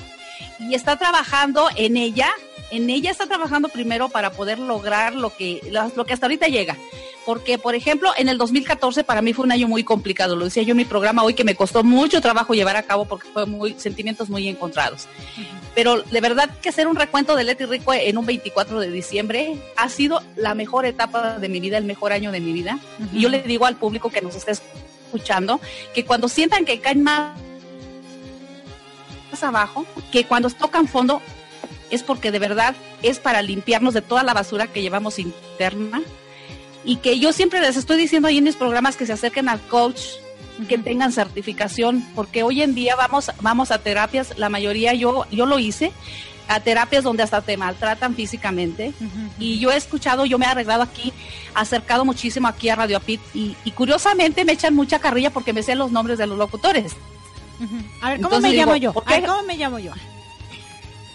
y está trabajando en ella en ella está trabajando primero para poder lograr lo que, lo que hasta ahorita llega. Porque, por ejemplo, en el 2014 para mí fue un año muy complicado. Lo decía yo en mi programa hoy que me costó mucho trabajo llevar a cabo porque fue muy, sentimientos muy encontrados. Pero de verdad que hacer un recuento de Leti Rico en un 24 de diciembre ha sido la mejor etapa de mi vida, el mejor año de mi vida. Y yo le digo al público que nos está escuchando que cuando sientan que caen más abajo, que cuando tocan fondo es porque de verdad es para limpiarnos de toda la basura que llevamos interna y que yo siempre les estoy diciendo ahí en mis programas que se acerquen al coach que tengan certificación porque hoy en día vamos vamos a terapias la mayoría yo yo lo hice a terapias donde hasta te maltratan físicamente. Uh -huh. y yo he escuchado yo me he arreglado aquí acercado muchísimo aquí a Radio Apit y, y curiosamente me echan mucha carrilla porque me sé los nombres de los locutores. Uh -huh. a ver cómo Entonces, me digo, llamo yo a ver, cómo me llamo yo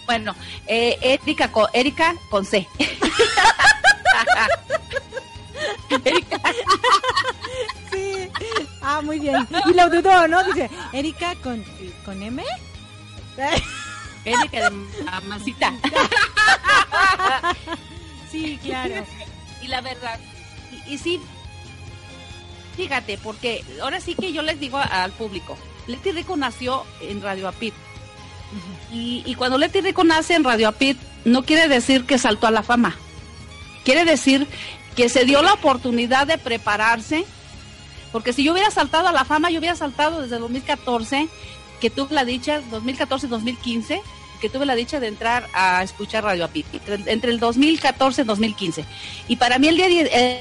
Bueno, eh, Erika, con, Erika con C. sí. Ah, muy bien. Y lo dudó, ¿no? Dice, Erika con, con M. Erika de Masita. sí, claro. Y la verdad, y, y, sí, fíjate, porque ahora sí que yo les digo al público, Leti Rico nació en Radio Apit. Y, cuando Leti Rico nace en Radio Apit, no quiere decir que saltó a la fama. Quiere decir que se dio la oportunidad de prepararse, porque si yo hubiera saltado a la fama, yo hubiera saltado desde 2014, que tuve la dicha, 2014-2015, que tuve la dicha de entrar a escuchar Radio Apit, entre el 2014 y 2015. Y para mí el, día,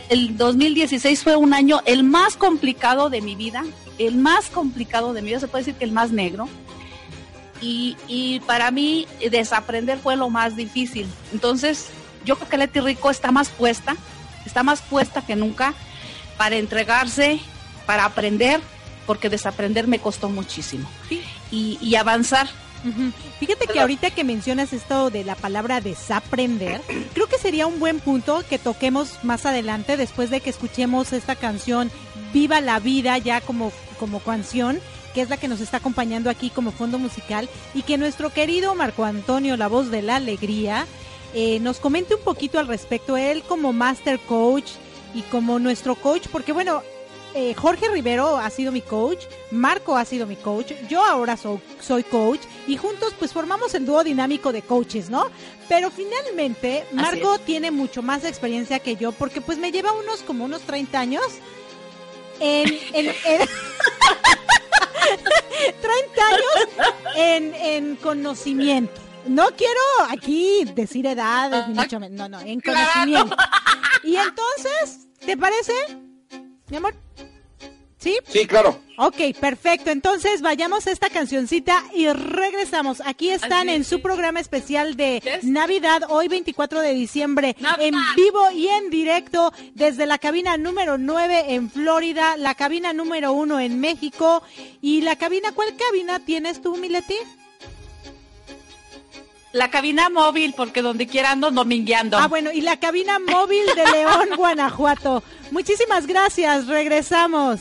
el 2016 fue un año el más complicado de mi vida, el más complicado de mi vida, se puede decir que el más negro. Y, y para mí desaprender fue lo más difícil. Entonces, yo creo que Leti Rico está más puesta, está más puesta que nunca para entregarse, para aprender, porque desaprender me costó muchísimo. Sí. Y, y avanzar Fíjate que ahorita que mencionas esto de la palabra desaprender, creo que sería un buen punto que toquemos más adelante después de que escuchemos esta canción Viva la vida ya como, como canción que es la que nos está acompañando aquí como fondo musical y que nuestro querido Marco Antonio, la voz de la alegría, eh, nos comente un poquito al respecto, él como master coach y como nuestro coach, porque bueno, eh, Jorge Rivero ha sido mi coach, Marco ha sido mi coach, yo ahora soy, soy coach y juntos pues formamos el dúo dinámico de coaches, ¿no? Pero finalmente Marco tiene mucho más experiencia que yo porque pues me lleva unos como unos 30 años en... en, en 30 años en, en conocimiento. No quiero aquí decir edades, ni mucho menos, no, no, en conocimiento. Y entonces, ¿te parece? Mi amor. ¿Sí? Sí, claro. Ok, perfecto. Entonces vayamos a esta cancioncita y regresamos. Aquí están en su programa especial de Navidad, hoy 24 de diciembre, en vivo y en directo desde la cabina número 9 en Florida, la cabina número 1 en México y la cabina, ¿cuál cabina tienes tú, Mileti? La cabina móvil, porque donde quiera ando domingueando. Ah, bueno, y la cabina móvil de León, Guanajuato. Muchísimas gracias, regresamos.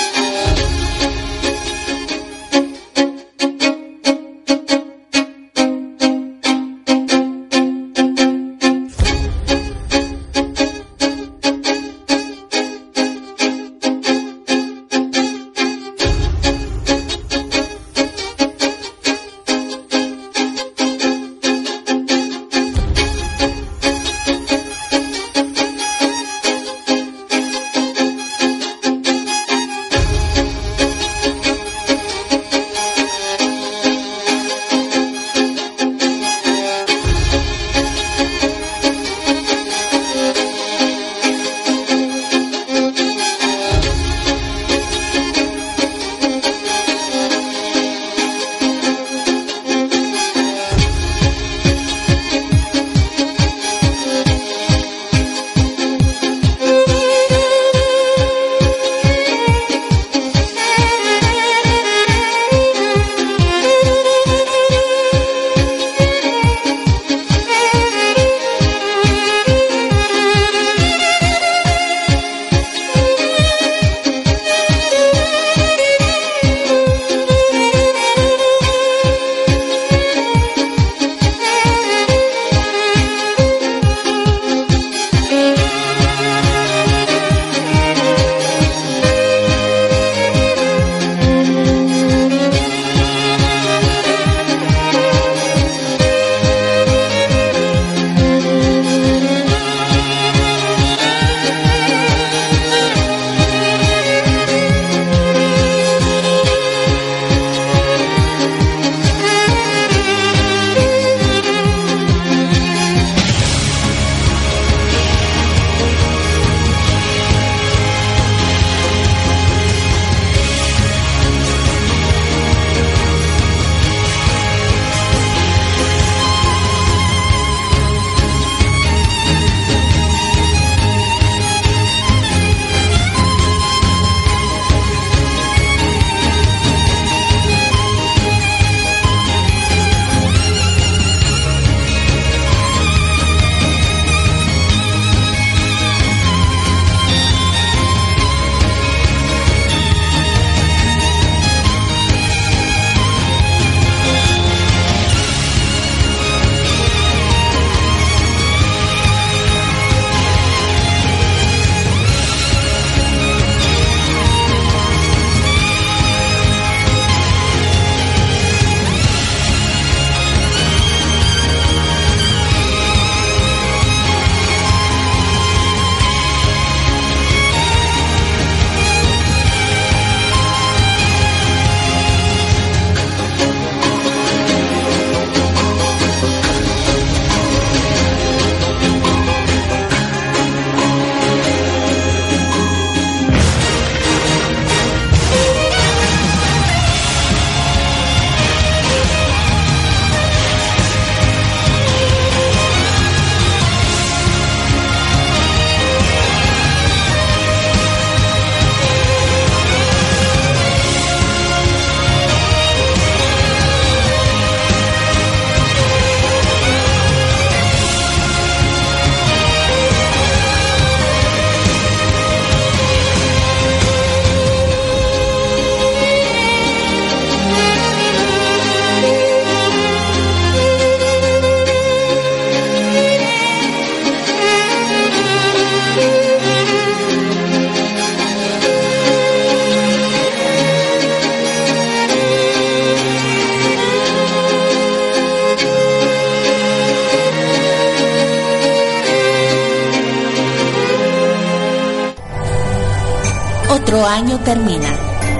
Otro año termina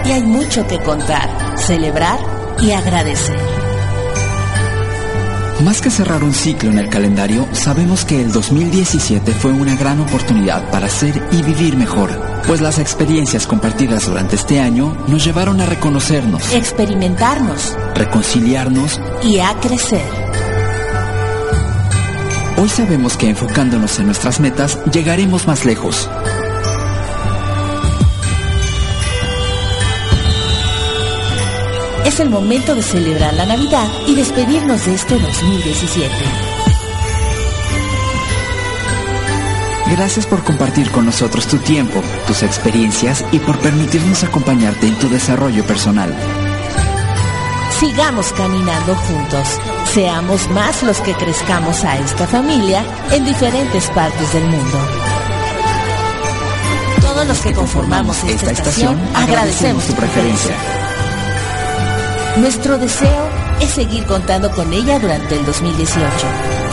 y hay mucho que contar, celebrar y agradecer. Más que cerrar un ciclo en el calendario, sabemos que el 2017 fue una gran oportunidad para ser y vivir mejor, pues las experiencias compartidas durante este año nos llevaron a reconocernos, experimentarnos, reconciliarnos y a crecer. Hoy sabemos que enfocándonos en nuestras metas llegaremos más lejos. Es el momento de celebrar la Navidad y despedirnos de este 2017. Gracias por compartir con nosotros tu tiempo, tus experiencias y por permitirnos acompañarte en tu desarrollo personal. Sigamos caminando juntos. Seamos más los que crezcamos a esta familia en diferentes partes del mundo. Todos los que conformamos esta, estación agradecemos tu preferencia. Nuestro deseo es seguir contando con ella durante el 2018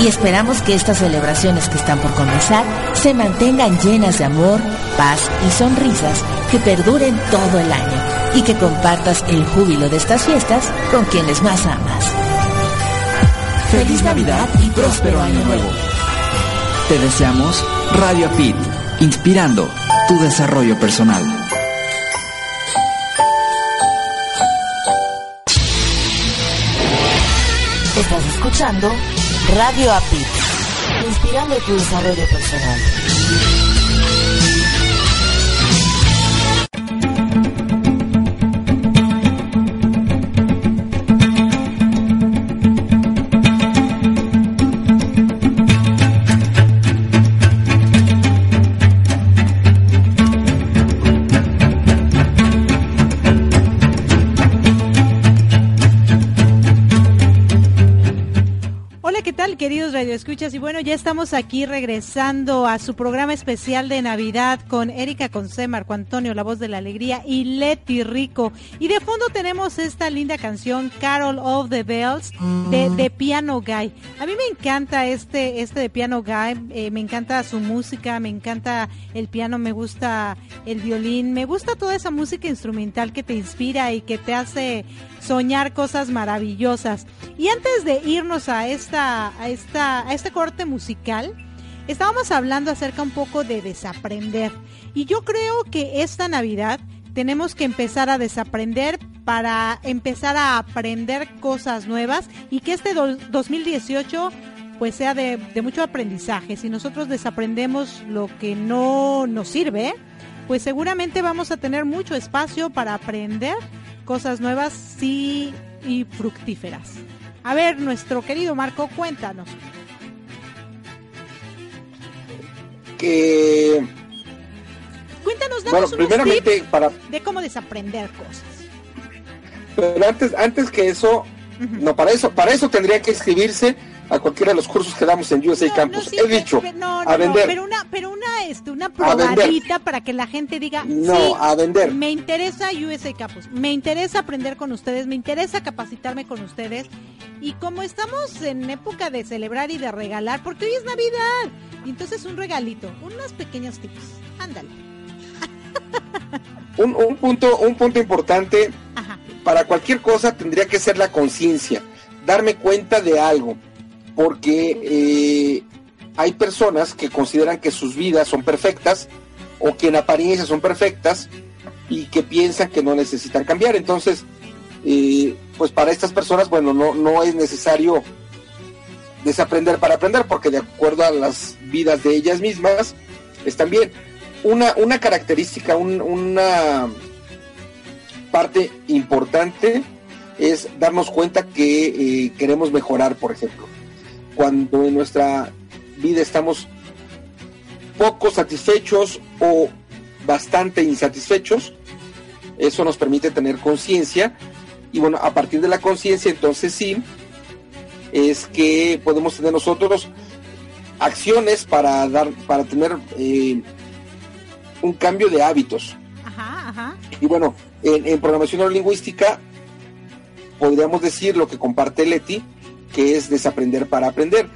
y esperamos que estas celebraciones que están por comenzar se mantengan llenas de amor, paz y sonrisas que perduren todo el año y que compartas el júbilo de estas fiestas con quienes más amas. Feliz Navidad y próspero año nuevo. Te deseamos Radio Pit, inspirando tu desarrollo personal. Escuchando Radio API, inspirando tu desarrollo personal. Queridos radioescuchas. Y bueno, ya estamos aquí regresando a su programa especial de Navidad con Erika Conce, Marco Antonio, la voz de la alegría, y Leti Rico. Y de fondo tenemos esta linda canción, Carol of the Bells, de, de Piano Guy. A mí me encanta este, este de Piano Guy, eh, me encanta su música, me encanta el piano, me gusta el violín, me gusta toda esa música instrumental que te inspira y que te hace soñar cosas maravillosas. Y antes de irnos a esta, a esta, a este corte musical, estábamos hablando acerca un poco de desaprender. Y yo creo que esta Navidad tenemos que empezar a desaprender para empezar a aprender cosas nuevas y que este 2018 pues sea de, de, mucho aprendizaje. Si nosotros desaprendemos lo que no nos sirve, pues seguramente vamos a tener mucho espacio para aprender cosas nuevas sí y fructíferas. A ver, nuestro querido Marco, cuéntanos. Que cuéntanos, danos bueno, primeramente para de cómo desaprender cosas. Pero antes, antes que eso, no para eso, para eso tendría que inscribirse a cualquiera de los cursos que damos en USA Campus. He dicho, a vender. pero una, pero una, este, una probadita para que la gente diga, no, sí, a vender. Me interesa USA Campus, me interesa aprender con ustedes, me interesa capacitarme con ustedes. Y como estamos en época de celebrar y de regalar, porque hoy es Navidad, y entonces un regalito, unos pequeños tips. Ándale. un, un punto, un punto importante para cualquier cosa tendría que ser la conciencia, darme cuenta de algo porque eh, hay personas que consideran que sus vidas son perfectas o que en apariencia son perfectas y que piensan que no necesitan cambiar. Entonces, eh, pues para estas personas, bueno, no, no es necesario desaprender para aprender, porque de acuerdo a las vidas de ellas mismas, están bien. Una, una característica, una parte importante es darnos cuenta que eh, queremos mejorar, por ejemplo cuando en nuestra vida estamos poco satisfechos o bastante insatisfechos. Eso nos permite tener conciencia y bueno, a partir de la conciencia entonces sí, es que podemos tener nosotros acciones para dar, para tener eh, un cambio de hábitos. Y bueno, en, en programación neurolingüística podríamos decir lo que comparte Leti, que es desaprender para aprender.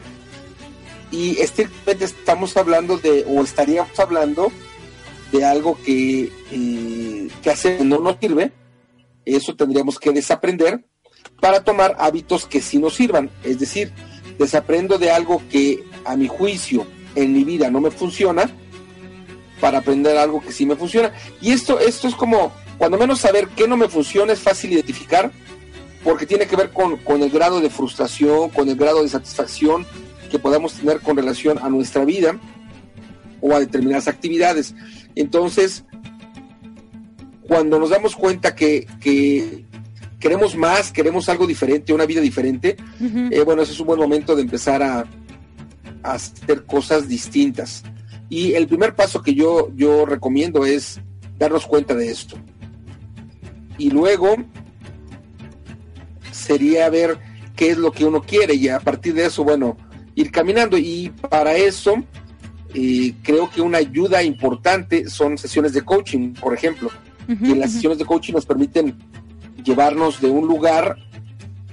Y estrictamente estamos hablando de, o estaríamos hablando de algo que, eh, que hace no nos sirve, eso tendríamos que desaprender para tomar hábitos que sí nos sirvan. Es decir, desaprendo de algo que a mi juicio en mi vida no me funciona para aprender algo que sí me funciona. Y esto, esto es como, cuando menos saber qué no me funciona es fácil identificar porque tiene que ver con, con el grado de frustración, con el grado de satisfacción que podamos tener con relación a nuestra vida o a determinadas actividades. Entonces, cuando nos damos cuenta que, que queremos más, queremos algo diferente, una vida diferente, eh, bueno, ese es un buen momento de empezar a, a, hacer cosas distintas. Y el primer paso que yo, yo recomiendo es darnos cuenta de esto. Y luego sería ver qué es lo que uno quiere y a partir de eso, bueno, ir caminando. Y para eso, eh, creo que una ayuda importante son sesiones de coaching, por ejemplo. que las sesiones de coaching nos permiten llevarnos de un lugar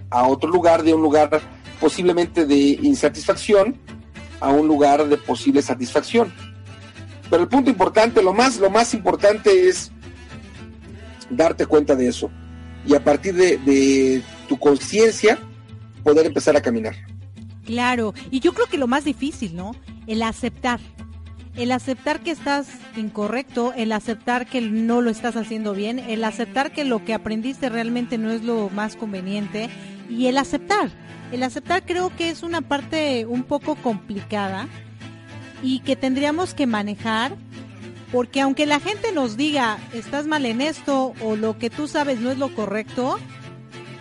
a otro lugar, de un lugar posiblemente de insatisfacción a un lugar de posible satisfacción. Pero el punto importante, lo más, lo más importante es darte cuenta de eso. Y a partir de, de tu conciencia, poder empezar a caminar. Claro, y yo creo que lo más difícil, ¿no? El aceptar. El aceptar que estás incorrecto, el aceptar que no lo estás haciendo bien, el aceptar que lo que aprendiste realmente no es lo más conveniente y el aceptar. El aceptar creo que es una parte un poco complicada y que tendríamos que manejar porque aunque la gente nos diga estás mal en esto o lo que tú sabes no es lo correcto,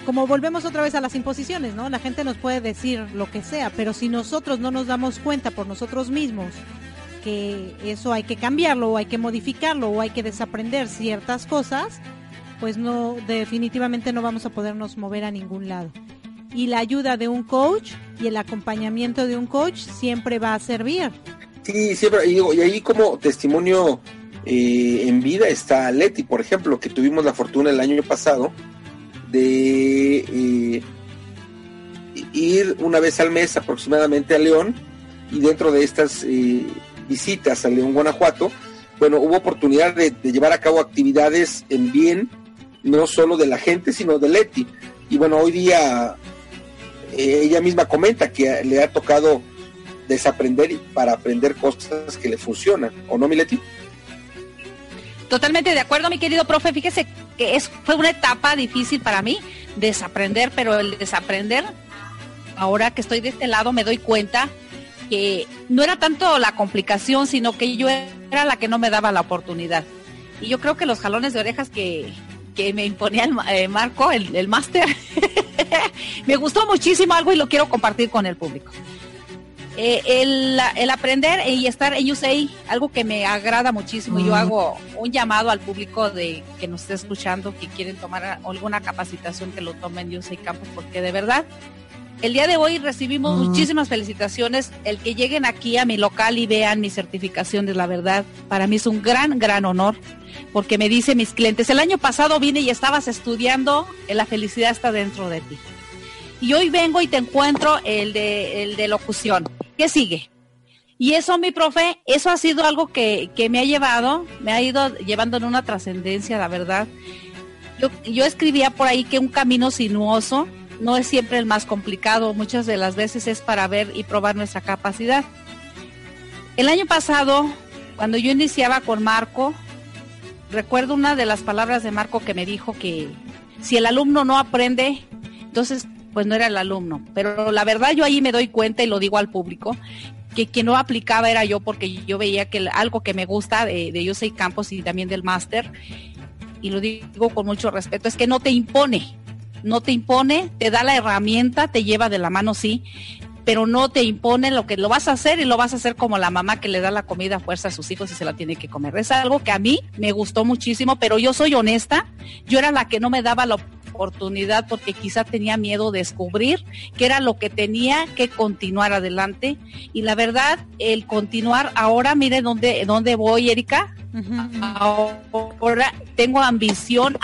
como volvemos otra vez a las imposiciones, ¿no? La gente nos puede decir lo que sea, pero si nosotros no nos damos cuenta por nosotros mismos que eso hay que cambiarlo o hay que modificarlo o hay que desaprender ciertas cosas, pues no definitivamente no vamos a podernos mover a ningún lado. Y la ayuda de un coach y el acompañamiento de un coach siempre va a servir. Sí, siempre, y, ahí como testimonio eh, en vida está Leti, por ejemplo, que tuvimos la fortuna el año pasado de eh, ir una vez al mes aproximadamente a León y dentro de estas eh, visitas a León, Guanajuato, bueno, hubo oportunidad de, llevar a cabo actividades en bien, no solo de la gente, sino de Leti. Y bueno, hoy día eh, ella misma comenta que le ha tocado desaprender para aprender cosas que le funcionan, ¿o no, mi Leti? Totalmente de acuerdo, mi querido profe. Fíjese que es, fue una etapa difícil para mí, desaprender, pero el desaprender, ahora que estoy de este lado, me doy cuenta que no era tanto la complicación, sino que yo era la que no me daba la oportunidad. Y yo creo que los jalones de orejas que, que me imponía el eh, Marco, el, máster, me gustó muchísimo algo y lo quiero compartir con el público. Eh, el, el, aprender y estar en USA, algo que me agrada muchísimo. Yo hago un llamado al público de que nos esté escuchando, que quieren tomar alguna capacitación, que lo tomen en USA Campus, porque de verdad, el día de hoy recibimos muchísimas felicitaciones. El que lleguen aquí a mi local y vean mi certificación de la verdad, para mí es un gran, gran honor, porque me dicen mis clientes, el año pasado vine y estabas estudiando, la felicidad está dentro de ti. Y hoy vengo y te encuentro el de, el de locución ¿qué sigue? Y eso, mi profe, eso ha sido algo que, me ha llevado, me ha ido llevando en una trascendencia, la verdad. Yo, yo escribía por ahí que un camino sinuoso no es siempre el más complicado, muchas de las veces es para ver y probar nuestra capacidad. El año pasado, cuando yo iniciaba con Marco, recuerdo una de las palabras de Marco que me dijo que si el alumno no aprende, entonces pues no era el alumno. Pero la verdad yo ahí me doy cuenta y lo digo al público, que quien no aplicaba era yo porque yo veía que algo que me gusta de, de Campos y también del máster, y lo digo con mucho respeto, es que no te impone, no te impone, te da la herramienta, te lleva de la mano, sí, pero no te impone lo que lo vas a hacer y lo vas a hacer como la mamá que le da la comida a fuerza a sus hijos y se la tiene que comer. Es algo que a mí me gustó muchísimo, pero yo soy honesta, yo era la que no me daba la porque quizá tenía miedo de descubrir que era lo que tenía que continuar adelante. Y la verdad el continuar ahora mire dónde dónde voy Erika. Ahora tengo ambición,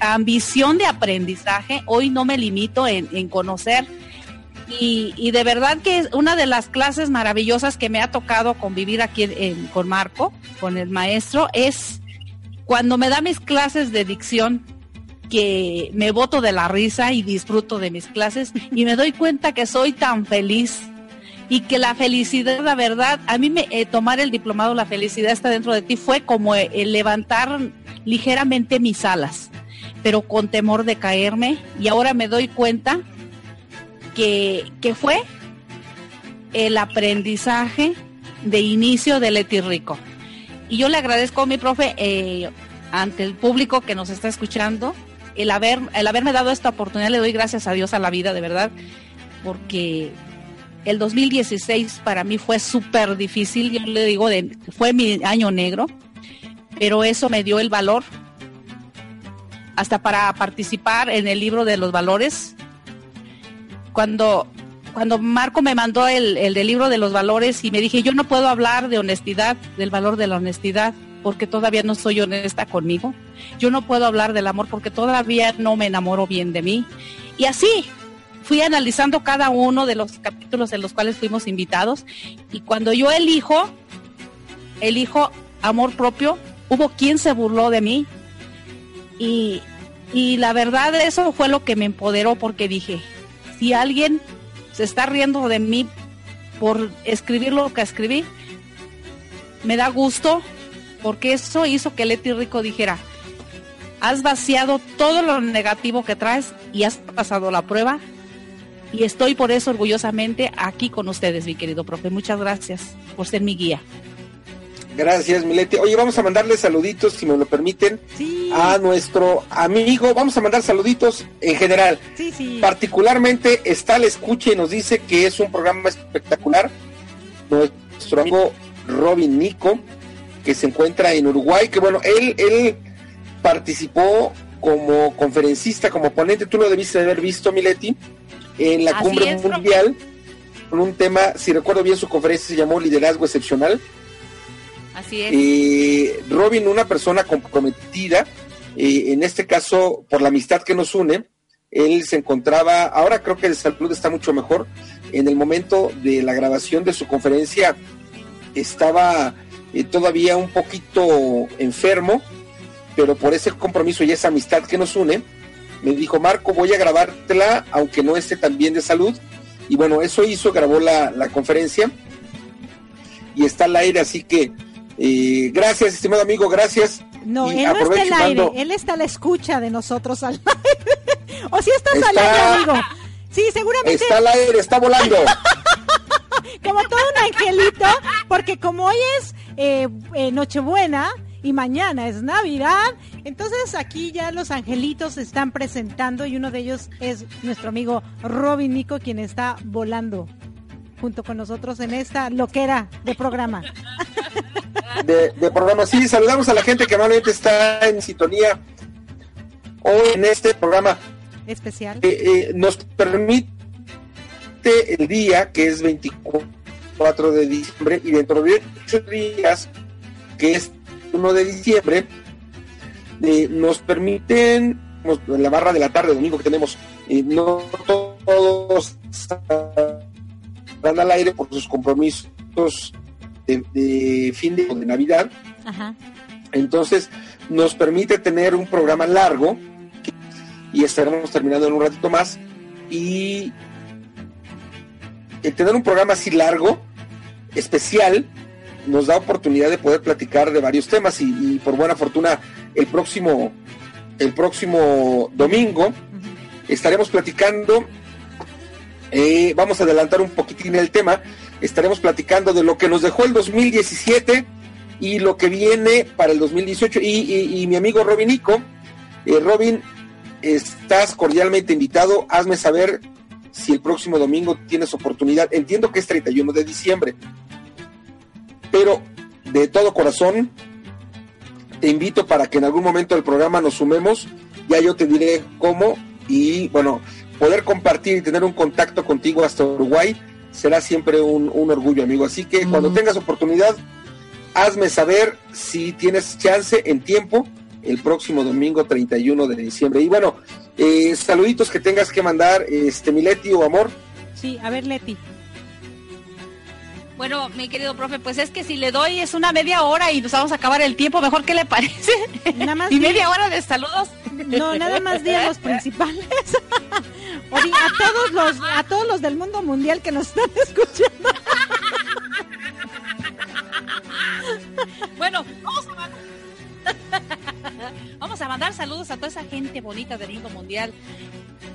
ambición de aprendizaje. Hoy no me limito en, en conocer. Y, de verdad que es una de las clases maravillosas que me ha tocado convivir aquí con Marco, con el maestro, es cuando me da mis clases de dicción, que me boto de la risa y disfruto de mis clases y me doy cuenta que soy tan feliz y que la felicidad, la verdad, a mí me eh, tomar el diplomado, la felicidad está dentro de ti, fue como eh, levantar ligeramente mis alas, pero con temor de caerme y ahora me doy cuenta que, que fue el aprendizaje de inicio de Leti Rico. Y yo le agradezco a mi profe eh, ante el público que nos está escuchando, el, haber, el haberme dado esta oportunidad, le doy gracias a Dios a la vida, de verdad, porque el 2016 para mí fue súper difícil, yo le digo, fue mi año negro, pero eso me dio el valor hasta para participar en el libro de los valores. Cuando, cuando Marco me mandó el, el del libro de los valores y me dije, yo no puedo hablar de honestidad, del valor de la honestidad, porque todavía no soy honesta conmigo. Yo no puedo hablar del amor porque todavía no me enamoro bien de mí. Y así, fui analizando cada uno de los capítulos en los cuales fuimos invitados y cuando yo elijo, elijo amor propio, hubo quien se burló de mí y, y la verdad eso fue lo que me empoderó porque dije, si alguien se está riendo de mí por escribir lo que escribí, me da gusto porque eso hizo que Leti Rico dijera, has vaciado todo lo negativo que traes y has pasado la prueba y estoy por eso orgullosamente aquí con ustedes, mi querido profe. Muchas gracias por ser mi guía. Gracias, Mileti. Oye, vamos a mandarle saluditos, si me lo permiten, a nuestro amigo. Vamos a mandar saluditos en general. Sí, sí. Particularmente está la escucha y nos dice que es un programa espectacular. Nuestro amigo Robin Nico, que se encuentra en Uruguay, que bueno, él, él participó como conferencista, como ponente. Tú lo debiste haber visto, Mileti en la cumbre mundial con un tema, si recuerdo bien su conferencia se llamó Liderazgo Excepcional. Así es. Eh, Robin, una persona comprometida, eh, en este caso por la amistad que nos une, él se encontraba, ahora creo que el salud está mucho mejor, en el momento de la grabación de su conferencia estaba eh, todavía un poquito enfermo, pero por ese compromiso y esa amistad que nos une, me dijo, Marco, voy a grabártela, aunque no esté tan bien de salud. Y bueno, eso hizo, grabó la, conferencia y está al aire, así que eh, gracias, estimado amigo, gracias. No, él no está al aire, él está a la escucha de nosotros al aire. o si estás al aire, amigo. Sí, seguramente. Está al aire, está volando. como todo un angelito, porque como hoy es eh, eh, Nochebuena, y mañana es Navidad. Entonces aquí ya los angelitos se están presentando y uno de ellos es nuestro amigo Robin Nico quien está volando junto con nosotros en esta loquera de programa. De, programa, sí, saludamos a la gente que normalmente está en sintonía hoy en este programa especial. Eh, eh, nos permite el día que es 24 de diciembre y dentro de 8 días que es 1 de diciembre, eh, nos permiten, en la barra de la tarde, domingo que tenemos, eh, no todos van al aire por sus compromisos de, fin de, de Navidad. Entonces, nos permite tener un programa largo y estaremos terminando en un ratito más. Y el tener un programa así largo, especial, nos da oportunidad de poder platicar de varios temas y, por buena fortuna el próximo el próximo domingo estaremos platicando eh, vamos a adelantar un poquitín el tema estaremos platicando de lo que nos dejó el 2017 y lo que viene para el 2018 y, mi amigo Robin Nico eh, Robin estás cordialmente invitado hazme saber si el próximo domingo tienes oportunidad entiendo que es 31 de diciembre pero de todo corazón te invito para que en algún momento del programa nos sumemos, ya yo te diré cómo y bueno, poder compartir y tener un contacto contigo hasta Uruguay será siempre un, orgullo, amigo. Así que cuando tengas oportunidad, hazme saber si tienes chance en tiempo el próximo domingo 31 de diciembre. Y bueno, eh, saluditos que tengas que mandar, este Mileti o amor, Sí, a ver, Leti. Bueno, mi querido profe, pues es que si le doy es una media hora y nos vamos a acabar el tiempo, mejor que le parece. Nada más y di- media hora de saludos. No, nada más di a los principales. O di a todos los, a todos los del mundo mundial que nos están escuchando. Bueno, vamos a. vamos a mandar saludos a toda esa gente bonita del mundo mundial.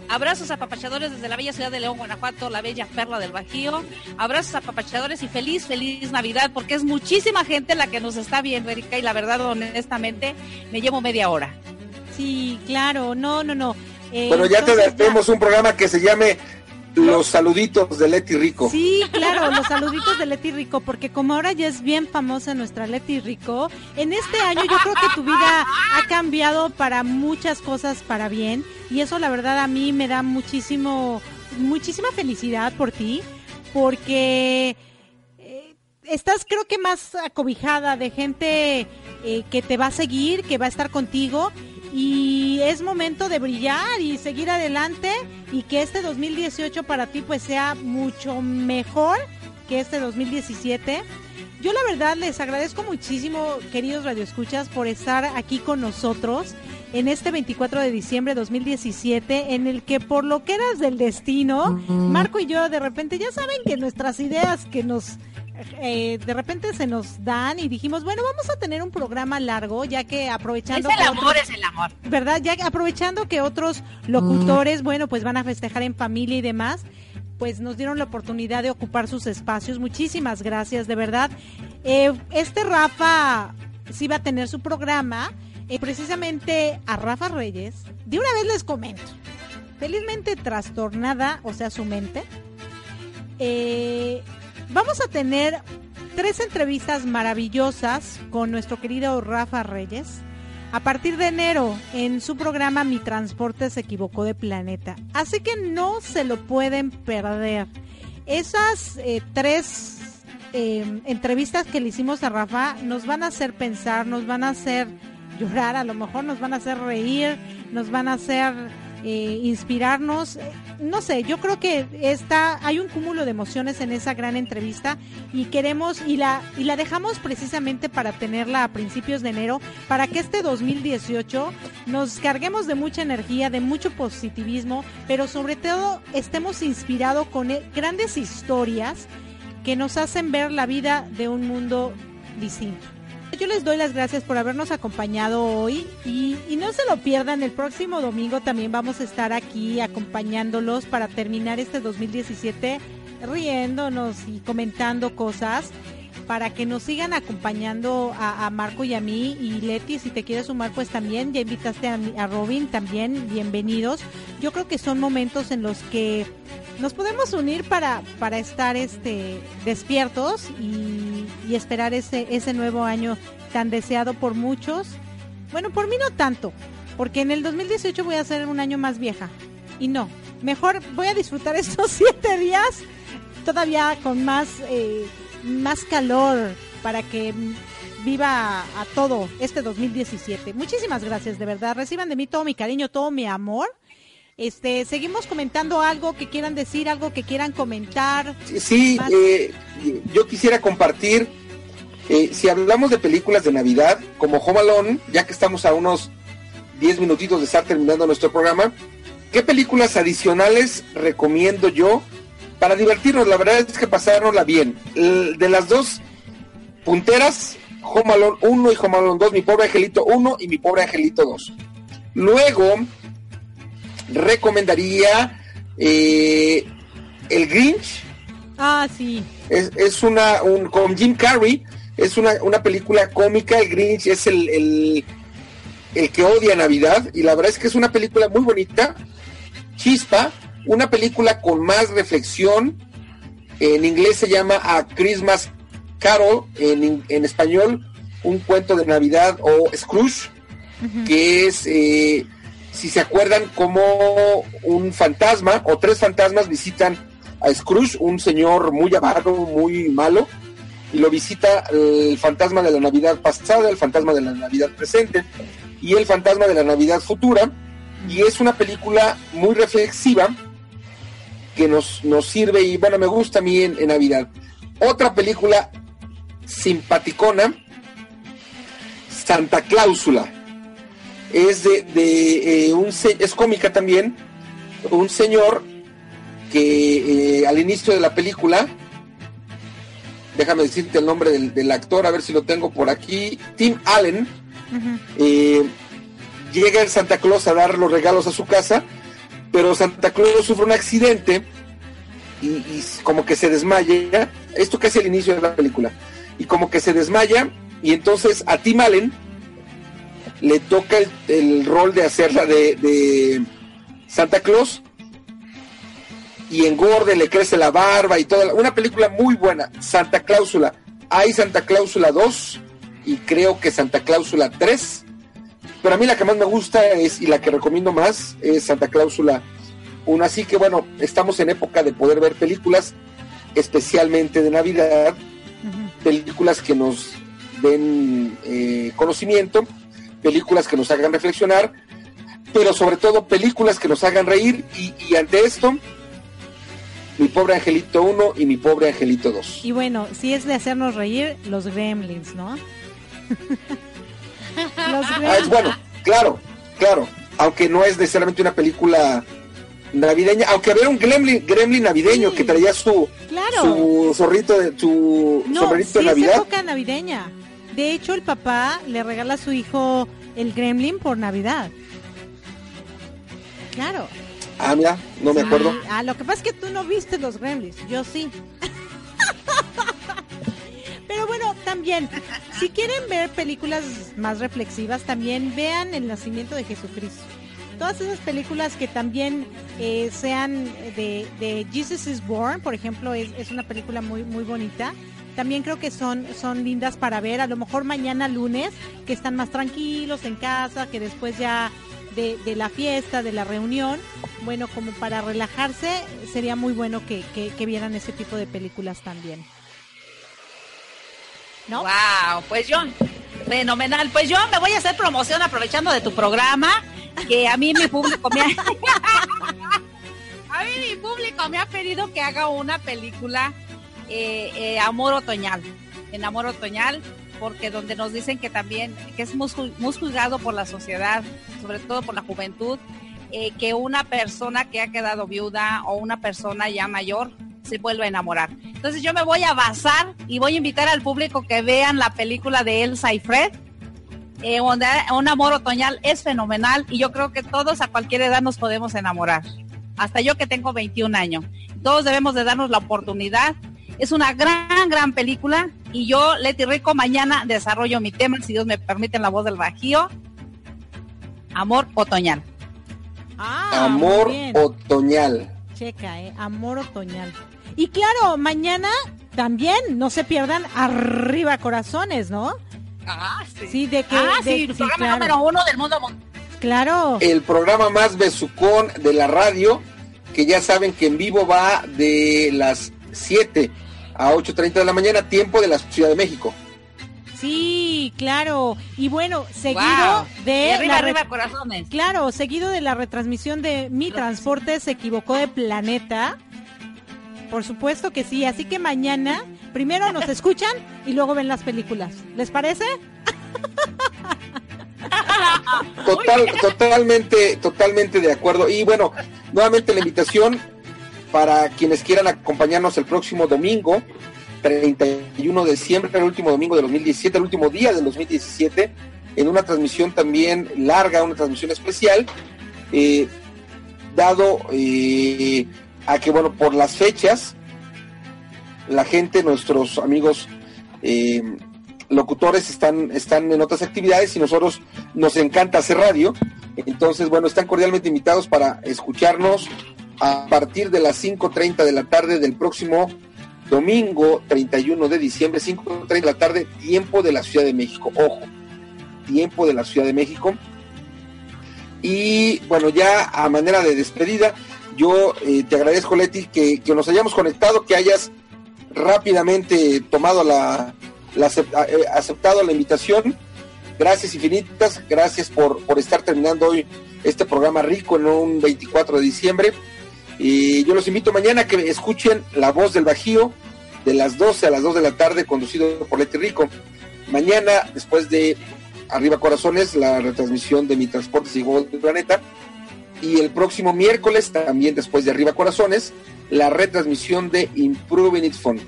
Abrazos apapachadores desde la bella ciudad de León, Guanajuato, la bella perla del Bajío. Abrazos apapachadores y feliz, feliz Navidad, porque es muchísima gente la que nos está viendo, Erika, y la verdad, honestamente, me llevo media hora. Sí, claro, no, no, no. Eh, Bueno, ya te tenemos un programa que se llame Los Saluditos de Leti Rico. Sí, claro, los saluditos de Leti Rico, porque como ahora ya es bien famosa nuestra Leti Rico, en este año yo creo que tu vida ha cambiado para muchas cosas para bien y eso la verdad a mí me da muchísimo, muchísima felicidad por ti, porque eh, estás creo que más acobijada de gente eh, que te va a seguir, que va a estar contigo y es momento de brillar y seguir adelante y que este 2018 para ti pues sea mucho mejor que este 2017. Yo la verdad les agradezco muchísimo, queridos radioescuchas, por estar aquí con nosotros en este 24 de diciembre de 2017, en el que por lo que eras del destino, Marco y yo de repente ya saben que nuestras ideas que nos eh, de repente se nos dan y dijimos, bueno, vamos a tener un programa largo, ya que aprovechando... Es el amor, otros- es el amor. ¿verdad? Ya que aprovechando que otros locutores, bueno, pues van a festejar en familia y demás, pues nos dieron la oportunidad de ocupar sus espacios. Muchísimas gracias, de verdad. Eh, este Rafa sí va a tener su programa, eh, precisamente a Rafa Reyes. De una vez les comento, felizmente trastornada, o sea, su mente. Eh, vamos a tener tres entrevistas maravillosas con nuestro querido Rafa Reyes. A partir de enero, en su programa Mi Transporte se equivocó de planeta. Así que no se lo pueden perder. Esas eh, tres eh, entrevistas que le hicimos a Rafa nos van a hacer pensar, nos van a hacer llorar, a lo mejor nos van a hacer reír, nos van a hacer eh, inspirarnos. No sé, yo creo que está, hay un cúmulo de emociones en esa gran entrevista y queremos y la y la dejamos precisamente para tenerla a principios de enero para que este 2018 nos carguemos de mucha energía, de mucho positivismo, pero sobre todo estemos inspirados con eh, grandes historias que nos hacen ver la vida de un mundo distinto. Yo les doy las gracias por habernos acompañado hoy y, y no se lo pierdan, el próximo domingo también vamos a estar aquí acompañándolos para terminar este 2017 riéndonos y comentando cosas para que nos sigan acompañando a, Marco y a mí y Leti, si te quieres sumar pues también, ya invitaste a, a Robin también, bienvenidos. Yo creo que son momentos en los que nos podemos unir para, para estar este despiertos y, y esperar ese, ese nuevo año tan deseado por muchos. Bueno, por mí no tanto, porque en el 2018 voy a ser un año más vieja. Y no, mejor voy a disfrutar estos siete días todavía con más, eh, más calor para que viva a todo este 2017. Muchísimas gracias, de verdad. Reciban de mí todo mi cariño, todo mi amor. Este, seguimos comentando algo que quieran decir, algo que quieran comentar. Sí, eh, yo quisiera compartir, eh, si hablamos de películas de Navidad, como Home Alone, ya que estamos a unos 10 minutitos de estar terminando nuestro programa, ¿qué películas adicionales recomiendo yo para divertirnos? La verdad es que pasárnosla bien. De las dos punteras, Home Alone 1 y Home Alone 2, Mi Pobre Angelito 1 y Mi Pobre Angelito 2. Luego, recomendaría eh, El Grinch, Ah, sí. es, es una un, con Jim Carrey es una, una película cómica el Grinch es el, el el que odia Navidad y la verdad es que es una película muy bonita chispa una película con más reflexión en inglés se llama A Christmas Carol en, en español un cuento de Navidad o Scrooge que es eh, si se acuerdan como un fantasma o tres fantasmas visitan a Scrooge, un señor muy avaro, muy malo, y lo visita el fantasma de la Navidad pasada, el fantasma de la Navidad presente y el fantasma de la Navidad futura. Y es una película muy reflexiva que nos, nos sirve y bueno, me gusta a mí en, Navidad. Otra película simpaticona, Santa Cláusula. Es de, de eh, un es cómica también, un señor que eh, al inicio de la película, déjame decirte el nombre del, actor, a ver si lo tengo por aquí, Tim Allen, eh, llega el Santa Claus a dar los regalos a su casa pero Santa Claus sufre un accidente y, como que se desmaya, esto casi al inicio de la película, y como que se desmaya y entonces a Tim Allen le toca el, rol de hacerla de, de, Santa Claus y engorde, le crece la barba y toda, una película muy buena, Santa Cláusula. Hay Santa Cláusula 2 y creo que Santa Cláusula 3 pero a mí la que más me gusta es, y la que recomiendo más, es Santa Cláusula 1. Así que bueno, estamos en época de poder ver películas, especialmente de Navidad, películas que nos den eh, conocimiento, películas que nos hagan reflexionar, pero sobre todo películas que nos hagan reír. Y, y ante esto, mi pobre angelito 1 y mi pobre angelito 2. Y bueno, si es de hacernos reír, los gremlins, ¿no? Ah, bueno, claro, claro. Aunque no es necesariamente una película navideña, aunque había un gremlin, gremlin navideño que traía su, su zorrito de su no, sombrerito de Navidad. Es época navideña. De hecho, el papá le regala a su hijo el gremlin por Navidad. Claro. Ah, mira, no me acuerdo. Ah, lo que pasa es que tú no viste los gremlins, yo sí. También, si quieren ver películas más reflexivas, también vean El nacimiento de Jesucristo. Todas esas películas que también eh, sean de, de, Jesus is Born, por ejemplo, es, es, una película muy, muy bonita. También creo que son, son lindas para ver. A lo mejor mañana lunes, que están más tranquilos en casa, que después ya de, de, la fiesta, de la reunión, bueno, como para relajarse, sería muy bueno que, que vieran ese tipo de películas también. ¿No? Wow, pues yo, fenomenal. Pues yo me voy a hacer promoción aprovechando de tu programa, que a mí mi público me ha... a mí mi público me ha pedido que haga una película eh, eh, Amor Otoñal, en Amor Otoñal, porque donde nos dicen que también, que es muy, juzgado por la sociedad, sobre todo por la juventud, eh, que una persona que ha quedado viuda o una persona ya mayor se vuelve a enamorar. Entonces yo me voy a basar y voy a invitar al público que vean la película de Elsa y Fred. Eh, un amor otoñal es fenomenal y yo creo que todos a cualquier edad nos podemos enamorar. Hasta yo que tengo 21 años. Todos debemos de darnos la oportunidad. Es una gran, gran película y yo, Leti Rico, mañana desarrollo mi tema, si Dios me permite, en la voz del Bajío. Amor otoñal. Ah, amor otoñal. Checa, eh, amor otoñal. Y claro, mañana también no se pierdan arriba corazones, ¿no? Ah, sí. Sí, de que. Ah, sí, el programa número uno del mundo. Claro. El programa más besucón de la radio, que ya saben que en vivo va de las 7 a 8.30 de la mañana, tiempo de la Ciudad de México. Sí, claro. Y bueno, seguido de arriba, arriba, corazones. Claro, seguido de la retransmisión de Mi Transporte se equivocó de planeta. Por supuesto que sí, así que mañana primero nos escuchan y luego ven las películas. ¿Les parece? Total, totalmente, totalmente de acuerdo. Y bueno, nuevamente la invitación para quienes quieran acompañarnos el próximo domingo, 31 de diciembre, el último domingo de 2017, el último día del 2017, en una transmisión también larga, una transmisión especial, eh, dado eh, a que, bueno, por las fechas, la gente, nuestros amigos eh, locutores están, están en otras actividades y nosotros nos encanta hacer radio. Entonces, bueno, están cordialmente invitados para escucharnos a partir de las 5.30 de la tarde del próximo domingo 31 de diciembre, 5.30 de la tarde, tiempo de la Ciudad de México. Ojo, tiempo de la Ciudad de México. Y bueno, ya a manera de despedida, yo eh, te agradezco, Leti, que, nos hayamos conectado, que hayas rápidamente tomado la, eh, aceptado la invitación. Gracias infinitas, gracias por, por estar terminando hoy este programa rico en un 24 de diciembre. Y yo los invito mañana a que escuchen La Voz del Bajío de las 12 a las 2 de la tarde, conducido por Leti Rico. Mañana, después de Arriba Corazones, la retransmisión de Mi Transporte Sigo del Planeta. Y el próximo miércoles, también después de Arriba Corazones, la retransmisión de Improving It Fun.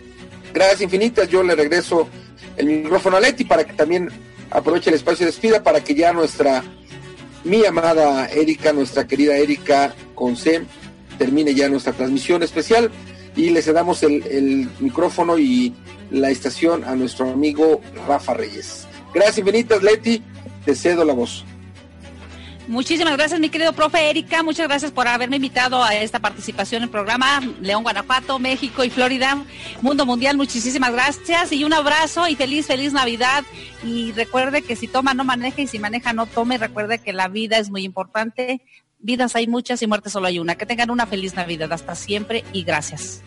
Gracias infinitas, yo le regreso el micrófono a Leti para que también aproveche el espacio de despida para que ya nuestra, mi amada Erika, nuestra querida Erika con C, termine ya nuestra transmisión especial y le cedamos el, el micrófono y la estación a nuestro amigo Rafa Reyes. Gracias infinitas, Leti, te cedo la voz. Muchísimas gracias, mi querido profe Erika. Muchas gracias por haberme invitado a esta participación en el programa León, Guanajuato, México y Florida, Mundo Mundial. Muchísimas gracias y un abrazo y feliz, feliz Navidad. Y recuerde que si toma, no maneje y si maneja, no tome. Recuerde que la vida es muy importante. Vidas hay muchas y muertes solo hay una. Que tengan una feliz Navidad. Hasta siempre y gracias.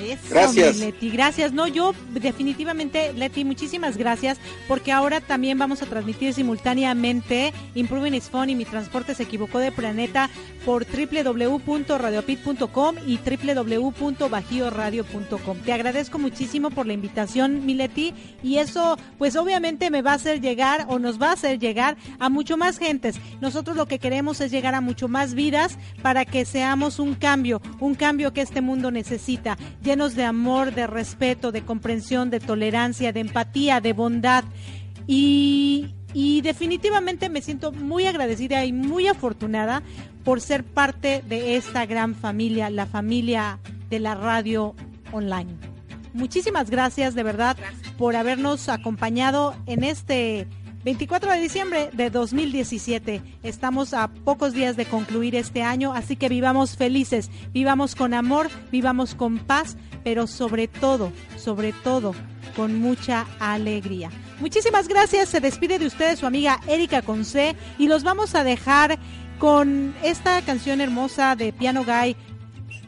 Eso, Gracias. mi Leti, gracias. No, yo definitivamente, Leti, muchísimas gracias, porque ahora también vamos a transmitir simultáneamente Improving is Fun y Mi Transporte se equivocó de planeta por www.radiopit.com y www.bajioradio.com. Te agradezco muchísimo por la invitación, mi Leti, y eso, pues obviamente me va a hacer llegar o nos va a hacer llegar a mucho más gentes. Nosotros lo que queremos es llegar a mucho más vidas para que seamos un cambio, un cambio que este mundo necesita llenos de amor, de respeto, de comprensión, de tolerancia, de empatía, de bondad. Y, y definitivamente me siento muy agradecida y muy afortunada por ser parte de esta gran familia, la familia de la radio online. Muchísimas gracias de verdad por habernos acompañado en este 24 de diciembre de 2017. Estamos a pocos días de concluir este año, así que vivamos felices, vivamos con amor, vivamos con paz, pero sobre todo, sobre todo, con mucha alegría. Muchísimas gracias, se despide de ustedes su amiga Erika Conce y los vamos a dejar con esta canción hermosa de Piano Guy,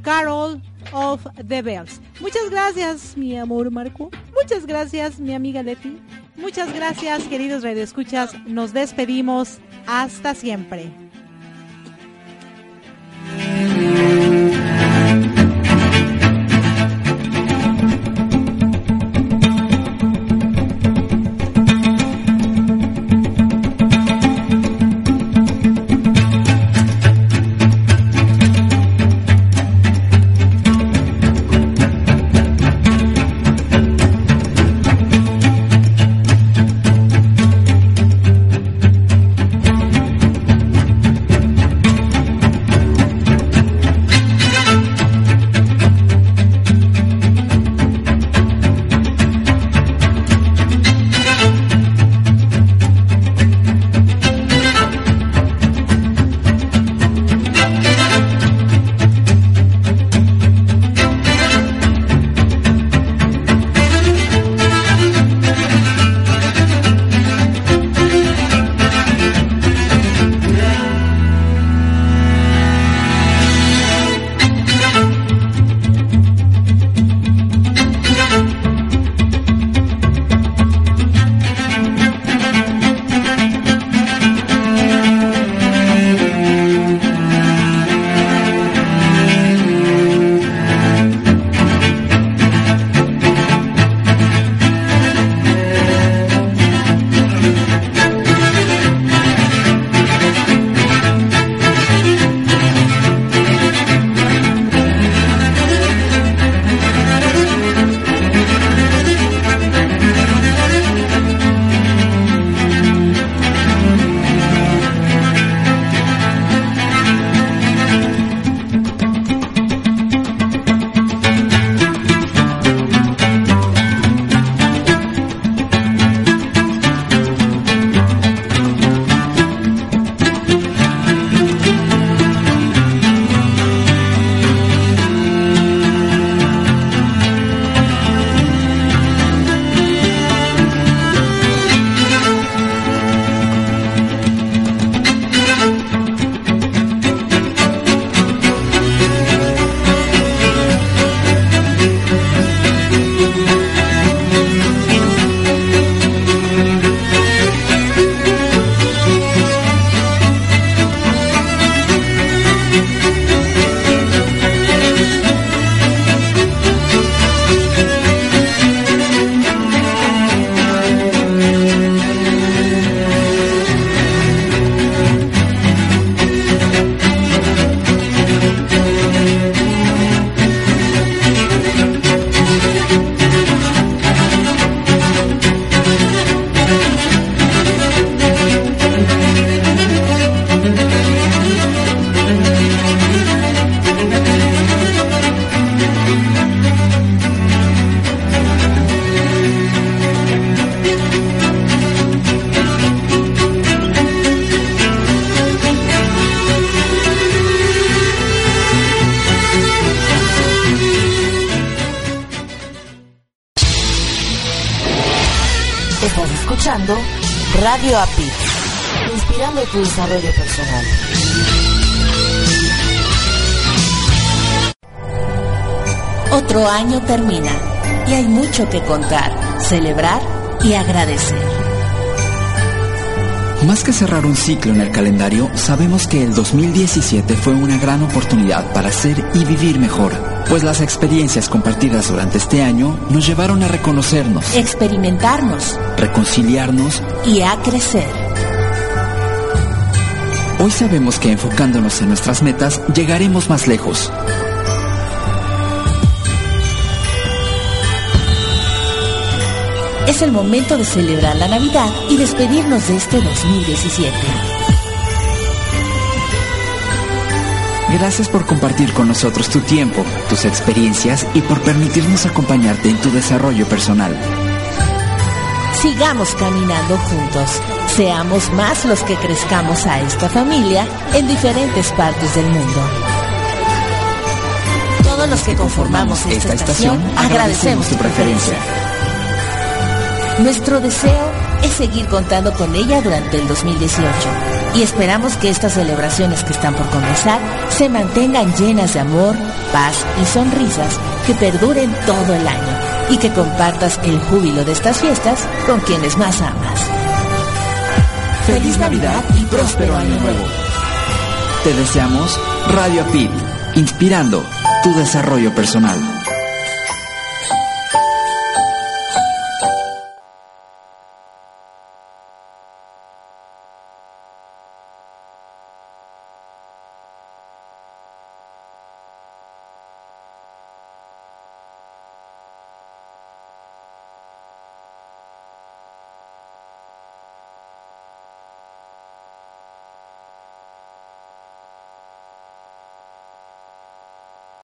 Carol of the Bells. Muchas gracias, mi amor Marco. Muchas gracias, mi amiga Leti. Muchas gracias, queridos radioescuchas. Nos despedimos. Hasta siempre. Ciclo en el calendario, sabemos que el 2017 fue una gran oportunidad para ser y vivir mejor, pues las experiencias compartidas durante este año nos llevaron a reconocernos, experimentarnos, reconciliarnos y a crecer. Hoy sabemos que enfocándonos en nuestras metas llegaremos más lejos. Es el momento de celebrar la Navidad y despedirnos de este 2017. Gracias por compartir con nosotros tu tiempo, tus experiencias y por permitirnos acompañarte en tu desarrollo personal. Sigamos caminando juntos. Seamos más los que crezcamos a esta familia en diferentes partes del mundo. Todos los que conformamos esta, estación agradecemos tu preferencia. Nuestro deseo es seguir contando con ella durante el 2018 y esperamos que estas celebraciones que están por comenzar se mantengan llenas de amor, paz y sonrisas que perduren todo el año y que compartas el júbilo de estas fiestas con quienes más amas. Feliz Navidad y próspero año nuevo. Te deseamos Radio Pit, inspirando tu desarrollo personal.